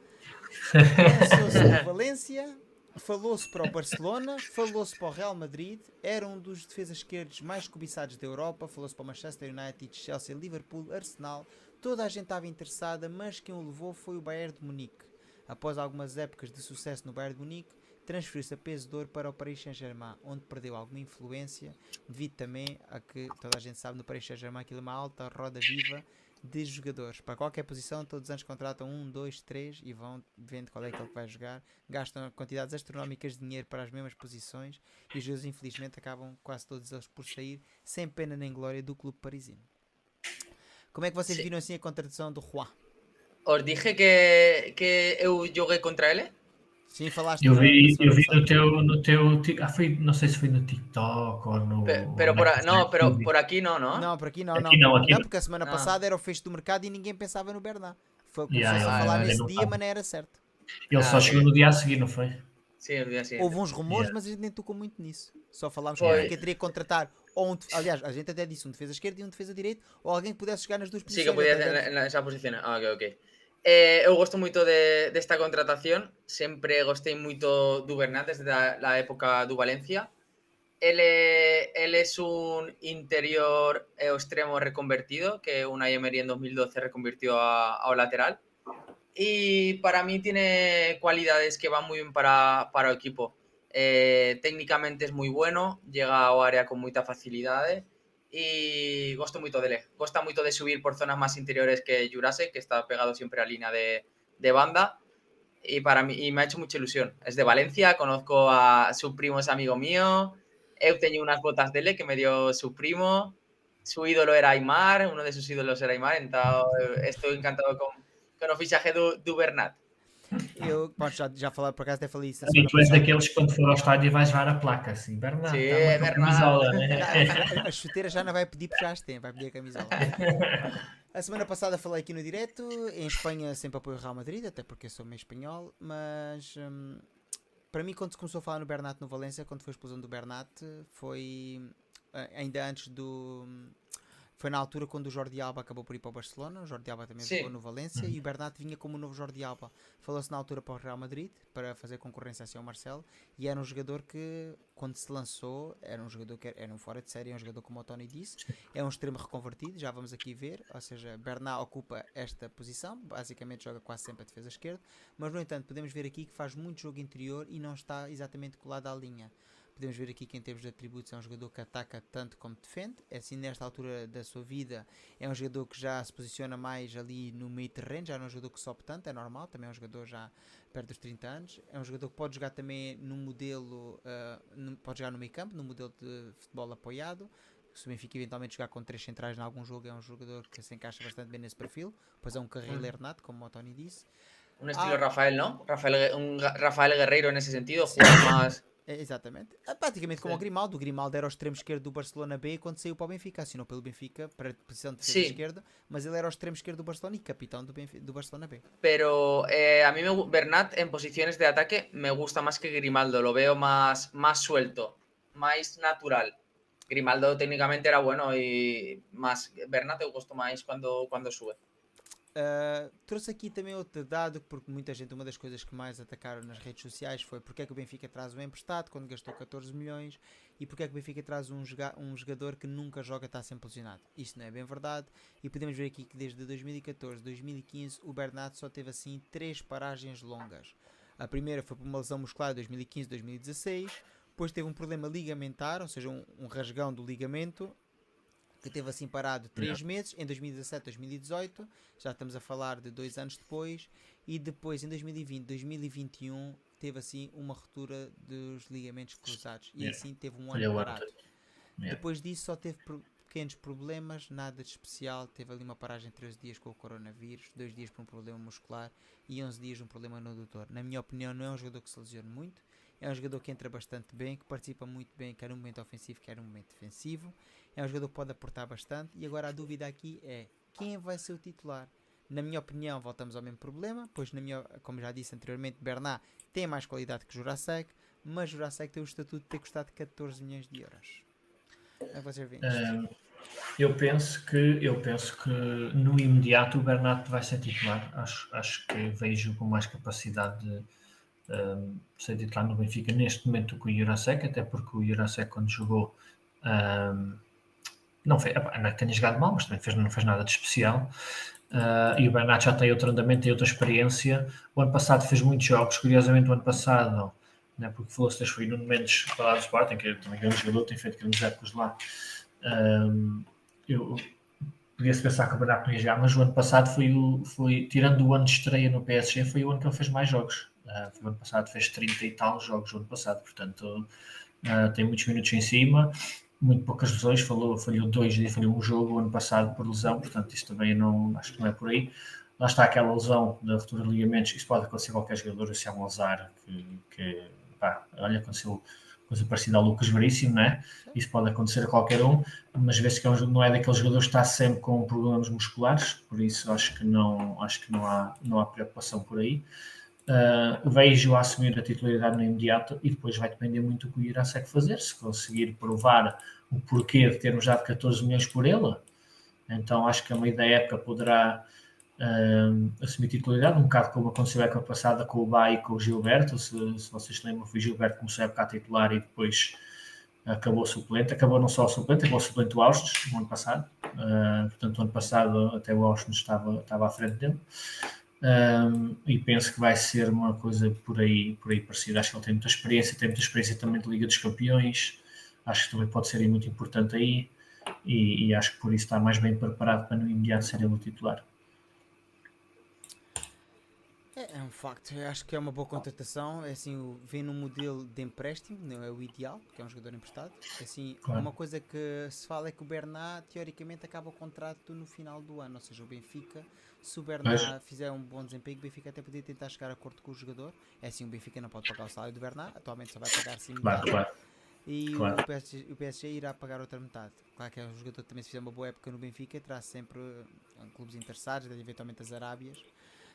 Lançou-se no Valência, falou-se para o Barcelona, falou-se para o Real Madrid, era um dos defesas esquerdos mais cobiçados da Europa, falou-se para o Manchester United, Chelsea, Liverpool, Arsenal. Toda a gente estava interessada, mas quem o levou foi o Bayern de Munique. Após algumas épocas de sucesso no Bayern de Munique, transferiu-se a peso de ouro para o Paris Saint-Germain, onde perdeu alguma influência, devido também a que toda a gente sabe no Paris Saint-Germain aquilo é uma alta roda viva de jogadores. Para qualquer posição, todos os anos contratam um, dois, três e vão vendo qual é aquele que vai jogar. Gastam quantidades astronómicas de dinheiro para as mesmas posições e os jogadores, infelizmente, acabam quase todos eles por sair sem pena nem glória do clube parisino. Como é que vocês Sim. viram assim a contradição do Juan? Os dije que, que eu joguei contra ele. Sim, falaste Eu vi, eu vi no teu, no teu. Ah, foi, não sei se foi no TikTok ou no. Pe- Pero ou por, a- no, pero por aquí no, ¿no? Não, por aqui não, Aqui não. não, aqui não. porque a semana Ah. passada era o fecho do mercado e ninguém pensava no Bernat. Foi começou Yeah, a falar yeah, nesse não dia, mas não era certo. Ele só Ah, chegou no dia a seguir, não foi? Sí, el día siguiente. Houve uns rumores, Yeah. mas a gente nem tocou muito nisso. Só falámos que teria que contratar, ou um, aliás, a gente até disse um defesa esquerda e um defesa direito, ou alguém que pudesse jogar nas duas Sí, posições. que até hacer dentro. en esa posición. Ah, ok, ok. Eh, eu gosto moito de, desta contratación. Sempre gostei moito do Bernat desde a, la época do Valencia. Ele, ele es un interior e o extremo reconvertido, que Unai Emery en 2012 reconvirtió a, ao lateral. Y para mí tiene cualidades que van muy bien para, para o equipo. Eh, técnicamente es muy bueno, llega ao área con moita facilidade y gosto moito dele. Gosta moito de subir por zonas más interiores que Jurase, que está pegado siempre a línea de, de banda. Y para mí y me ha hecho mucha ilusión. Es de Valencia, conozco a su primo, es amigo mío. Eu teño unas botas dele que me dio su primo. Su ídolo era Aymar, uno de sus ídolos era Aymar, então eh, estou encantado con, con o fichaje do Bernat. Eu, pronto, já, já falei, por acaso até falei isso. semana tu és daqueles que quando for ao estádio vais levar a placa assim. Bernardo, Sim, tua Bernardo. camisola, né? A, a chuteira já não vai pedir porque já as tem, vai pedir a camisola. A semana passada falei aqui no direto, em Espanha sempre apoio o Real Madrid, até porque eu sou meio espanhol, mas hum, para mim quando se começou a falar no Bernat no Valência, quando foi a explosão do Bernat, foi eh, ainda antes do... Foi na altura quando o Jordi Alba acabou por ir para o Barcelona, o Jordi Alba também Sim. jogou no Valência e o Bernat vinha como o novo Jordi Alba. Falou-se na altura para o Real Madrid, para fazer concorrência assim ao Marcelo, e era um jogador que, quando se lançou, era um jogador que era, era um fora de série, é um jogador como o Tony disse, é um extremo reconvertido, já vamos aqui ver, ou seja, Bernat ocupa esta posição, basicamente joga quase sempre a defesa esquerda, mas no entanto podemos ver aqui que faz muito jogo interior e não está exatamente colado à linha. Podemos ver aqui que em termos de atributos é um jogador que ataca tanto como defende, é assim nesta altura da sua vida é um jogador que já se posiciona mais ali no meio terreno, já não é um jogador que sobe tanto, é normal, também é um jogador já perto dos 30 anos, é um jogador que pode jogar também no modelo, ah, no- pode jogar no meio campo, no modelo de futebol apoiado, se o Benfica eventualmente jogar com três centrais em algum jogo, é um jogador que se encaixa bastante bem nesse perfil, pois é um carrileiro nato, como o Tony disse. Un estilo Ah. Rafael, ¿no? Rafael, Ga- Rafael Guerreiro en ese sentido, juega más. É, exatamente. É praticamente como Sim. o Grimaldo. O Grimaldo era o extremo esquerdo do Barcelona B quando saiu para o Benfica. Assinou pelo Benfica para a posição de defesa Sim. esquerda, mas ele era o extremo esquerdo do Barcelona e capitão do, Benfi- do Barcelona B. Pero eh, a mí me, gu- Bernat en posiciones de ataque me gusta más que Grimaldo, lo veo más, más suelto, más natural. Grimaldo técnicamente era bueno y más Bernat me gustó más cuando, cuando sube. Uh, trouxe aqui também outro dado, porque muita gente, uma das coisas que mais atacaram nas redes sociais foi porque é que o Benfica traz um emprestado quando gastou 14 milhões e porque é que o Benfica traz um, um jogador que nunca joga está sempre lesionado. Isto não é bem verdade e podemos ver aqui que desde 2014 2015 o Bernardo só teve assim três paragens longas. A primeira foi por uma lesão muscular de 2015-2016, depois teve um problema ligamentar, ou seja, um, um rasgão do ligamento que teve assim parado 3 meses, em 2017, 2018, já estamos a falar de dois anos depois, e depois em 2020, 2021, teve assim uma ruptura dos ligamentos cruzados, e yeah. assim teve um ano parado. Yeah. Depois disso só teve pequenos problemas, nada de especial, teve ali uma paragem de 13 dias com o coronavírus, 2 dias por um problema muscular e 11 dias um problema no doutor. Na minha opinião não é um jogador que se lesione muito, é um jogador que entra bastante bem, que participa muito bem, quer no momento ofensivo, quer no momento defensivo. É um jogador que pode aportar bastante. E agora a dúvida aqui é quem vai ser o titular? Na minha opinião, voltamos ao mesmo problema, pois, na minha, como já disse anteriormente, Bernat tem mais qualidade que Jurasek, mas Jurasek tem o estatuto de ter custado 14 milhões de euros. É eu penso que eu penso que no imediato o Bernat vai ser titular. Acho, acho que vejo com mais capacidade de um, ser titular no Benfica neste momento com o Jurasek, até porque o Jurasek quando jogou um, não, fez, não tenha jogado mal, mas também fez, não fez nada de especial. Uh, e o Bernat já tem outro andamento, tem outra experiência. O ano passado fez muitos jogos, curiosamente, o ano passado, né, porque falou-se das foi Nuno Mendes para lá do Sporting, que é também grande jogador, tem feito grandes épocas lá. Um, eu podia-se pensar que o Bernat não ia jogar, mas o ano passado foi, o, foi, tirando o ano de estreia no PSG, foi o ano que ele fez mais jogos. Uh, foi o ano passado, fez 30 e tal jogos o ano passado, portanto, uh, tem muitos minutos em cima muito poucas lesões, falou, falhou dois, falhou um jogo ano passado por lesão, portanto isso também não, acho que não é por aí. Lá está aquela lesão da ruptura de ligamentos, isso pode acontecer a qualquer jogador, se é um azar que, que pá, olha, aconteceu coisa parecida ao Lucas Veríssimo, né? Isso pode acontecer a qualquer um, mas vê-se que é um, não é daqueles jogadores que está sempre com problemas musculares, por isso acho que não, acho que não há, não há preocupação por aí. Uh, vejo a assumir a titularidade no imediato e depois vai depender muito do que o Iraçek fazer, se conseguir provar o porquê de termos dado 14 milhões por ele. Então acho que a meio da época poderá uh, assumir titularidade, um bocado como aconteceu a época passada com o Bay e com o Gilberto. Se, se vocês lembram, foi Gilberto que começou a época a titular e depois acabou suplente. Acabou não só o suplente, acabou o suplente do Austin no ano passado. Uh, portanto, no ano passado até o Austin estava, estava à frente dele. Um, e penso que vai ser uma coisa por aí, por aí parecida. Acho que ele tem muita experiência, tem muita experiência também de Liga dos Campeões. Acho que também pode ser muito importante aí. E, e acho que por isso está mais bem preparado para no imediato ser ele o titular. É, é um facto, eu acho que é uma boa contratação. É assim, vem num modelo de empréstimo, não é o ideal, porque é um jogador emprestado. É assim, claro. uma coisa que se fala é que o Bernat, teoricamente, acaba o contrato no final do ano, ou seja, o Benfica se o Bernat Mas... fizer um bom desempenho, o Benfica até podia tentar chegar a acordo com o jogador. É assim, o Benfica não pode pagar o salário do Bernat, atualmente só vai pagar 5 claro, claro. E claro. o, PSG, o, PSG, irá pagar outra metade. Claro que é um jogador que também se fizer uma boa época no Benfica, terá sempre um, clubes interessados, eventualmente as Arábias.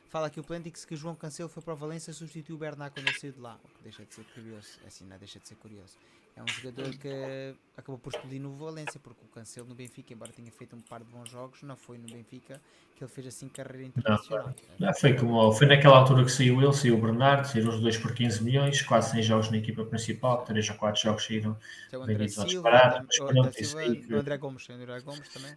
Fala aqui o Plantix que João Cancelo foi para o Valência substituiu o Bernat quando ele saiu de lá. O que deixa de ser curioso. É assim, não deixa de ser curioso. É um jogador que acabou por explodir no Valência, porque o Cancelo no Benfica, embora tenha feito um par de bons jogos, não foi no Benfica que ele fez assim carreira internacional. Não, foi, como, foi naquela altura que saiu ele, saiu o Bernardo, saíram os dois por 15 milhões, quase 100 jogos na equipa principal, 3 ou 4 jogos saíram o André Silva, parados, o, André Silva, que... o André Gomes, o André Gomes também.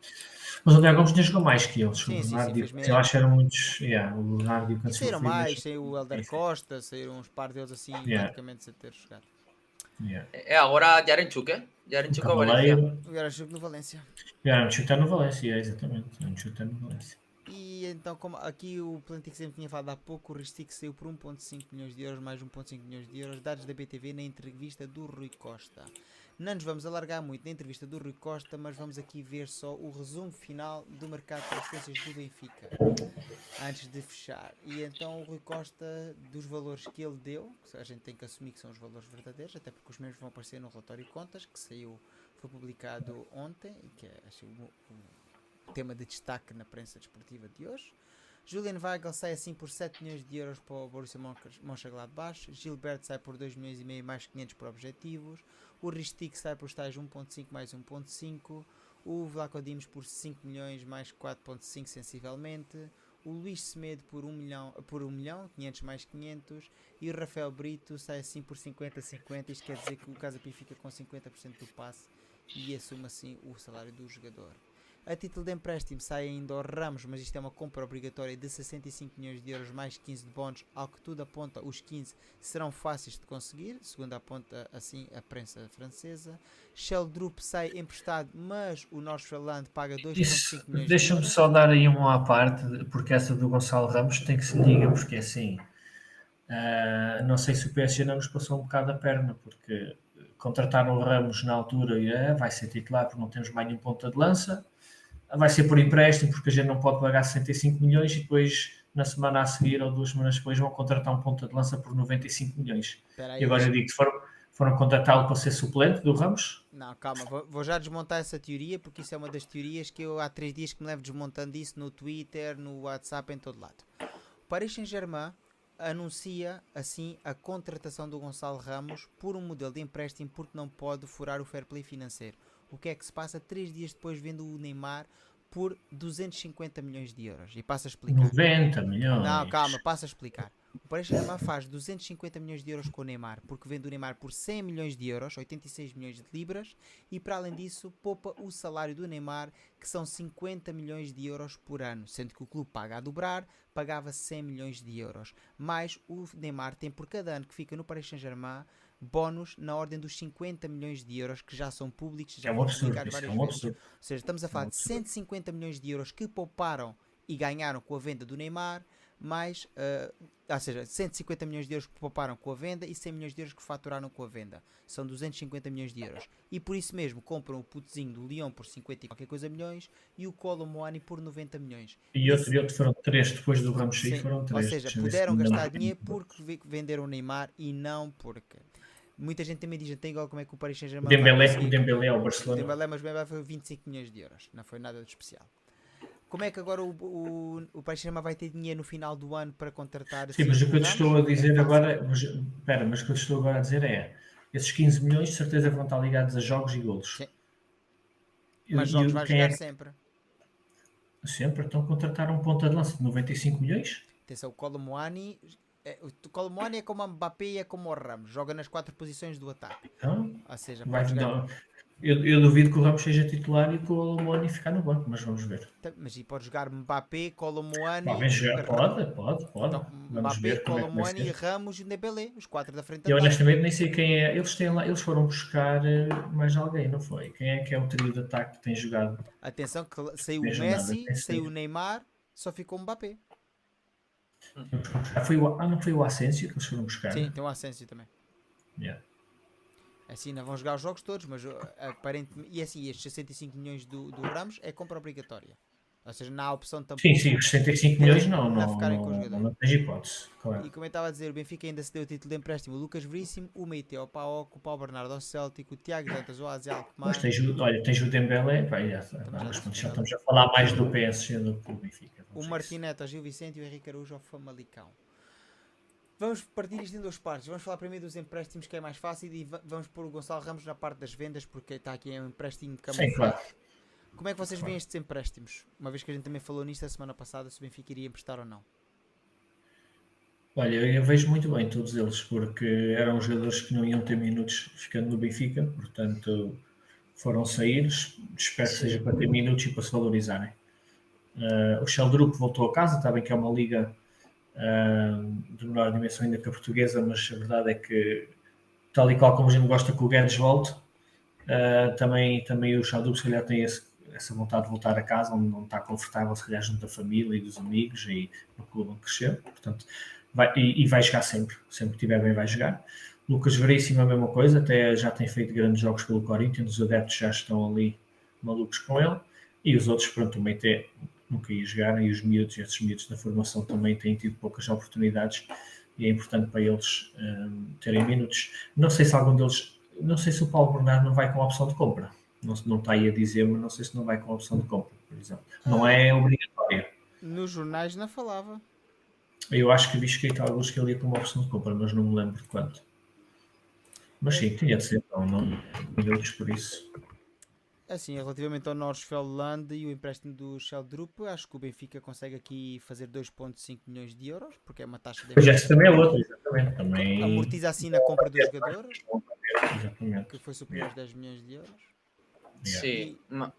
Mas o André Gomes nem jogou mais que eles. Sim, o Bernardo, sim, sim, eu acho que eram muitos. Yeah, o Bernardo e o Cancelo. Saíram mais, saiu o Helder Costa, saíram uns par deles assim, yeah. praticamente sem ter jogado. Yeah. É agora Yarenchuk, é? Yarenchuk ao Valência. O Yarenchuk no Valência. Yarenchuk está no Valência, exatamente. Yarenchuk está no Valência. E então, como aqui o Plantic sempre tinha falado há pouco, o Ristic saiu por 1.5 milhões de euros, mais 1.5 milhões de euros, dados da BTV na entrevista do Rui Costa. Não nos vamos alargar muito na entrevista do Rui Costa, mas vamos aqui ver só o resumo final do mercado de transferências do Benfica, antes de fechar. E então o Rui Costa, dos valores que ele deu, que a gente tem que assumir que são os valores verdadeiros, até porque os mesmos vão aparecer no relatório de contas, que saiu, foi publicado ontem, e que é acho, o, o tema de destaque na prensa desportiva de hoje. Julian Weigl sai assim por 7 milhões de euros para o Borussia Mönchengladbach. Gilberto sai por 2 milhões e meio mais 500 por objetivos. O Ristic sai por estágios 1.5 mais 1.5. O Vlaco Dimos por 5 milhões mais 4.5 sensivelmente. o Luís Semedo por 1 milhão, por 1 milhão, 500 mais 500, e o Rafael Brito sai assim por 50-50. Isto quer dizer que o Casa Pia fica com 50% do passe e assume assim o salário do jogador. A título de empréstimo sai ainda ao Ramos, mas isto é uma compra obrigatória de 65 milhões de euros mais 15 de bónus, ao que tudo aponta, os 15 serão fáceis de conseguir, segundo aponta assim a prensa francesa. Sheldrup sai emprestado, mas o Northland paga 2,5 milhões Deixa-me só dar aí uma à parte, porque essa do Gonçalo Ramos tem que se diga, porque é assim, uh, não sei se o PSG não nos passou um bocado a perna, porque contrataram o Ramos na altura e é, vai ser titular porque não temos mais nenhum ponta de lança vai ser por empréstimo, porque a gente não pode pagar 65 milhões e depois na semana a seguir ou duas semanas depois vão contratar um ponta de lança por 95 milhões. e agora eu digo que foram, foram contratá-lo para ser suplente do Ramos? Não, calma, vou, vou, já desmontar essa teoria porque isso é uma das teorias que eu há três dias que me levo desmontando isso no Twitter, no WhatsApp, em todo lado. O Paris Saint-Germain anuncia assim a contratação do Gonçalo Ramos por um modelo de empréstimo porque não pode furar o fair play financeiro o que é que se passa três dias depois vendo o Neymar por 250 milhões de euros. E passa a explicar. 90 milhões. Não, calma, passa a explicar. O Paris Saint-Germain faz 250 milhões de euros com o Neymar, porque vende o Neymar por 100 milhões de euros, 86 milhões de libras, e para além disso, poupa o salário do Neymar, que são 50 milhões de euros por ano, sendo que o clube paga a dobrar, pagava 100 milhões de euros. Mais o Neymar tem por cada ano que fica no Paris Saint-Germain bónus na ordem dos 50 milhões de euros que já são públicos, já é um absurdo, várias é um vezes. Ou seja, estamos a falar é um de 150 milhões de euros que pouparam e ganharam com a venda do Neymar, mais, uh, ou seja, 150 milhões de euros que pouparam com a venda e 100 milhões de euros que faturaram com a venda. São 250 milhões de euros. E por isso mesmo compram o putezinho do Lyon por 50 e qualquer coisa milhões e o Colo Moani por 90 milhões. E outro, e outro foram três depois do Ramos Sim, foram três. Ou seja, puderam gastar dinheiro porque venderam o Neymar e não porque Muita gente também diz, tem igual como é que o Paris Saint-Germain. Dembélé, o Dembélé ao Barcelona. Dembélé, mas Dembélé foi 25 milhões de euros, não foi nada de especial. Como é que agora o, o, o Paris Saint-Germain vai ter dinheiro no final do ano para contratar? Sim, mas o que eu te estou a dizer é agora, mas, espera, mas o que eu te estou agora a dizer é, esses 15 milhões de certeza vão estar ligados a jogos e golos. Sim. Mas jogos vai jogar é... sempre. Sempre, então contrataram um ponta de lança de 95 milhões? Atenção, o Colomoani é, o Colomoni é como a Mbappé e é como o Ramos, joga nas quatro posições do ataque. Então, Ou seja, vai jogar... eu, eu, duvido que o Ramos seja titular e que o Colomoni ficar no banco, mas vamos ver. Tá, mas e pode jogar Mbappé, Colomoni. Pode, jogar, pode, pode, pode. Então, Mbappé, Colomoni, é Ramos e Dembélé, os quatro da frente. Eu honestamente nem sei quem é. Eles, têm lá, eles foram buscar eh, mais alguém, não foi? Quem é que é o trio de ataque que tem jogado? Atenção, que saiu o Messi, saiu o Neymar, só ficou o Mbappé. Foi o, ah, não foi o Asensio que eles foram buscar? Sim, tem o Asensio também. Yeah. Assim, não vão jogar os jogos todos, mas uh, aparentemente. E assim, estes 65 milhões do, do Ramos é compra obrigatória. Ou seja, não há opção também. Sim, sim, os 65 milhões não, não, não, não, não tens hipótese. Claro. E como eu estava a dizer, o Benfica ainda se deu o título de empréstimo o Lucas Veríssimo, o Meite ao Paok, o Paulo Bernardo ao Céltico, o Tiago Dantas ao Azel Alkmaar. Mas tens, olha, tens o Dembélé, pá, já, já, estamos a falar mais do PSG do que do Benfica. O Martinete ao Gil Vicente e o Henrique Araújo ao Famalicão. Vamos partir isto em duas partes. Vamos falar primeiro dos empréstimos, que é mais fácil, e vamos pôr o Gonçalo Ramos na parte das vendas, porque está aqui um empréstimo de camuflagem. Sim, claro. Como é que vocês veem estes empréstimos? Uma vez que a gente também falou nisto a semana passada, se o Benfica iria emprestar ou não. Olha, eu vejo muito bem todos eles, porque eram jogadores que não iam ter minutos ficando no Benfica, portanto foram sair, espero que seja para ter minutos e para se valorizarem. Uh, o Sheldrup voltou a casa, está bem que é uma liga uh, de menor dimensão ainda que a portuguesa, mas a verdade é que, tal e qual como a gente gosta que o Guedes volte, uh, também, também o Sheldrup se calhar tem esse essa vontade de voltar a casa, onde não está confortável, se calhar junto da família e dos amigos e no clube onde cresceu, portanto, vai, e, e, vai jogar sempre, sempre que estiver bem vai jogar. Lucas Veríssimo a mesma coisa, até já tem feito grandes jogos pelo Corinthians, os adeptos já estão ali malucos com ele, e os outros, pronto, o Meite nunca ia jogar, e os miúdos, esses miúdos da formação também têm tido poucas oportunidades, e é importante para eles um, terem minutos. Não sei se algum deles, não sei se o Paulo Bernardo não vai com a opção de compra, não, não está aí a dizer, mas não sei se não vai com a opção de compra, por exemplo. Não é obrigatória. Nos jornais não falava. Eu acho que vi escrito alguns que ele ia com uma opção de compra, mas não me lembro de quanto. Mas sim, tinha de ser, então, não minutos por isso. Assim, relativamente ao Norsfeldland e o empréstimo do Sheldrup, acho que o Benfica consegue aqui fazer 2.5 milhões de euros, porque é uma taxa de Pois essa também é outra, exatamente. Também... amortiza assim na compra do jogador, que foi superior aos 10 milhões de euros. Yeah. Sí, ma-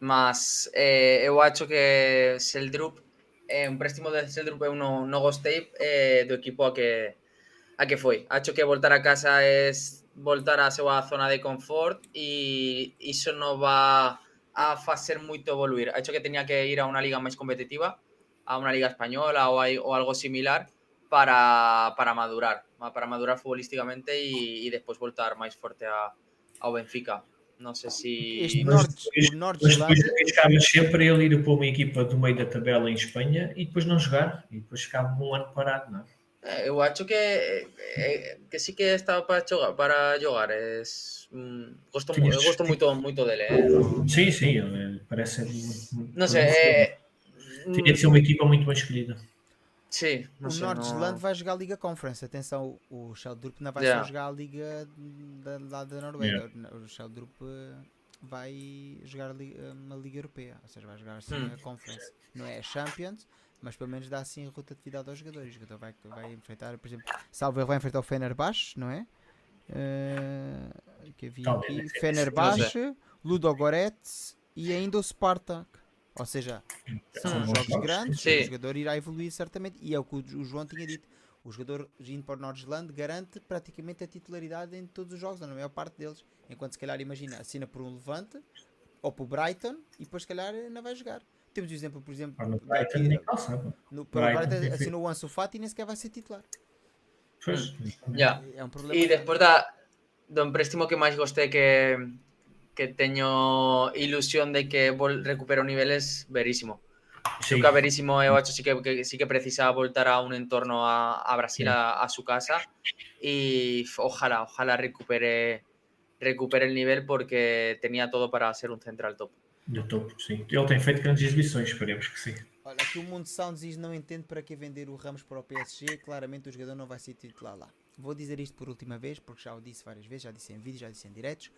mas eh, eu acho que Seldrup, eh, un préstimo de Seldrup eu non, non gostei eh, do equipo a que a que foi. Acho que voltar a casa é voltar á súa zona de confort e iso non va a facer moito evoluir. Acho que tenía que ir a unha liga máis competitiva, a unha liga española ou, ou algo similar para, para madurar, para madurar futbolísticamente e, e despois voltar máis forte a, ao Benfica. Non sei se... Este Mas depois- o Mas Nordsland, depois arriscavas sempre ele ir para uma equipa do meio da tabela em Espanha e depois não jogar. E depois ficava um ano parado, não é? Eh, eu acho que eh, que sí que estaba para xogar, para es mm, gosto mu- eu gosto moito moito dele, eh. Sim, sim, ele parece muito, muito Non sei, eh, Tinha de ser uma equipa muito bem escolhida. Sí, o Nordsland no... vai jogar a Liga Conference. Atenção, o Sheldrup não vai Yeah. só jogar a Liga da, lá da Noruega. O Sheldrup eh, vai jogar a Liga, uma Liga Europeia, ou seja, vai jogar assim Hum. a Conference. Não é a Champions, mas pelo menos dá assim rotatividade aos jogadores. O jogador vai, vai enfrentar, por exemplo, Salve vai enfrentar o Fenerbahçe, não é? Eh, que havia aqui não. Fenerbahçe, Ludogorets e ainda o Spartak. Ou seja, são São jogos grandes, sim. o jogador irá evoluir certamente. E é o que o João tinha dito. O jogador indo para o Nordsland garante praticamente a titularidade em todos os jogos, ou na maior parte deles. Enquanto se calhar, imagina, assina por um Levante ou por Brighton e depois se calhar não vai jogar. Temos o exemplo, por exemplo, Ah, no Brighton calçava. no, pelo Brighton Brighton assinou o Ansu Fati e nem sequer vai ser titular. Pois, Ya. É um problema. E despois da, do empréstimo que máis gostei que que teño ilusión de que vol recupero niveles verísimo. sim. Luca Verísimo eu acho sí que, que sí que precisa voltar a un entorno a, a Brasil, a, a su casa y ojalá, ojalá recupere recupere el nivel porque tenía todo para ser un central top. Do topo, sim. Ele tem feito grandes exibições, esperemos que sim. Olha, aqui o Mundo Sounds diz não entende para que vender o Ramos para o PSG, claramente o jogador não vai ser titular lá. Vou dizer isto por última vez, porque já o disse várias vezes, já disse em vídeos, já disse em diretos.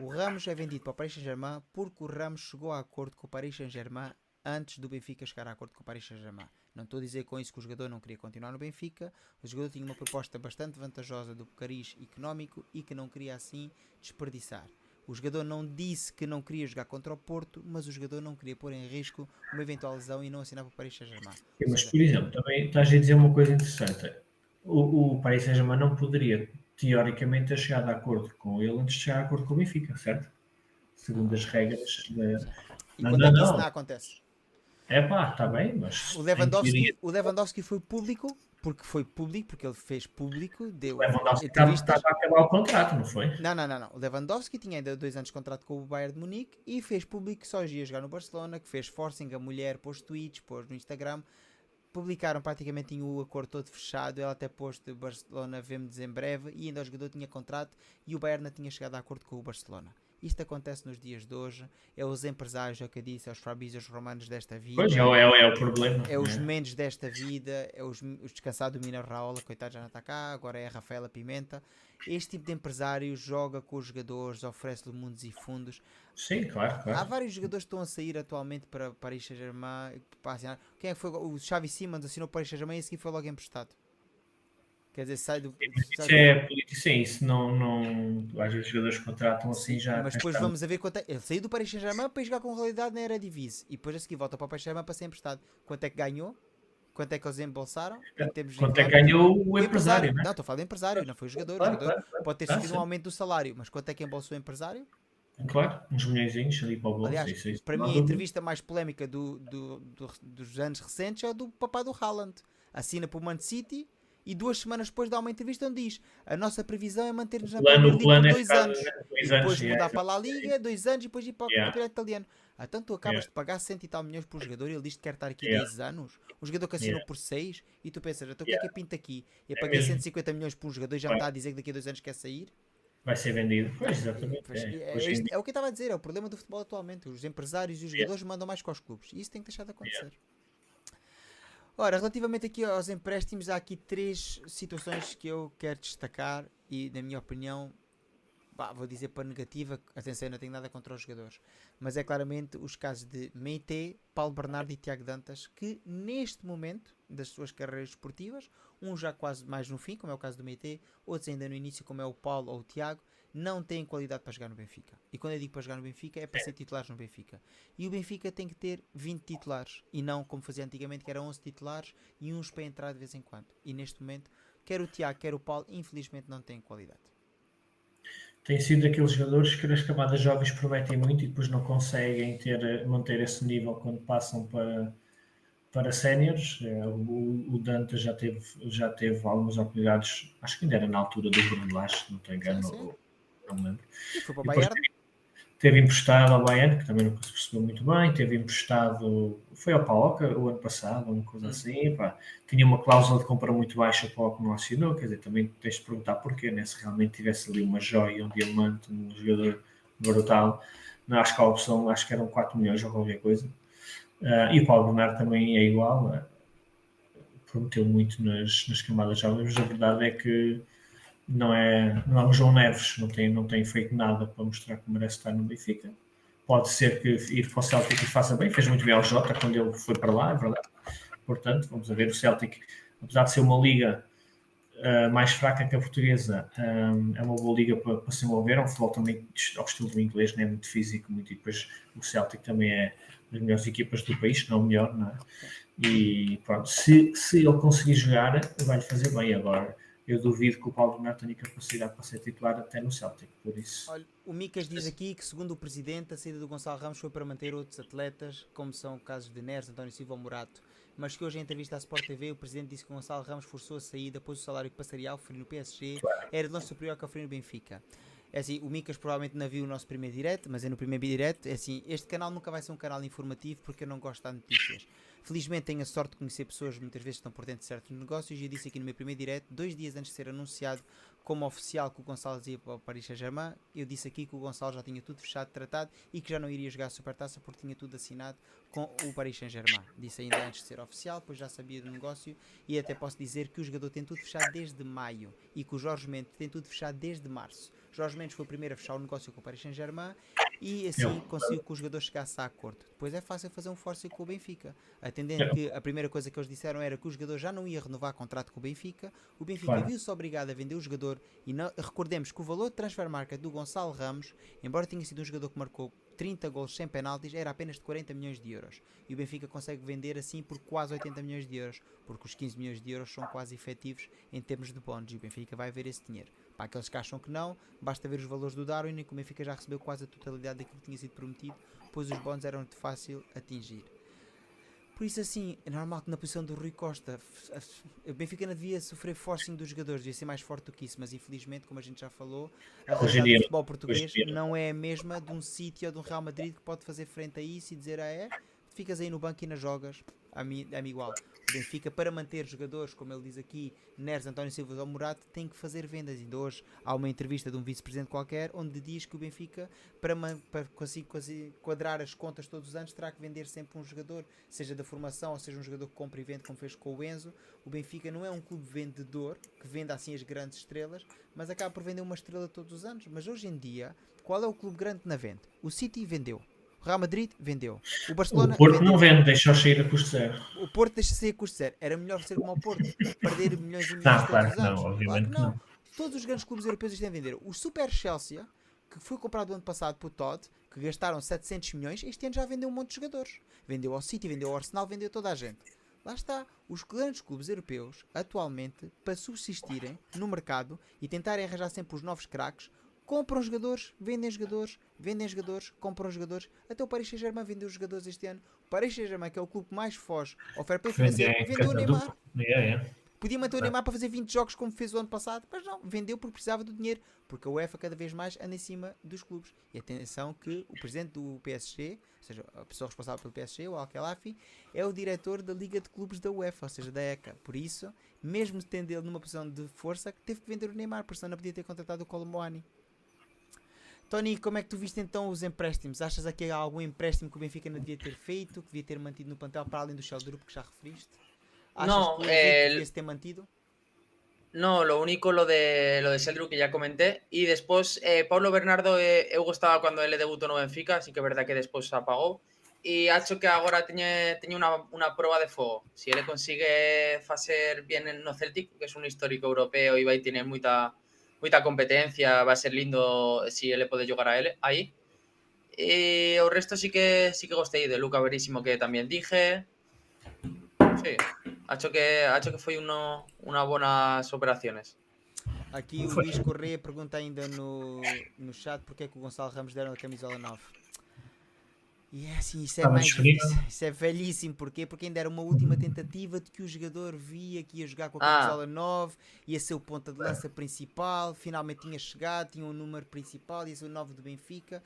O Ramos é vendido para o Paris Saint-Germain porque o Ramos chegou a acordo com o Paris Saint-Germain antes do Benfica chegar a acordo com o Paris Saint-Germain. Não estou a dizer com isso que o jogador não queria continuar no Benfica, o jogador tinha uma proposta bastante vantajosa do cariz económico e que não queria assim desperdiçar. O jogador não disse que não queria jogar contra o Porto, mas o jogador não queria pôr em risco uma eventual lesão e não assinar para o Paris Saint-Germain. Mas, por exemplo, também estás a dizer uma coisa interessante. O, o Paris Saint-Germain não poderia, teoricamente, ter chegado a acordo com ele antes de chegar a acordo com o Benfica, certo? Segundo as regras da. e Não, quando não, é isso não. acontece? É pá, está bem, mas. O Lewandowski, o Lewandowski foi público, porque foi público, porque ele fez público, deu O Lewandowski entrevistas. estava a acabar o contrato, não foi? Não, não, não, não. O Lewandowski tinha ainda dois anos de contrato com o Bayern de Munique e fez público que só ia jogar no Barcelona, que fez forcing, a mulher pôs tweets, pôs no Instagram. Publicaram praticamente tinha o acordo todo fechado, ela até pôs de Barcelona vemos em breve e ainda o jogador tinha contrato e o Bayern tinha chegado a acordo com o Barcelona. Isto acontece nos dias de hoje, é os empresários, é o que eu disse, é os Fabrícios romanos desta vida. Pois, é, é, o- é o problema. É os né? Mendes desta vida, é os, os descansados do Mino Raola, coitado já não está cá, agora é a Rafaela Pimenta. Este tipo de empresário joga com os jogadores, oferece-lhe mundos e fundos. Sim, claro, Há claro. vários jogadores que estão a sair atualmente para Paris Saint-Germain. para assinar. Quem é que foi? O Xavi Simons assinou para Paris Saint-Germain e a seguir foi logo emprestado. Quer dizer, sai do. Isso do- é político, sim, isso não, não. Às vezes os jogadores contratam assim já. Mas depois vamos a ver quanto é. Ele saiu do Paris Saint-Germain para jogar com realidade na Eredivisie. E depois a seguir volta para o Paris Saint-Germain para ser emprestado. Quanto é que ganhou? Quanto é que eles embolsaram? Em Quanto é que ganhou o empresário, né? Não, estou a falar de empresário, não foi o jogador. Claro, o jogador claro, claro. pode ter Ah, sofrido um aumento do salário, mas quanto é que embolsou o empresário? Claro, uns milhões ali para o bolso. Aliás, isso, isso, para mim a entrevista mais polémica do, do- do- dos anos recentes é a do papá do Haaland. Assina para o Man City e duas semanas depois dá uma entrevista onde diz a nossa previsão é manter-nos na O plano, o plano por é dois anos. né, depois anos. mudar yeah, para a La Liga, dois anos e depois ir para o Yeah. campeonato italiano. Então tu acabas Yeah. de pagar 100 e tal milhões por jogador e ele diz que quer estar aqui Yeah. 10 anos. O jogador que assinou Yeah. por 6 e tu pensas, então o que é Yeah. que eu pinto aqui? Eu É paguei mesmo. 150 milhões por um jogador e já me está a dizer que daqui a dois anos quer sair? Vai ser vendido. Pois, exatamente. Pois, é. é, dia- é o que eu estava a dizer, é o problema do futebol atualmente. Os empresários e os Yeah. jogadores mandam mais que os clubes. E isso tem que deixar de acontecer. Ora, relativamente aqui aos empréstimos, há aqui três situações que eu quero destacar e, na minha opinião, pá, vou dizer para negativa, atenção, eu não tenho nada contra os jogadores, mas é claramente os casos de Meite, Paulo Bernardo e Tiago Dantas, que neste momento das suas carreiras esportivas, um já quase mais no fim, como é o caso do Meite, outros ainda no início, como é o Paulo ou o Tiago, não têm qualidade para jogar no Benfica. E quando eu digo para jogar no Benfica, é para ser titulares no Benfica. E o Benfica tem que ter 20 titulares, e não como fazia antigamente, que eram 11 titulares e uns para entrar de vez em quando. E neste momento, quer o Tiago, quer o Paulo, infelizmente não têm qualidade têm sido aqueles jogadores que nas camadas jovens prometem muito e depois não conseguem ter, manter esse nível quando passam para, para séniores. É, o, o Dante já teve, já teve algumas oportunidades, acho que ainda era na altura do Bruno Lage, não tenho engano, não me lembro. E foi para o Bayern? Teve emprestado ao Bayern, que também não se percebeu muito bem. Teve emprestado, foi ao Paoca o ano passado, uma coisa assim. Pá. Tinha uma cláusula de compra muito baixa, o Paoca não assinou. Quer dizer, também tens de perguntar porquê, né? se realmente tivesse ali uma joia, um diamante, um jogador brutal. Não, acho que a opção, acho que eram 4 milhões ou qualquer coisa. Uh, e o Paulo Bernardo também é igual. Uh, prometeu muito nas, nas camadas jovens, mas a verdade é que não é, não é o João Neves, não tem, não tem feito nada para mostrar que merece estar no Benfica. Pode ser que ir para o Celtic faça bem, fez muito bem ao Jota quando ele foi para lá, é verdade. Portanto, vamos ver o Celtic, apesar de ser uma liga uh, mais fraca que a portuguesa, um, é uma boa liga para, para, se mover, é um futebol também ao estilo do inglês, não é muito físico, muito, e depois o Celtic também é das melhores equipas do país, não melhor, não é? E pronto, se, se ele conseguir jogar, vai-lhe fazer bem agora eu duvido que o Paulo Bernardo tenha capacidade para ser titular até no Celtic, por isso. Olha, o Micas diz aqui que, segundo o presidente, a saída do Gonçalo Ramos foi para manter outros atletas, como são casos de Neres, António Silva ou Morato, mas que hoje em entrevista à Sport TV o presidente disse que o Gonçalo Ramos forçou a saída, pois o salário que passaria ao oferir no PSG claro. era de longe superior ao que oferir no Benfica. É assim, o Micas provavelmente não viu o nosso primeiro direto, mas é no primeiro direto. É assim, este canal nunca vai ser um canal informativo porque eu não gosto de dar notícias. Felizmente tenho a sorte de conhecer pessoas muitas vezes estão por dentro de certos negócios e eu disse aqui no meu primeiro direto, dois dias antes de ser anunciado como oficial que o Gonçalo ia para o Paris Saint-Germain, eu disse aqui que o Gonçalo já tinha tudo fechado, tratado e que já não iria jogar a Supertaça porque tinha tudo assinado com o Paris Saint-Germain. Disse ainda antes de ser oficial, pois já sabia do negócio e até posso dizer que o jogador tem tudo fechado desde maio e que o Jorge Mendes tem tudo fechado desde março. Jorge Mendes foi o primeiro a fechar o negócio com o Paris Saint-Germain e assim conseguiu que o jogador chegasse a acordo. Depois é fácil fazer um force com o Benfica, atendendo que a primeira coisa que eles disseram era que o jogador já não ia renovar contrato com o Benfica. O Benfica viu-se obrigado a vender o jogador e não, recordemos que o valor de transfer market do Gonçalo Ramos, embora tenha sido um jogador que marcou 30 gols sem penaltis, era apenas de 40 milhões de euros. E o Benfica consegue vender assim por quase 80 milhões de euros, porque os 15 milhões de euros são quase efetivos em termos de bónus e o Benfica vai ver esse dinheiro. Para aqueles que acham que não, basta ver os valores do Darwin e que o Benfica já recebeu quase a totalidade daquilo que tinha sido prometido, pois os bónus eram de fácil atingir. Por isso, assim, é normal que na posição do Rui Costa, o Benfica não devia sofrer forcing dos jogadores, devia ser mais forte do que isso, mas infelizmente, como a gente já falou, a realidade do futebol português não é a mesma de um City ou de um Real Madrid que pode fazer frente a isso e dizer, ah é, ficas aí no banco e não jogas, a mim, igual. O Benfica, para manter jogadores, como ele diz aqui, Neres, António Silva ou Morato, tem que fazer vendas. Ainda hoje há uma entrevista de um vice-presidente qualquer onde diz que o Benfica, para, para conseguir, conseguir quadrar as contas todos os anos, terá que vender sempre um jogador, seja da formação ou seja um jogador que compra e vende, como fez com o Enzo. O Benfica não é um clube vendedor que venda assim as grandes estrelas, mas acaba por vender uma estrela todos os anos. Mas hoje em dia, qual é o clube grande na venda? O City vendeu. O Real Madrid vendeu. O Barcelona. O Porto vendeu. não vende, deixou sair a custo zero. O Porto deixa sair a custo zero. Era melhor ser como o Porto, perder milhões e milhões não, claro que não, obviamente claro não. não. Todos os grandes clubes europeus estão a vender. O Super Chelsea, que foi comprado ano passado por Todd, que gastaram 700 milhões, este ano já vendeu um monte de jogadores. Vendeu ao City, vendeu ao Arsenal, vendeu toda a gente. Lá está, os grandes clubes europeus, atualmente, para subsistirem no mercado e tentarem arranjar sempre os novos craques, compram jogadores, vendem jogadores, vendem jogadores, compram jogadores. Até o Paris Saint-Germain vendeu jogadores este ano. O Paris Saint-Germain, que é o clube que mais foge ao fair play financeiro, vendeu o Neymar. Yeah, yeah. Podia manter o Neymar para fazer 20 jogos como fez o ano passado, mas não, vendeu porque precisava do dinheiro, porque a UEFA cada vez mais anda em cima dos clubes. E atenção que o presidente do PSG, ou seja, a pessoa responsável pelo PSG, o Al-Khelafi, é o diretor da Liga de Clubes da UEFA, ou seja, da ECA. Por isso, mesmo tendo ele numa posição de força, teve que vender o Neymar, porque senão não podia ter contratado o Colomboani. Tony, como é que tu viste então os empréstimos? Achas que há algum empréstimo que o Benfica não devia ter feito, que devia ter mantido no plantel para além do Shell Group que já referiste? Achas não, que é... devia ter mantido? No, lo único lo de lo de Seldru que ya comenté. Y después, eh, Pablo Bernardo, eh, eu gustaba cuando él debutó no Benfica, así que es verdad que después se apagó. Y ha hecho que ahora tenía, tenía una, una prueba de fuego. Si él consigue hacer bien en no Celtic, que es un histórico europeo y va y tiene mucha, mucha competencia, va a ser lindo si él le puede llegar a él ahí. Y el resto sí que sí que gusté de Luca Verísimo que también dije. Sí, ha hecho que, ha hecho que foi uno, unas buenas operaciones. Aqui o Luís Correia pergunta ainda no, no chat porque é que o Gonçalo Ramos deram a camisola 9. E é assim, isso é, mais, isso, isso é velhíssimo. Porquê? Porque ainda era uma última tentativa de que o jogador via que ia jogar com a ah. camisola ah. 9, ia ser o ponta de lança principal, finalmente tinha chegado, tinha um número principal, ia ser o 9 do Benfica.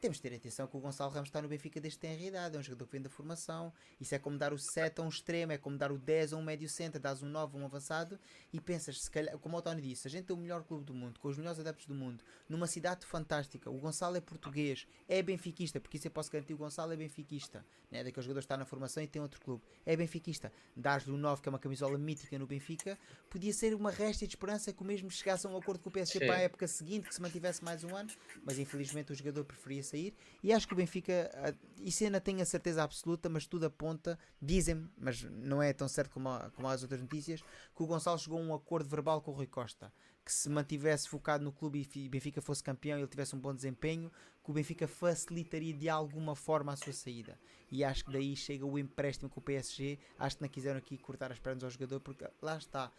Temos de ter atenção que o Gonçalo Ramos está no Benfica desde que tem idade, é um jogador que vem da formação. Isso é como dar o 7 a um extremo, é como dar o 10 a um médio centro, dás um 9 a um avançado e pensas, se calhar, como o Tony disse, a gente tem o melhor clube do mundo, com os melhores adeptos do mundo, numa cidade fantástica. O Gonçalo é português, é benfiquista, porque isso eu posso garantir: o Gonçalo é benfiquista, né? daquele jogador que está na formação e tem outro clube, é benfiquista. Dás-lhe o 9, que é uma camisola mítica no Benfica, podia ser uma resta de esperança que o mesmo chegasse a um acordo com o PSG Sim. para a época seguinte, que se mantivesse mais um ano, mas infelizmente o jogador preferia sair e acho que o Benfica, isso ainda tenho a certeza absoluta, mas tudo aponta, dizem mas não é tão certo como, como as outras notícias, que o Gonçalo chegou a um acordo verbal com o Rui Costa. Que se mantivesse focado no clube e Benfica fosse campeão e ele tivesse um bom desempenho, que o Benfica facilitaria de alguma forma a sua saída. E acho que daí chega o empréstimo com o PSG. Acho que não quiseram aqui cortar as pernas ao jogador, porque lá está.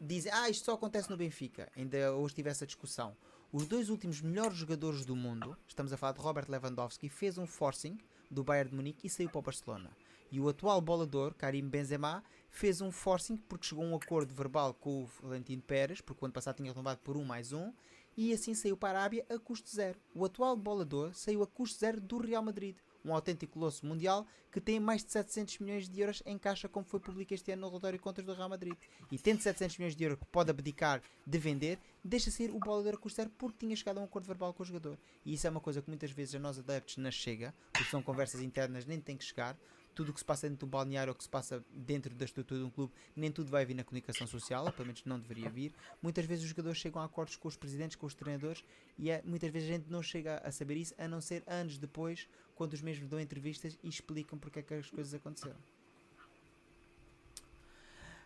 Dizem, ah, isto só acontece no Benfica. Ainda hoje tive essa discussão. Os dois últimos melhores jogadores do mundo, estamos a falar de Robert Lewandowski, fez um forcing do Bayern de Munique e saiu para o Barcelona. E o atual bolador, Karim Benzema, fez um forcing porque chegou a um acordo verbal com o Valentino Pérez, porque o ano passado tinha renovado por um mais um, e assim saiu para a Arábia a custo zero. O atual bolador saiu a custo zero do Real Madrid um autêntico colosso mundial que tem mais de 700 milhões de euros em caixa, como foi publicado este ano no relatório contas do Real Madrid. E tendo 700 milhões de euros que pode abdicar de vender, deixa sair o bolador a custar porque tinha chegado a um acordo verbal com o jogador. E isso é uma coisa que muitas vezes a nós adeptos não chega, porque são conversas internas, nem tem que chegar tudo o que se passa dentro do balneário ou que se passa dentro da estrutura de um clube, nem tudo vai vir na comunicação social, ou pelo menos não deveria vir. Muitas vezes os jogadores chegam a acordos com os presidentes, com os treinadores, e é, muitas vezes a gente não chega a saber isso, a não ser anos depois, quando os mesmos dão entrevistas e explicam porque é que as coisas aconteceram.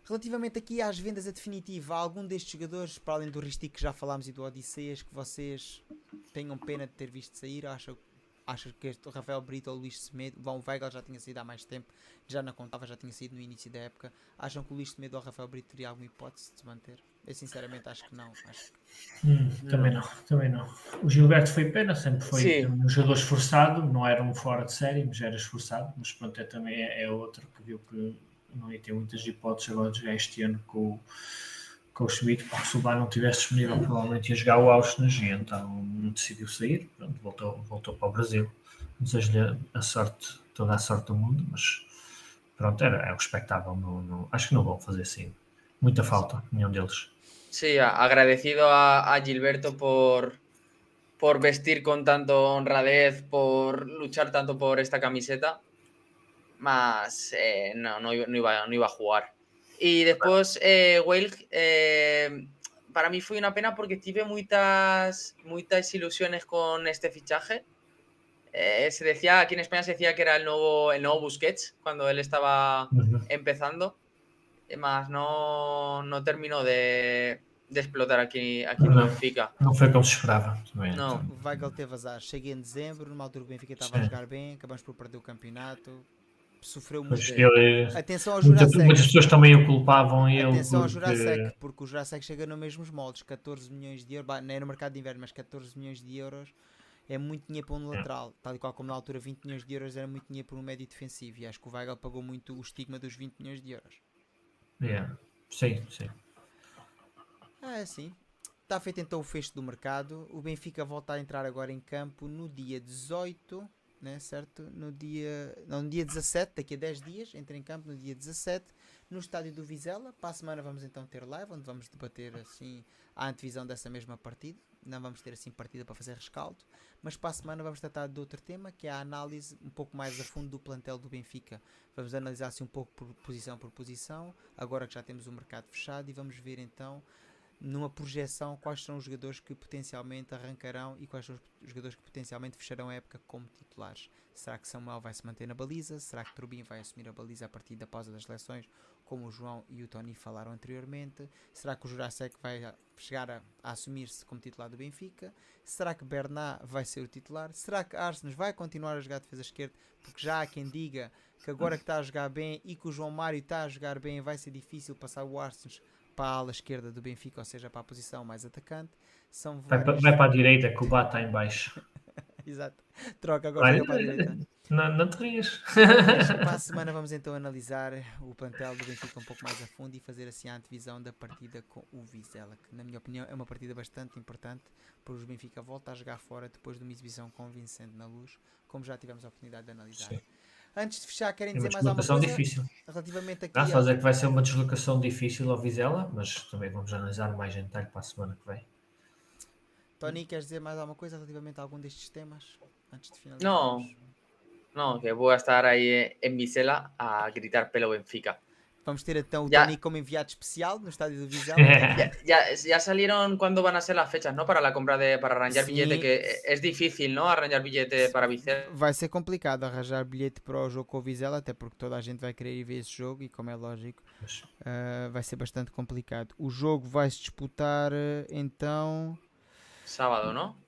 Relativamente aqui às vendas a definitiva, algum destes jogadores, para além do Ristic que já falámos e do Odisseias, que vocês tenham pena de ter visto sair, acham achas que este Rafael Brito ou Luís Semedo, bom, o Weigl já tinha saído há mais tempo, já não contava, já tinha saído no início da época. Acham que o Luís Semedo ou o Rafael Brito teria alguma hipótese de se manter? Eu sinceramente acho que não. Acho que... Hum, também não, também não. O Gilberto foi pena, sempre foi Sim. um jogador esforçado, não era um fora de série, mas era esforçado, mas pronto, é, também é, é outro que viu que não ia ter muitas hipóteses agora de jogar este ano com o com o Schmidt, porque se o Bar não estivesse disponível, provavelmente ia jogar o Auschwitz e então decidiu sair, pronto, voltou, voltou para o Brasil. Desejo-lhe a sorte, toda a sorte do mundo, mas pronto, era, é. No, no, acho que não vão fazer assim muita falta, nenhum deles. Sí, agradecido a, a Gilberto por, por vestir con tanto honradez, por luchar tanto por esta camiseta, mas eh, no, no, no, iba, no iba a jugar. Y después, eh, eh, para mí fue una pena porque tuve muchas, muchas ilusiones con este fichaje. Eh, se decía, aquí en España se decía que era el nuevo, el nuevo Busquets cuando él estaba empezando. Más no, no terminó de, de explotar aquí, aquí no, no Benfica. Não foi como se esperava. Também. Não, o Weigl teve azar. Cheguei em dezembro, numa altura o Benfica estava a jogar bem, acabamos por perder o campeonato sofreu muito. Ele, Atenção ao Jurassic. Muitas, muitas pessoas também o culpavam. Ele Atenção porque... ao Jurassic, porque o Jurassic chega nos mesmos moldes: 14 milhões de euros, não é no mercado de inverno, mas 14 milhões de euros é muito dinheiro para um lateral, é. tal e qual como na altura 20 milhões de euros era muito dinheiro para um médio defensivo. E acho que o Weigl pagou muito o estigma dos 20 milhões de euros. É, sim, sim. Ah, é sim. Está feito então o fecho do mercado. O Benfica volta a entrar agora em campo no dia 18 né, certo? No dia, não, no dia 17, daqui a 10 dias, entra em campo no dia 17, no estádio do Vizela. Para a semana vamos então ter live, onde vamos debater assim a antevisão dessa mesma partida. Não vamos ter assim partida para fazer rescaldo, mas para a semana vamos tratar de outro tema, que é a análise um pouco mais a fundo do plantel do Benfica. Vamos analisar assim um pouco por posição por posição, agora que já temos o mercado fechado, e vamos ver então numa projeção quais são os jogadores que potencialmente arrancarão e quais são os jogadores que potencialmente fecharão a época como titulares. Será que Samuel vai se manter na baliza? Será que Turbin vai assumir a baliza a partir da pausa das seleções, como o João e o Tony falaram anteriormente? Será que o Jurasek vai chegar a, a assumir-se como titular do Benfica? Será que Bernat vai ser o titular? Será que Arsenes vai continuar a jogar defesa esquerda? Porque já há quem diga que agora que está a jogar bem e que o João Mário está a jogar bem, vai ser difícil passar o Arsenes para a ala esquerda do Benfica, ou seja, para a posição mais atacante. São vários... vai, vai para a direita, que o Bá está em baixo. Exato. Troca agora para a direita. Não, não te rias. para a semana vamos então analisar o plantel do Benfica um pouco mais a fundo e fazer assim a antevisão da partida com o Vizela, que na minha opinião é uma partida bastante importante, porque o Benfica volta a jogar fora depois de uma exibição convincente na luz, como já tivemos a oportunidade de analisar. Sim. Antes de fechar, querem é dizer mais alguma coisa? difícil. Relativamente aqui. Não, só dizer que vai ser uma deslocação difícil ao Vizela, mas também vamos analisar mais em detalhe para a semana que vem. Tony, queres dizer mais alguma coisa relativamente a algum destes temas? Antes de finalizar? Não, não, que vou estar aí em Vizela a gritar pelo Benfica. Vamos ter então o ya. Tony como enviado especial no estádio do Visão. ya, ya, ya, salieron cuándo van a ser las fechas, ¿no? Para la compra de, para arranjar sí. billete, que es difícil, ¿no? Arranjar billete para Vizela. Vai ser complicado arranjar bilhete para o jogo com o Vizela, até porque toda a gente vai querer ir ver esse jogo e como é lógico, uh, vai ser bastante complicado. O jogo vai se disputar então. Sábado, não?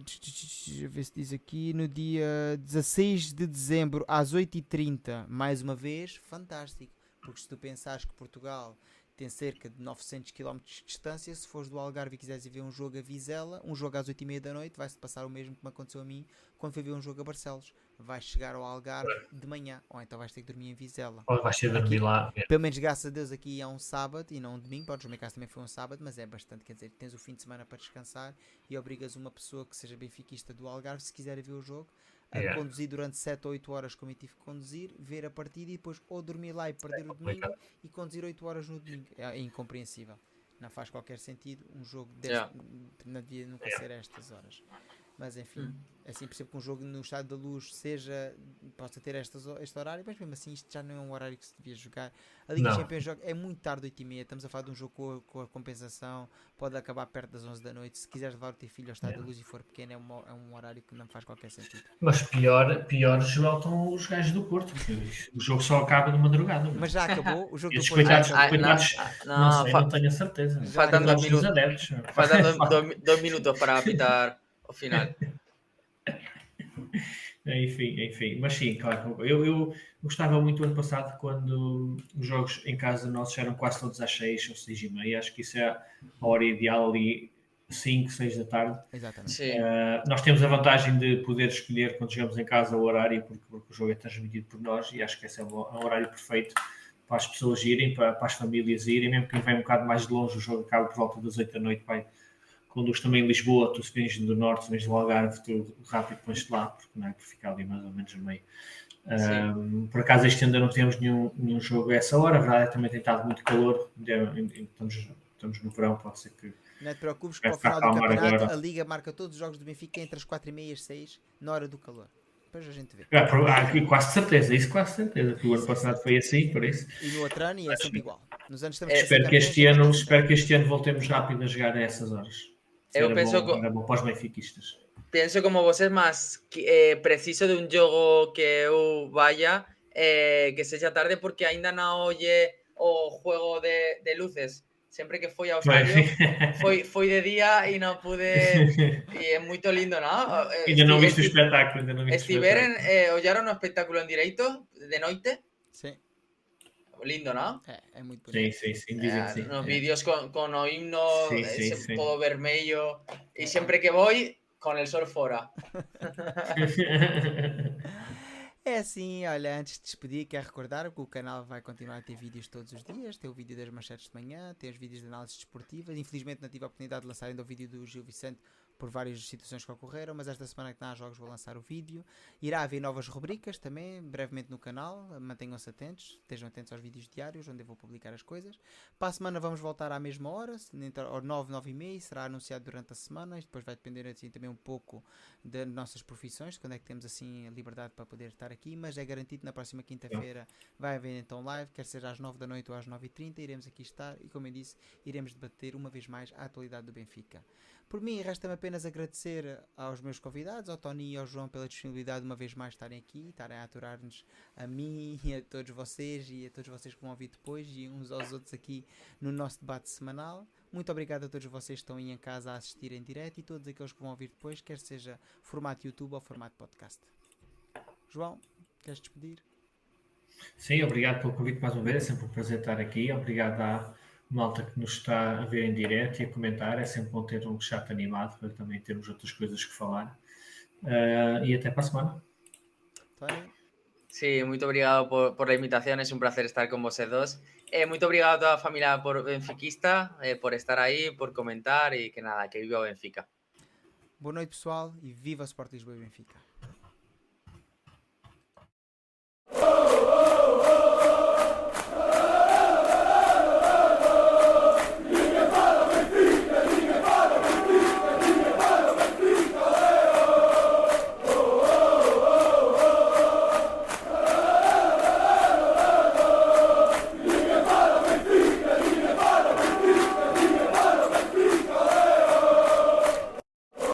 Deixa eu ver se diz aqui, no dia 16 de dezembro às 8h30, mais uma vez, fantástico, porque se tu pensares que Portugal tem cerca de 900 km de distância, se fores do Algarve e quiseres ir ver um jogo a Vizela, um jogo às 8h30 da noite, vai-se passar o mesmo que me aconteceu a mim quando fui ver um jogo a Barcelos vais chegar ao Algarve de manhã, ou então vais ter que dormir em Vizela. Ou vais ter que dormir lá. Pelo menos, graças a Deus, aqui é um sábado e não um domingo. Pode, no meu caso também foi um sábado, mas é bastante. Quer dizer, tens o fim de semana para descansar e obrigas uma pessoa que seja benfiquista do Algarve, se quiser ver o jogo, a yeah. conduzir durante 7 ou 8 horas, como eu tive que conduzir, ver a partida e depois ou dormir lá e perder o domingo e conduzir 8 horas no domingo. É, é incompreensível. Não faz qualquer sentido um jogo deste, yeah. não devia nunca yeah. ser estas horas. Mas enfim, hum. assim percebo que um jogo no estado da luz seja, possa ter estas, este horário, mas mesmo assim isto já não é um horário que se devia jogar. A Liga não. Champions joga, é muito tarde, 8 e meia, estamos a falar de um jogo com a, com a, compensação, pode acabar perto das 11 da noite. Se quiseres levar o teu filho ao estado é. da luz e for pequeno, é, uma, é um horário que não faz qualquer sentido. Mas pior, pior Joel, estão os gajos do Porto, porque o jogo só acaba de madrugada. Mas já acabou o jogo do Porto. Coitados, ah, coitados, não, não, não, sei, não tenho a certeza. Faltam dois minutos, faltam dois minutos para apitar ao final. enfim, enfim, mas sim, claro. Eu, eu gostava muito ano passado quando os jogos em casa nossos eram quase todos às 6 ou 6 e meia. Acho que isso é a hora ideal ali, 5, 6 da tarde. Exatamente. Uh, nós temos a vantagem de poder escolher quando chegamos em casa o horário, porque, porque o jogo é transmitido por nós e acho que esse é o, é o horário perfeito para as pessoas irem, para, para, as famílias irem, mesmo quem vem um bocado mais de longe, o jogo acaba por volta das 8 da noite, vai conduz também em Lisboa, tu se vens do norte, se vens do Algarve, tu rápido pões-te lá, porque não é por ficar ali mais ou menos no meio. Um, por acaso este ainda não temos nenhum, nenhum jogo a essa hora, a verdade é que também tem estado muito calor, estamos, estamos no verão, pode ser que. Não te preocupes que ao final do campeonato agora. a Liga marca todos os jogos do Benfica entre as 4 e meia e as 6 na hora do calor. Depois a gente vê. Ah, quase certeza, isso quase certeza, que o ano passado foi assim, por isso. E no outro ano e é sempre igual. Nos anos é, espero, que este ano, espero que este ano voltemos rápido a jogar a essas horas. Eu penso para os benfiquistas. Penso como vos más eh, preciso de un jogo que eu vaya eh, que sexa tarde porque ainda non oye o juego de, de luces. Sempre que foi ao estadio foi, foi de día e non pude e é moito lindo, non? Eh, ainda non viste o espetáculo, ainda non viste Estiveren, eh, ollaron o espectáculo en directo de noite? Sí. Lindo, ¿no? Eh, es muy bonito. Sí, sí, sí. Eh, sí. Los vídeos con, con o himno, sí, sí, ese todo vermello. Y siempre que voy, con el sol fora. É assim, olha, antes de despedir, quero recordar que o canal vai continuar a ter vídeos todos os dias. Tem o vídeo das manchetes de manhã, tem os vídeos de análise desportiva. Infelizmente não tive a oportunidade de lançar ainda o vídeo do Gil Vicente por várias situações que ocorreram, mas esta semana que não há jogos vou lançar o vídeo. Irá haver novas rubricas também, brevemente no canal, mantenham-se atentos, estejam atentos aos vídeos diários, onde eu vou publicar as coisas. Para a semana vamos voltar à mesma hora, entre 9, 9 e meia, será anunciado durante a semana, e depois vai depender assim também um pouco das nossas profissões, quando é que temos assim a liberdade para poder estar aqui, mas é garantido na próxima quinta-feira vai haver então live, quer seja às 9 da noite ou às 9h30, iremos aqui estar e como eu disse, iremos debater uma vez mais a atualidade do Benfica. Por mim, resta-me apenas agradecer aos meus convidados, ao Tony e ao João, pela disponibilidade uma vez mais estarem aqui, estarem a aturar-nos a mim e a todos vocês e a todos vocês que vão ouvir depois e uns aos outros aqui no nosso debate semanal. Muito obrigado a todos vocês que estão aí em casa a assistir em direto e todos aqueles que vão ouvir depois, quer seja formato YouTube ou formato podcast. João, queres despedir? Sim, obrigado pelo convite mais uma vez, é sempre um prazer estar aqui. Obrigado à malta que nos está a ver em direto e a comentar. É sempre bom ter um chat animado para também termos outras coisas que falar. Uh, e até para a semana. Sí, muito obrigado por, por, la é um prazer estar com vocês dois. Eh, muito obrigado a toda a família por Benfiquista, eh, por estar aí por comentar e que nada, que viva o Benfica. Boa noite, pessoal, e viva Sport Lisboa e Benfica.